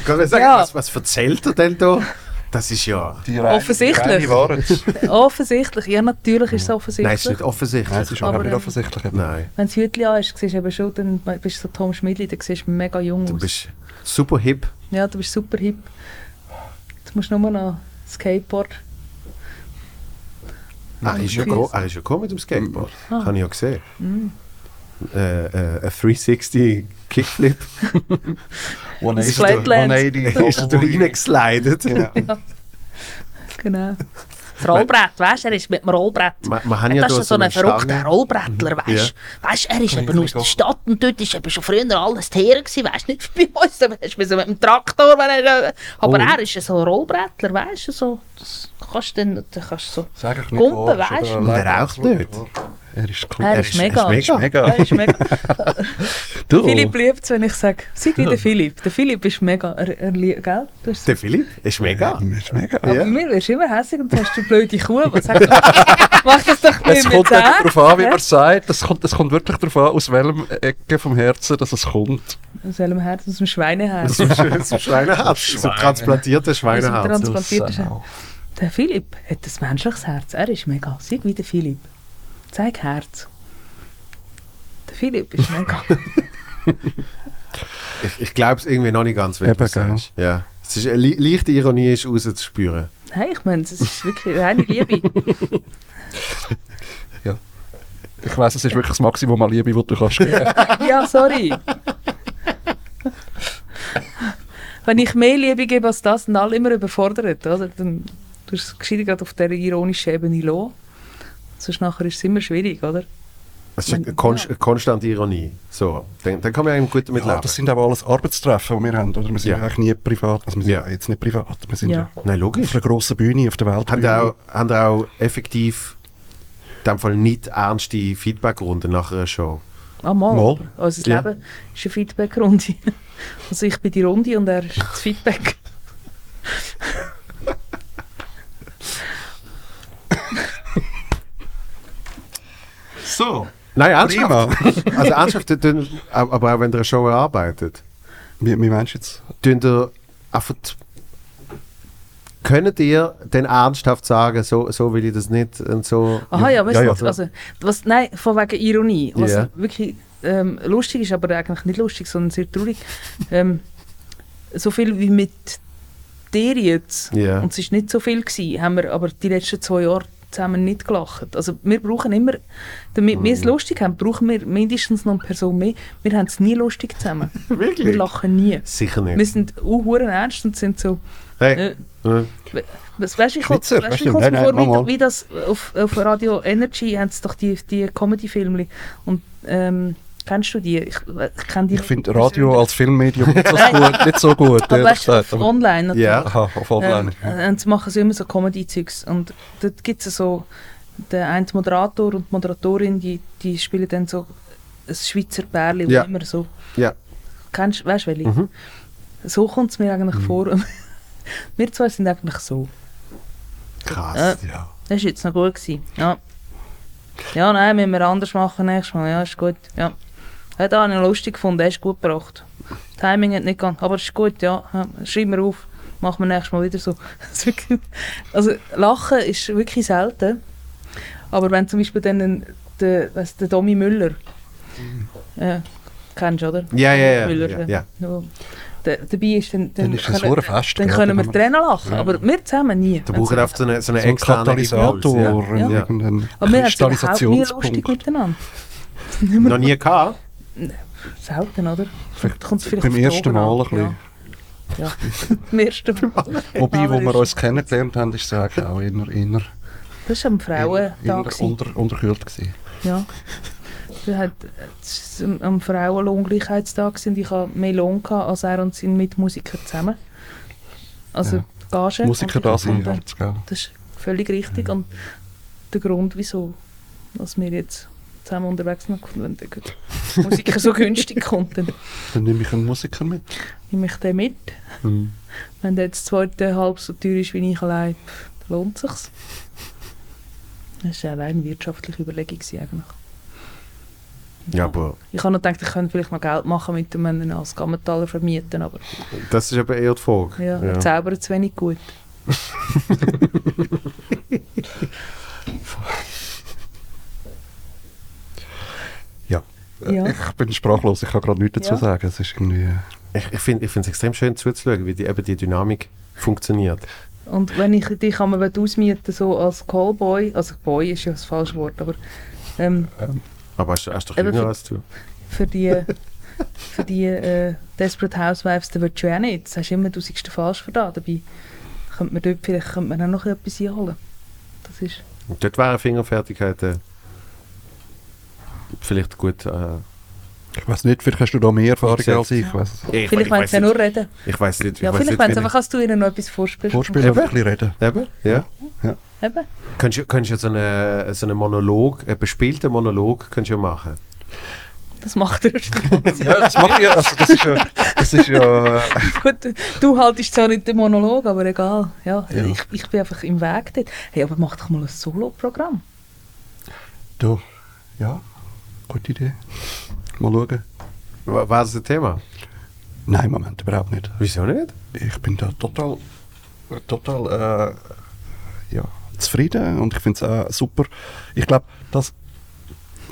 Speaker 1: Kann man sagen,
Speaker 3: Ja.
Speaker 1: was, was erzählt er denn da? Das ist ja...
Speaker 2: Die reine-
Speaker 3: Offensichtlich.
Speaker 2: Die reine Wahrheit. <laughs>
Speaker 3: offensichtlich. Ja, natürlich ist es offensichtlich.
Speaker 1: Nein, es ist nicht offensichtlich.
Speaker 2: Nein, es ist
Speaker 3: Aber,
Speaker 2: nicht offensichtlich.
Speaker 1: Nein.
Speaker 3: Wenn du das Hütchen an hast, siehst du eben schon, dann bist du so Tom Schmidli, dann siehst du mega jung
Speaker 1: Du
Speaker 3: aus.
Speaker 1: bist super hip.
Speaker 3: Ja, du bist super hip. Jetzt musst du nur noch Skateboard.
Speaker 1: Ah, er ist <laughs> ja,
Speaker 3: Füße.
Speaker 1: gekommen- er ist ja gekommen mit dem Skateboard.
Speaker 3: Ah.
Speaker 1: Habe ich ja gesehen. Äh, äh, ein 360 Kickflip.
Speaker 2: 180,
Speaker 3: Flatland.
Speaker 2: 180.
Speaker 1: ist er da reingeslidet.
Speaker 2: Genau.
Speaker 3: Genau. Das Rollbrett, weißt du, er ist mit dem Rollbrett.
Speaker 1: Haben ja
Speaker 3: das
Speaker 1: da
Speaker 3: ist so ein verrückter. Rollbrettler, weißt du? Weißt, er ist eben aus der. Stadt und dort ist eben schon früher alles Tiere gewesen, weißt du? Nicht bei uns, aber hast du so mit dem Traktor, wenn er, aber
Speaker 1: Oh.
Speaker 3: er ist so ein Rollbrettler, weißt du? So, das kannst du dann, dann kannst du so.
Speaker 2: Sag ich nicht
Speaker 3: Gumpen,
Speaker 2: wahr,
Speaker 3: weisst
Speaker 2: ist
Speaker 3: du?
Speaker 1: Der
Speaker 2: leider
Speaker 1: raucht nicht.
Speaker 2: Er ist cool.
Speaker 3: Er
Speaker 1: Er
Speaker 3: ist mega.
Speaker 1: er ist mega.
Speaker 3: Er ist mega.
Speaker 2: Du.
Speaker 3: Philipp liebt es, wenn ich sage, sei wie der <laughs> Philipp. Der Philipp ist mega. Er, er liebt, gell? Du hast
Speaker 1: Der Philipp ist mega.
Speaker 2: Er ist mega.
Speaker 3: Aber
Speaker 1: Ja.
Speaker 3: mir wirst immer hässlich und du hast du blöde Kuh. Was sagst du? Mach das doch
Speaker 2: Es
Speaker 3: nicht
Speaker 2: kommt
Speaker 3: mit
Speaker 2: nicht darauf an, wie man sagt. Es kommt, es kommt wirklich darauf an, aus welchem Ecke vom Herzen dass es kommt.
Speaker 3: Aus welchem Herz? Aus dem Schweineherz.
Speaker 1: So ein Schweineherz. So ein transplantiertes Schweineherz.
Speaker 3: Trans- Transplantiert ist er.
Speaker 2: Sau.
Speaker 3: Der Philipp hat ein menschliches Herz. Er ist mega. Sei wie der Philipp. Zeig Herz. Der Philipp ist mega. <laughs>
Speaker 1: Ich, ich glaube es irgendwie noch nicht ganz, wenn du sagst. Ja. Es ist eine le leichte Ironie ist rauszuspüren.
Speaker 3: Nein, ich meine, es ist wirklich reine Liebe. <laughs>
Speaker 2: Ich weiss, es ist wirklich das Maximum an Liebe, das du kannst geben. <laughs>
Speaker 3: ja, sorry. Wenn ich mehr Liebe gebe als das, sind alle immer überfordert. Oder? Dann tust du es gerade auf dieser ironischen Ebene lassen. Sonst nachher ist es immer schwierig, oder?
Speaker 1: Es ist eine, konst eine konstante Ironie. So, dann, dann kann man eigentlich gut damit
Speaker 2: Ja,
Speaker 1: leben.
Speaker 2: das sind aber alles Arbeitstreffen, die wir haben. Oder? Wir sind
Speaker 1: Ja.
Speaker 2: eigentlich nie privat. Also wir sind
Speaker 1: Ja.
Speaker 2: ja. jetzt nicht privat. Wir sind
Speaker 3: Ja.
Speaker 2: ja.
Speaker 1: Nein,
Speaker 2: auf
Speaker 1: logisch.
Speaker 2: einer grossen Bühne auf der Welt.
Speaker 1: Haben auch, haben auch effektiv in dem Fall nicht ernste Feedbackrunden nach einer Show?
Speaker 3: Ah, mal.
Speaker 2: Mal.
Speaker 3: Also das
Speaker 1: Ja.
Speaker 3: Leben ist eine Feedback-Runde. <laughs> Also ich bin die Runde und er ist das Feedback.
Speaker 2: So,
Speaker 1: Nein, ernsthaft.
Speaker 2: prima. <laughs>
Speaker 1: Also ernsthaft, aber auch wenn ihr eine Show erarbeitet,
Speaker 2: wie, wie meinst du jetzt?
Speaker 1: ihr einfach... Könnt ihr denn ernsthaft sagen, so, so will ich das nicht und so...
Speaker 3: Aha, ja, weißt
Speaker 2: Ja,
Speaker 3: du,
Speaker 2: ja.
Speaker 3: was- also, was, nein, von wegen Ironie. Was
Speaker 1: Ja.
Speaker 3: wirklich ähm, lustig ist, aber eigentlich nicht lustig, sondern sehr traurig. ähm, so viel wie mit dir jetzt,
Speaker 1: Ja.
Speaker 3: und es war nicht so viel, gewesen, haben wir aber die letzten zwei Jahre zusammen nicht gelacht. Also wir brauchen immer, damit wir
Speaker 1: Mhm.
Speaker 3: es lustig haben, brauchen wir mindestens noch eine Person mehr. Wir haben es nie lustig zusammen. <laughs>
Speaker 1: Wirklich?
Speaker 3: Wir lachen nie.
Speaker 1: Sicher
Speaker 3: Wir
Speaker 1: nicht.
Speaker 3: sind uh, ernst und sind so...
Speaker 1: Hey.
Speaker 3: Äh,
Speaker 1: äh,
Speaker 3: was, weißt du, ich
Speaker 2: Schnitzer,
Speaker 3: weißt, ich
Speaker 2: du,
Speaker 3: komm's
Speaker 2: nein,
Speaker 3: mir
Speaker 2: nein,
Speaker 3: vor,
Speaker 2: mach mal.
Speaker 3: wie, wie das auf, auf Radio Energy haben sie doch die, die Comedy-Filme. Und ähm, kennst du die? Ich, ich kenne die
Speaker 2: Ich finde Radio als Filmmedium nicht so gut, nicht so gut
Speaker 3: Aber weißt auf online natürlich.
Speaker 1: Ja.
Speaker 2: aha, <laughs> auf Online.
Speaker 3: Ähm, und sie machen so immer so Comedy-Zeugs. Und dort gibt es so, der eine Moderator und die Moderatorin, die, die spielen dann so ein Schweizer Pärchen,
Speaker 1: Ja.
Speaker 3: wo immer so...
Speaker 1: Ja.
Speaker 3: Kennst du, weißt du welche?
Speaker 1: Mhm.
Speaker 3: So kommt es mir eigentlich vor. <laughs> Wir zwei sind eigentlich so.
Speaker 1: Krass.
Speaker 3: Äh,
Speaker 2: ja.
Speaker 3: Das war jetzt noch gut. Gewesen. Ja. ja, nein, müssen wir anders machen nächstes Mal. Ja, ist gut. Ja. Hat auch noch lustig gefunden, er ist gut gebracht. Timing hat nicht gegangen, aber ist gut, ja. ja. Schreib mir auf, machen wir nächstes Mal wieder so. <laughs> Also Lachen ist wirklich selten. Aber wenn zum Beispiel dann der, weiss, der Domi Müller, ja, kennst du, oder?
Speaker 1: Ja, ja, ja.
Speaker 3: Müller,
Speaker 1: ja,
Speaker 3: ja.
Speaker 1: ja.
Speaker 3: Ja. Dabei ist dann,
Speaker 2: Dann
Speaker 3: dann,
Speaker 2: ist es
Speaker 3: können,
Speaker 2: Fest.
Speaker 3: dann können wir Tränen lachen, aber wir zusammen nie.
Speaker 1: Da brauchen wir oft so eine, so eine
Speaker 2: so ein
Speaker 1: externe
Speaker 2: Katalysator, und
Speaker 3: Ja.
Speaker 2: irgendeinen
Speaker 3: Aber wir haben es lustig miteinander.
Speaker 1: ja. Noch nie gehabt?
Speaker 3: Selten, oder?
Speaker 2: Vielleicht
Speaker 3: Kommt's vielleicht
Speaker 2: beim ersten Mal ein bisschen.
Speaker 3: Ja, ja. <laughs> beim ersten Mal.
Speaker 2: Wobei, wo <laughs> wir uns kennengelernt haben, ist es eigentlich auch eher, eher,
Speaker 3: Das war am Frauentag.
Speaker 2: unter, unterkühlt gewesen.
Speaker 3: Ja. Hat, es war am- Frauenlohngleichheitstag und ich hatte mehr Lohn als er und seine Mitmusiker zusammen. Also
Speaker 2: Ja.
Speaker 3: Gage.
Speaker 2: Musiker da sind, gell?
Speaker 3: Das ist völlig richtig und der Grund, wieso dass wir jetzt zusammen unterwegs sind, wenn der Musiker so günstig kommt, dann
Speaker 2: Dann nehme ich einen Musiker mit.
Speaker 3: nehme ich den mit.
Speaker 2: Hm.
Speaker 3: Wenn der jetzt zweite halb so teuer ist wie ich allein, dann lohnt sich's. Das war allein eine wirtschaftliche Überlegung eigentlich.
Speaker 1: Ja, aber
Speaker 3: Ich habe noch gedacht, ich könnte vielleicht noch Geld machen mit dem einen als Gammentaler vermieten, aber
Speaker 1: das ist aber eher die Frage.
Speaker 3: ja, er zaubert zu wenig gut. <laughs>
Speaker 2: Ja.
Speaker 3: Ja.
Speaker 2: Ich bin sprachlos, ich kann gerade nichts dazu
Speaker 3: Ja.
Speaker 2: sagen. Es ist irgendwie...
Speaker 1: Ich, ich finde es extrem schön zuzuschauen, wie die, eben die Dynamik funktioniert.
Speaker 3: Und wenn ich dich einmal ausmieten so als Callboy, also Boy ist ja das falsche Wort, aber ähm,
Speaker 1: Aber hast, hast doch jünger
Speaker 3: für-
Speaker 1: als du.
Speaker 3: für die, <laughs> für die äh, Desperate Housewives, da willst du ja auch nicht. Das hast du immer, du siehst den falsch da. Dabei könnte man dort vielleicht könnte man auch noch etwas einholen. Das ist...
Speaker 1: Und dort wäre Fingerfertigkeit äh, vielleicht gut. Äh,
Speaker 2: Ich weiß nicht, vielleicht hast du da mehr Erfahrung als ich. ich weiss
Speaker 1: ich,
Speaker 3: vielleicht wollen sie ja nur reden.
Speaker 1: Ich weiß nicht.
Speaker 3: Ja,
Speaker 1: ich weiss
Speaker 3: vielleicht wollen sie einfach, dass du ihnen noch etwas vorspielst.
Speaker 2: Vorspielen und ein bisschen reden.
Speaker 1: Eben, ja.
Speaker 3: Eben.
Speaker 1: Könntest du, könntest du so einen so einen Monolog, einen bespielten Monolog könntest du ja machen.
Speaker 3: Das macht er. <laughs>
Speaker 2: Ja, das ich ja. Also das ist ja... Das ist ja
Speaker 3: Gut, du haltest zwar nicht den Monolog, aber egal. Ja,
Speaker 2: Ja.
Speaker 3: Ich, ich bin einfach im Weg dort. Hey, aber mach doch mal ein Solo-Programm.
Speaker 2: du, ja, gute Idee. Mal schauen.
Speaker 1: Wa- War das ein Thema?
Speaker 2: Nein, Moment, überhaupt nicht.
Speaker 1: Wieso nicht?
Speaker 2: Ich bin da total, total äh, ja, zufrieden und ich finde es auch super. Ich glaube, das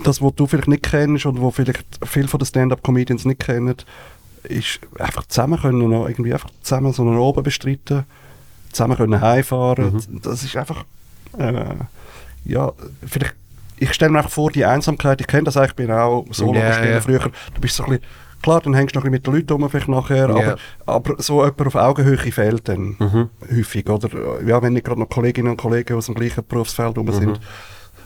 Speaker 2: das, was du vielleicht nicht kennst und wo vielleicht viele von den Stand-Up-Comedians nicht kennen, ist einfach zusammen können, noch irgendwie einfach zusammen so einen Oben bestreiten, zusammen können heimfahren. Das ist einfach, äh, ja, vielleicht, ich stelle mir einfach vor, die Einsamkeit, ich kenne das eigentlich, ich bin auch so yeah,
Speaker 1: ja.
Speaker 2: früher, du bist so ein bisschen, klar, dann hängst du noch ein bisschen mit den Leuten rum, vielleicht nachher,
Speaker 1: Ja.
Speaker 2: aber, aber so jemand auf Augenhöhe fehlt dann
Speaker 1: Mhm.
Speaker 2: häufig, oder? Ja, wenn nicht gerade noch Kolleginnen und Kollegen aus dem gleichen Berufsfeld rum sind.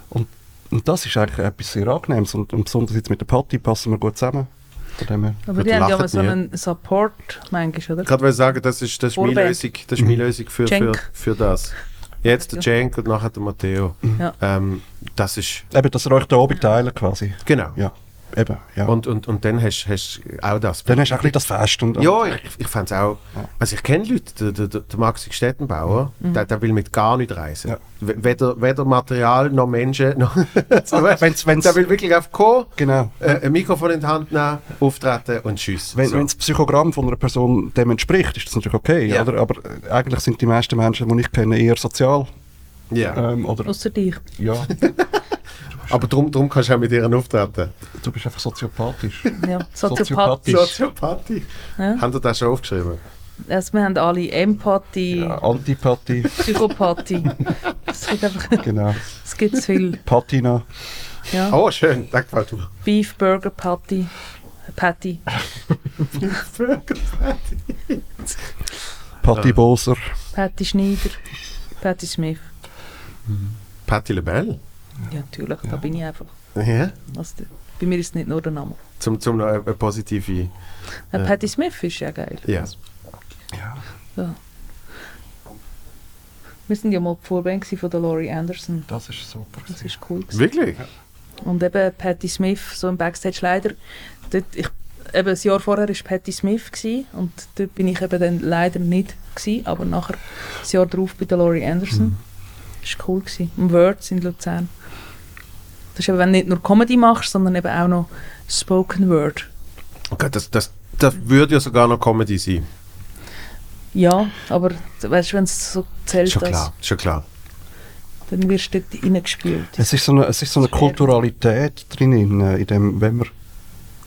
Speaker 2: Und, und das ist eigentlich etwas sehr Angenehmes und, und besonders jetzt mit der Patti passen wir gut zusammen.
Speaker 3: Aber die haben ja mal so einen Support, manchmal, oder?
Speaker 1: Ich wollte sagen, das ist, das ist meine. Lösung, das ist meine Lösung für, für, für das. Jetzt der Cenk und nachher der Matteo.
Speaker 3: Ja.
Speaker 1: Ähm, das ist,
Speaker 2: Eben, dass ihr euch da oben teilen quasi.
Speaker 1: genau.
Speaker 2: Ja, eben, ja.
Speaker 1: Und, und, und dann hast du auch das.
Speaker 2: dann hast du auch ein bisschen das Fest. Und,
Speaker 1: Ja, ich, ich fand es auch. Also ich kenne Leute, der, der, der Maxi Stettenbauer, der, der will mit gar nicht reisen.
Speaker 2: Ja.
Speaker 1: Weder, weder Material noch Menschen. Noch <laughs> so,
Speaker 2: wenn's- wenn's-
Speaker 1: der will wirklich auf kommen,
Speaker 2: Genau.
Speaker 1: äh, ein Mikrofon in die Hand nehmen, auftreten und tschüss.
Speaker 2: Wenn,
Speaker 1: so.
Speaker 2: das Psychogramm von einer Person dem entspricht, ist das natürlich okay.
Speaker 1: Ja.
Speaker 2: Oder? Aber äh, eigentlich sind die meisten Menschen, die ich kenne, eher sozial.
Speaker 1: ja.
Speaker 2: Ähm, oder,
Speaker 3: Außer dich.
Speaker 2: ja, <laughs>
Speaker 1: Aber darum, darum kannst du auch mit ihr auftreten.
Speaker 2: du bist einfach soziopathisch. <laughs>
Speaker 3: Ja,
Speaker 2: Soziopathisch.
Speaker 3: Soziopath.
Speaker 1: Soziopathie.
Speaker 3: Ja.
Speaker 1: Haben ihr das schon aufgeschrieben?
Speaker 3: Also wir haben alle Empathie,
Speaker 2: Ja, Antipathie,
Speaker 3: Psychopathie. <laughs> Es gibt einfach,
Speaker 2: genau.
Speaker 3: es gibt viel.
Speaker 2: Patina.
Speaker 3: Ja.
Speaker 1: Oh, schön, das gefällt mir.
Speaker 3: Beef Burger Patty. Patty. <laughs>
Speaker 2: Patti Boser.
Speaker 3: Patty Schneider. Patty Smith.
Speaker 1: Patti LeBelle.
Speaker 3: Ja, natürlich, da bin ich einfach.
Speaker 1: Ja.
Speaker 3: Also, bei mir ist es nicht nur der Name.
Speaker 1: Zum, zum noch eine, eine positive.
Speaker 3: Äh,
Speaker 1: Ja.
Speaker 3: Patty Smith ist ja geil.
Speaker 1: Ja.
Speaker 2: Ja.
Speaker 3: Ja. Wir sind ja mal die Vorband gewesen von der Laurie Anderson.
Speaker 2: Das ist super.
Speaker 3: Das ist cool. gewesen.
Speaker 1: Wirklich?
Speaker 3: Und eben Patti Smith, so im Backstage leider. Dort, ich, eben das Jahr vorher war Patti Smith gewesen, und dort bin ich eben dann leider nicht gewesen, aber nachher das Jahr darauf bei der Laurie Anderson. Das war cool. Gewesen. Im Words in Luzern. Das ist eben, wenn du nicht nur Comedy machst, sondern eben auch noch Spoken Word.
Speaker 1: Okay, das, das, das würde ja sogar noch Comedy sein.
Speaker 3: Ja, aber weißt du, wenn es so zählt,
Speaker 1: Schon
Speaker 3: das,
Speaker 1: klar, schon klar.
Speaker 3: dann wirst du dort reingespült.
Speaker 2: Es ist so eine, es ist so eine
Speaker 3: Das
Speaker 2: Kulturalität drin, in, in dem, wenn man,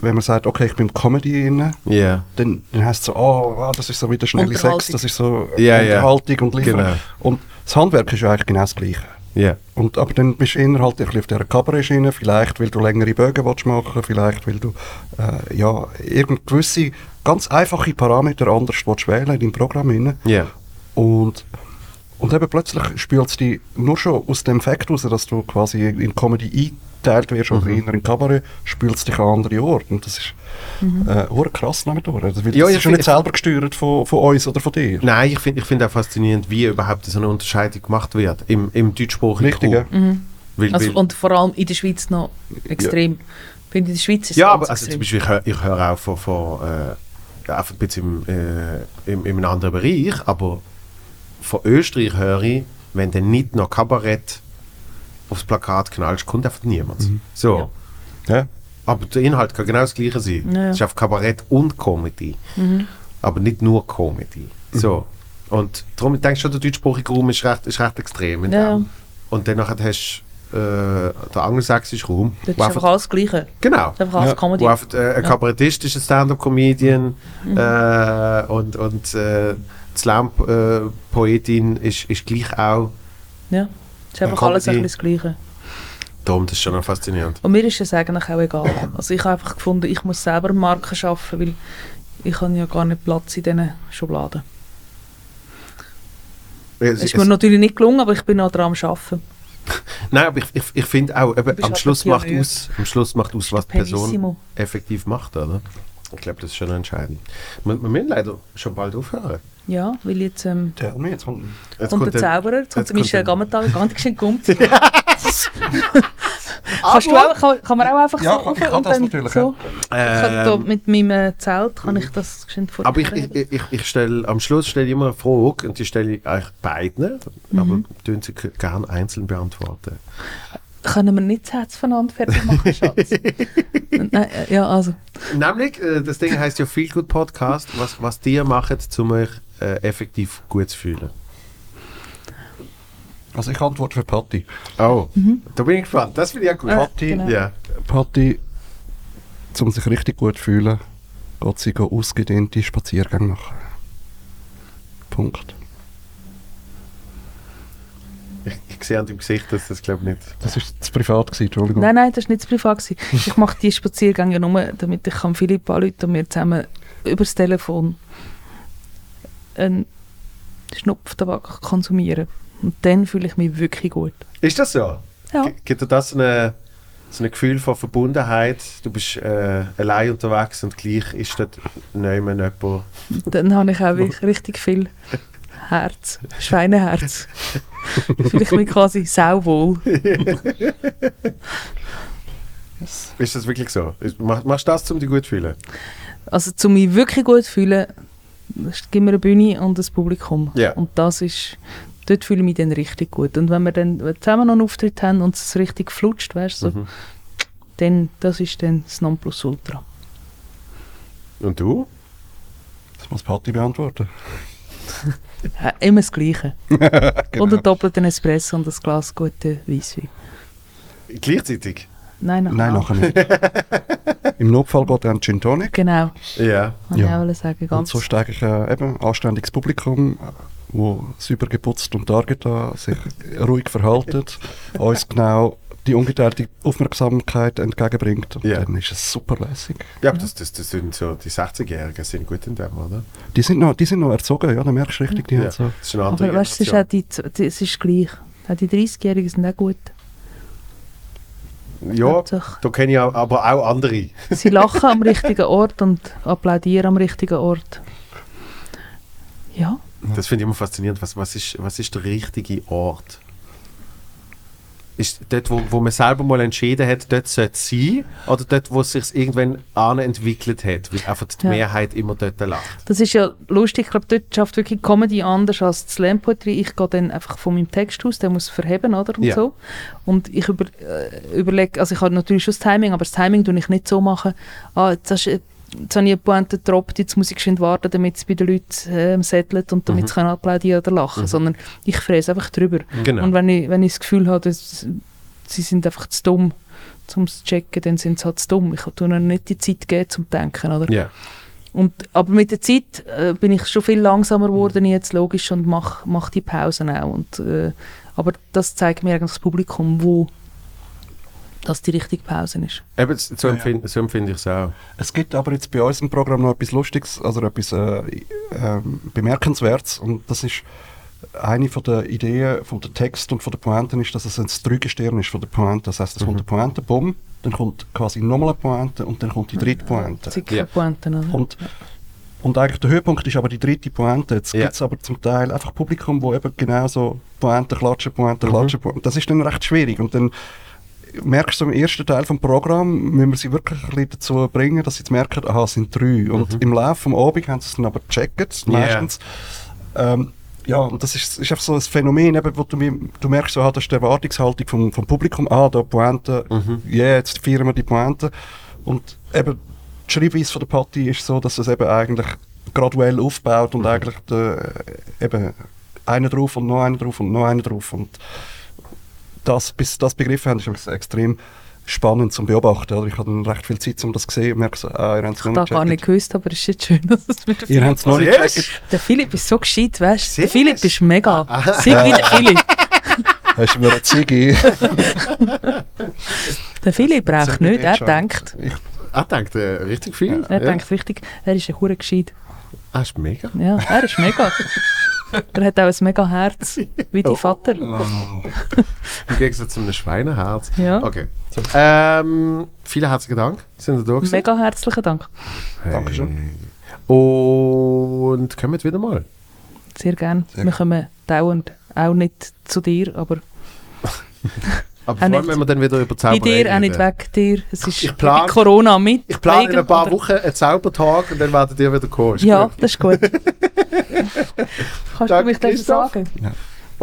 Speaker 2: wenn man sagt, okay, ich bin im Comedy inne,
Speaker 1: Ja.
Speaker 2: dann, dann heißt es so, oh, wow, das ist so wie der schnelle. Sex, das ist so
Speaker 1: Ja, ja.
Speaker 2: Unterhaltung und Liefern.
Speaker 1: Genau.
Speaker 2: Und das Handwerk ist ja eigentlich genau das Gleiche.
Speaker 1: Ja.
Speaker 2: Und, aber dann bist du ein bisschen auf dieser Kabarett-Schiene, vielleicht weil du längere Bögen willst machen vielleicht weil du äh, ja, irgend gewisse ganz einfache Parameter anders willst wählen in deinem Programm. Rein.
Speaker 1: Ja.
Speaker 2: Und, und eben plötzlich spült es dich nur schon aus dem Fakt raus, dass du quasi in Comedy eingeteilt wirst oder
Speaker 1: Mhm.
Speaker 2: eher in Kabarett, spült es dich an andere Orte. Und das ist äh, hure krass. Das, weil
Speaker 1: Ja,
Speaker 2: das
Speaker 1: ich
Speaker 2: ist schon nicht selber gesteuert von, von uns oder von dir.
Speaker 1: Nein, ich finde ich find auch faszinierend, wie überhaupt so eine Unterscheidung gemacht wird im, im deutschsprachigen
Speaker 2: Richtig, ja.
Speaker 1: Raum. Weil,
Speaker 3: Also,
Speaker 1: weil,
Speaker 3: und vor allem in der Schweiz noch extrem. Ich finde, in der Schweiz ist es
Speaker 1: ja, aber also zum. Beispiel, ich höre ich hör auch von, von äh, einfach ein bisschen im, äh, im, im anderen Bereich, aber von Österreich höre ich, wenn du nicht noch Kabarett aufs Plakat knallst, kommt einfach niemand. So.
Speaker 2: Ja.
Speaker 1: Aber der Inhalt kann genau das gleiche sein.
Speaker 3: Ja.
Speaker 1: Es ist auf Kabarett und Comedy. Aber nicht nur Comedy. So. Und darum denke ich schon, der deutschsprachige Raum ist recht, ist recht extrem. In
Speaker 3: Ja.
Speaker 1: dem. Und dann hast du äh, den angelsächsischen Raum.
Speaker 3: Das ist einfach alles das Gleiche.
Speaker 1: genau.
Speaker 3: Das ist einfach alles
Speaker 2: Ja.
Speaker 3: Comedy.
Speaker 1: Wo einfach, äh, ein Kabarettist ist ein Stand-up-Comedian äh, und, und äh, die Slam-Poetin ist, ist gleich auch.
Speaker 3: Ja. Das ist einfach alles ein das Gleiche.
Speaker 1: Darum, das ist schon faszinierend.
Speaker 3: Und mir ist es eigentlich auch egal. Also ich habe einfach gefunden, ich muss selber Marken schaffen, weil ich habe ja gar nicht Platz in diesen Schubladen.
Speaker 1: Es,
Speaker 3: Es ist mir natürlich nicht gelungen, aber ich bin noch dran am Arbeiten. <laughs>
Speaker 1: Nein, aber ich, ich, ich finde auch, eben, am, Schluss macht aus, am Schluss macht aus, was die Person effektiv macht, oder? Ich glaube, das ist schon entscheidend. Wir, wir müssen leider schon bald aufhören.
Speaker 3: Ja, weil jetzt ähm,
Speaker 2: Tell me, jetzt kommt
Speaker 1: Jetzt
Speaker 3: kommt der Zauberer, jetzt kommt der Michel
Speaker 1: kommt
Speaker 3: Gammental, ganz schön kommt. <laughs> <laughs> Kannst du auch, kann, kann man auch einfach
Speaker 2: Ja,
Speaker 3: so
Speaker 2: kann
Speaker 3: und
Speaker 2: das
Speaker 3: dann
Speaker 2: natürlich,
Speaker 3: so. Ich kann da
Speaker 1: Ähm,
Speaker 3: mit meinem äh, Zelt kann ich das geschwind vor
Speaker 1: aber ich, ich, ich, ich stelle am Schluss stelle ich immer eine Frage und die stelle ich eigentlich beiden,
Speaker 3: Mhm.
Speaker 1: aber tun sie gerne einzeln beantworten.
Speaker 3: Können wir nicht das Herz voneinander fertig machen, <laughs> Schatz? Nein, äh, ja, also.
Speaker 1: Nämlich, äh, das Ding heißt ja Feel Good Podcast, was, was dir macht, um euch äh, effektiv gut zu fühlen.
Speaker 2: Also ich antworte für Patti.
Speaker 1: Oh, da bin ich gespannt. Das finde ich auch gut.
Speaker 2: Patti,
Speaker 3: genau.
Speaker 1: Ja.
Speaker 2: Patti, um sich richtig gut zu fühlen, geht sie go ausgedehnte Spaziergänge machen. Punkt.
Speaker 1: Ich, ich sehe an deinem Gesicht, dass das glaube ich nicht.
Speaker 2: Das war zu privat, gewesen, Entschuldigung.
Speaker 3: Nein, nein, das war nicht zu privat. gewesen. <laughs> Ich mache die Spaziergänge nur, damit ich kann Philipp anrufen und wir zusammen über das Telefon einen Schnupftabak konsumieren. Und dann fühle ich mich wirklich gut.
Speaker 1: Ist das so?
Speaker 3: Ja.
Speaker 1: G- Gibt dir das eine, so ein Gefühl von Verbundenheit? Du bist äh, allein unterwegs und gleich ist dort niemand jemand.
Speaker 3: Dann habe ich auch richtig viel <laughs> Herz, Schweineherz. <laughs> fühle ich mich quasi sauwohl.
Speaker 1: Ist das wirklich so? Mach- Machst du das, um dich gut zu fühlen?
Speaker 3: Also, um mich wirklich gut zu fühlen, gibt mir eine Bühne und ein Publikum.
Speaker 1: Ja.
Speaker 3: Und das ist, dort fühle ich mich dann richtig gut. Und wenn wir dann zusammen noch einen Auftritt haben und es richtig flutscht, weißt du, so,
Speaker 1: Mhm.
Speaker 3: dann, das ist dann das Nonplusultra.
Speaker 1: Und du?
Speaker 2: Das muss Patti beantworten. <laughs>
Speaker 3: Ja, immer das Gleiche. <laughs>
Speaker 1: Genau.
Speaker 3: Und einen doppelten Espresso und ein Glas guten Weisswein.
Speaker 1: Gleichzeitig?
Speaker 3: Nein, nachher.
Speaker 2: Nein, nachher nicht. Im Notfall geht an Gin Tonic.
Speaker 3: Genau,
Speaker 1: Ja.
Speaker 3: wollte
Speaker 2: Ja.
Speaker 3: ich auch sagen.
Speaker 2: Und
Speaker 3: Ganz
Speaker 2: so steige ich äh, eben anständiges Publikum, wo sauber geputzt und dargetan, sich ruhig verhaltet, <laughs> uns genau die ungeteilte Aufmerksamkeit entgegenbringt. Und
Speaker 1: Ja.
Speaker 2: dann ist es super lässig.
Speaker 1: Ja, aber das, das, das sind so, die 60-Jährigen sind gut in dem, oder?
Speaker 2: Die sind noch, die sind noch erzogen, ja, da merkst du richtig, die
Speaker 1: Ja.
Speaker 2: haben so.
Speaker 1: Das ist eine andere
Speaker 3: Aber weißt, es ist, auch die, es ist gleich. Auch die 30-Jährigen sind auch gut.
Speaker 1: Ja,
Speaker 3: Hauptsache,
Speaker 1: da kenne ich auch, aber auch andere.
Speaker 3: Sie lachen am <laughs> richtigen Ort und applaudieren am richtigen Ort. Ja,
Speaker 1: Das finde ich immer faszinierend. Was, was, ist, was ist der richtige Ort? Ist dort, wo, wo man selber mal entschieden hat, dort sollte es sein? Oder dort, wo es sich irgendwann entwickelt hat? Weil einfach die
Speaker 3: Ja.
Speaker 1: Mehrheit immer dort lacht.
Speaker 3: das ist ja lustig. Ich glaube, dort schafft wirklich Comedy anders als die Slam Poetry. Ich gehe dann einfach von meinem Text aus, der muss verheben, oder? Und
Speaker 1: Ja.
Speaker 3: so. Und ich über, äh, überlege, also ich habe natürlich schon das Timing, aber das Timing tue ich nicht so machen, ah, hast, du- jetzt habe ich eine Pointe getroppt, jetzt muss ich geschwind warten, damit es bei den Leuten ähm, settelt und damit
Speaker 1: Mhm.
Speaker 3: sie applaudieren oder lachen, sondern ich fräse einfach drüber.
Speaker 1: Genau.
Speaker 3: Und wenn ich, wenn ich das Gefühl habe, dass sie sind einfach zu dumm, um es zu checken, dann sind sie halt zu dumm. Ich tue ihnen nicht die Zeit geben, zum Denken, oder?
Speaker 1: ja.
Speaker 3: Und, aber mit der Zeit äh, bin ich schon viel langsamer geworden jetzt, logisch, und mache mach die Pausen auch. Und, äh, aber das zeigt mir eigentlich das Publikum, wo das die richtige Pause ist.
Speaker 1: Eben, so empfinde, so empfinde ich es auch.
Speaker 2: Es gibt aber jetzt bei uns im Programm noch etwas Lustiges, also etwas äh, ähm, Bemerkenswertes. Und das ist eine von der Ideen von der Text und von der Pointe ist, dass es ein Dreigestirn ist von der Pointe. Das heißt, es kommt eine Pointe, bumm, dann kommt quasi nochmal eine Pointe und dann kommt die dritte Pointe.
Speaker 3: Zicke
Speaker 1: Ja.
Speaker 3: Pointen, oder?
Speaker 2: Und, und eigentlich der Höhepunkt ist aber die dritte Pointe. Jetzt
Speaker 1: Ja.
Speaker 2: gibt es aber zum Teil einfach Publikum, wo eben genau so Pointe klatschen, Pointe
Speaker 1: Mhm.
Speaker 2: klatschen. Pointe. Das ist dann recht schwierig. Und dann merkst du im ersten Teil vom Programm, müssen wir sie wirklich ein bisschen dazu bringen, dass sie jetzt merken, aha, es sind drei. Und im Laufe des Abends haben sie es dann aber gecheckt,
Speaker 1: Mhm. Ja.
Speaker 2: meistens. Ähm, ja, und das ist, ist einfach so ein Phänomen, eben, wo du, du merkst, so, ah, das ist die Erwartungshaltung vom, vom Publikum, ah, da Pointe,
Speaker 1: Mhm.
Speaker 2: ja, jetzt feiern wir die Pointe. Und eben, die Schreibweise von der Party ist so, dass es eben eigentlich graduell aufbaut
Speaker 1: Mhm.
Speaker 2: und eigentlich der, äh, eben einer drauf und noch einer drauf und noch einer drauf. Und das, bis das begriffen haben, ist es extrem spannend zum Beobachten. Oder? Ich hatte recht viel Zeit, um das zu sehen und merke so, ah, ihr habt es
Speaker 3: Ich
Speaker 2: noch nicht
Speaker 3: gar nicht gewusst, aber es ist jetzt schön, <laughs> dass es mit der
Speaker 2: Ihr
Speaker 3: Philipp...
Speaker 2: habt es noch nicht gecheckt.
Speaker 3: Der Philipp ist so gescheit, weißt du? Der? Philipp ist mega. Sei wie der <laughs> Philipp.
Speaker 2: Hast du mir eine Ziggy? <laughs>
Speaker 3: Der Philipp braucht nicht, er denkt.
Speaker 1: Er denkt äh, richtig viel.
Speaker 3: Er denkt richtig, er ist ein hure gescheit.
Speaker 1: Ah, ist mega.
Speaker 3: Ja, er ist mega. Er hat auch ein mega Herz, wie dein
Speaker 1: Oh.
Speaker 3: Vater.
Speaker 1: Im Gegensatz zu einem Schweineherz.
Speaker 3: Ja.
Speaker 1: Okay. Ähm, vielen herzlichen Dank. Sind ihr da gewesen?
Speaker 3: Mega herzlichen Dank.
Speaker 1: Hey.
Speaker 2: Dankeschön.
Speaker 1: Und kommt wieder mal.
Speaker 3: Sehr gern.
Speaker 2: Sehr
Speaker 3: wir kommen dauernd, auch nicht zu dir, aber <laughs>
Speaker 1: Aber vor allem, wenn wir dann wieder über Zauberei Bei
Speaker 3: dir, reden. auch nicht weg dir. Es ist
Speaker 1: ich plan,
Speaker 3: Corona mit.
Speaker 1: Ich plane in ein paar
Speaker 3: oder?
Speaker 1: Wochen einen Zaubertag und dann werdet ihr wieder kommen.
Speaker 3: Ja,
Speaker 1: gut.
Speaker 3: das ist gut. <laughs> Kannst
Speaker 1: Dank,
Speaker 3: du mich
Speaker 1: gleich
Speaker 3: sagen? Ja.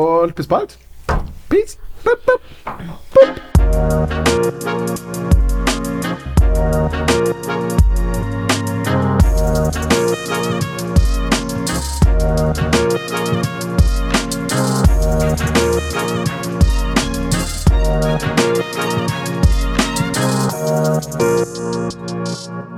Speaker 1: Und bis bald. Peace. Bup, bup. Bup. Thank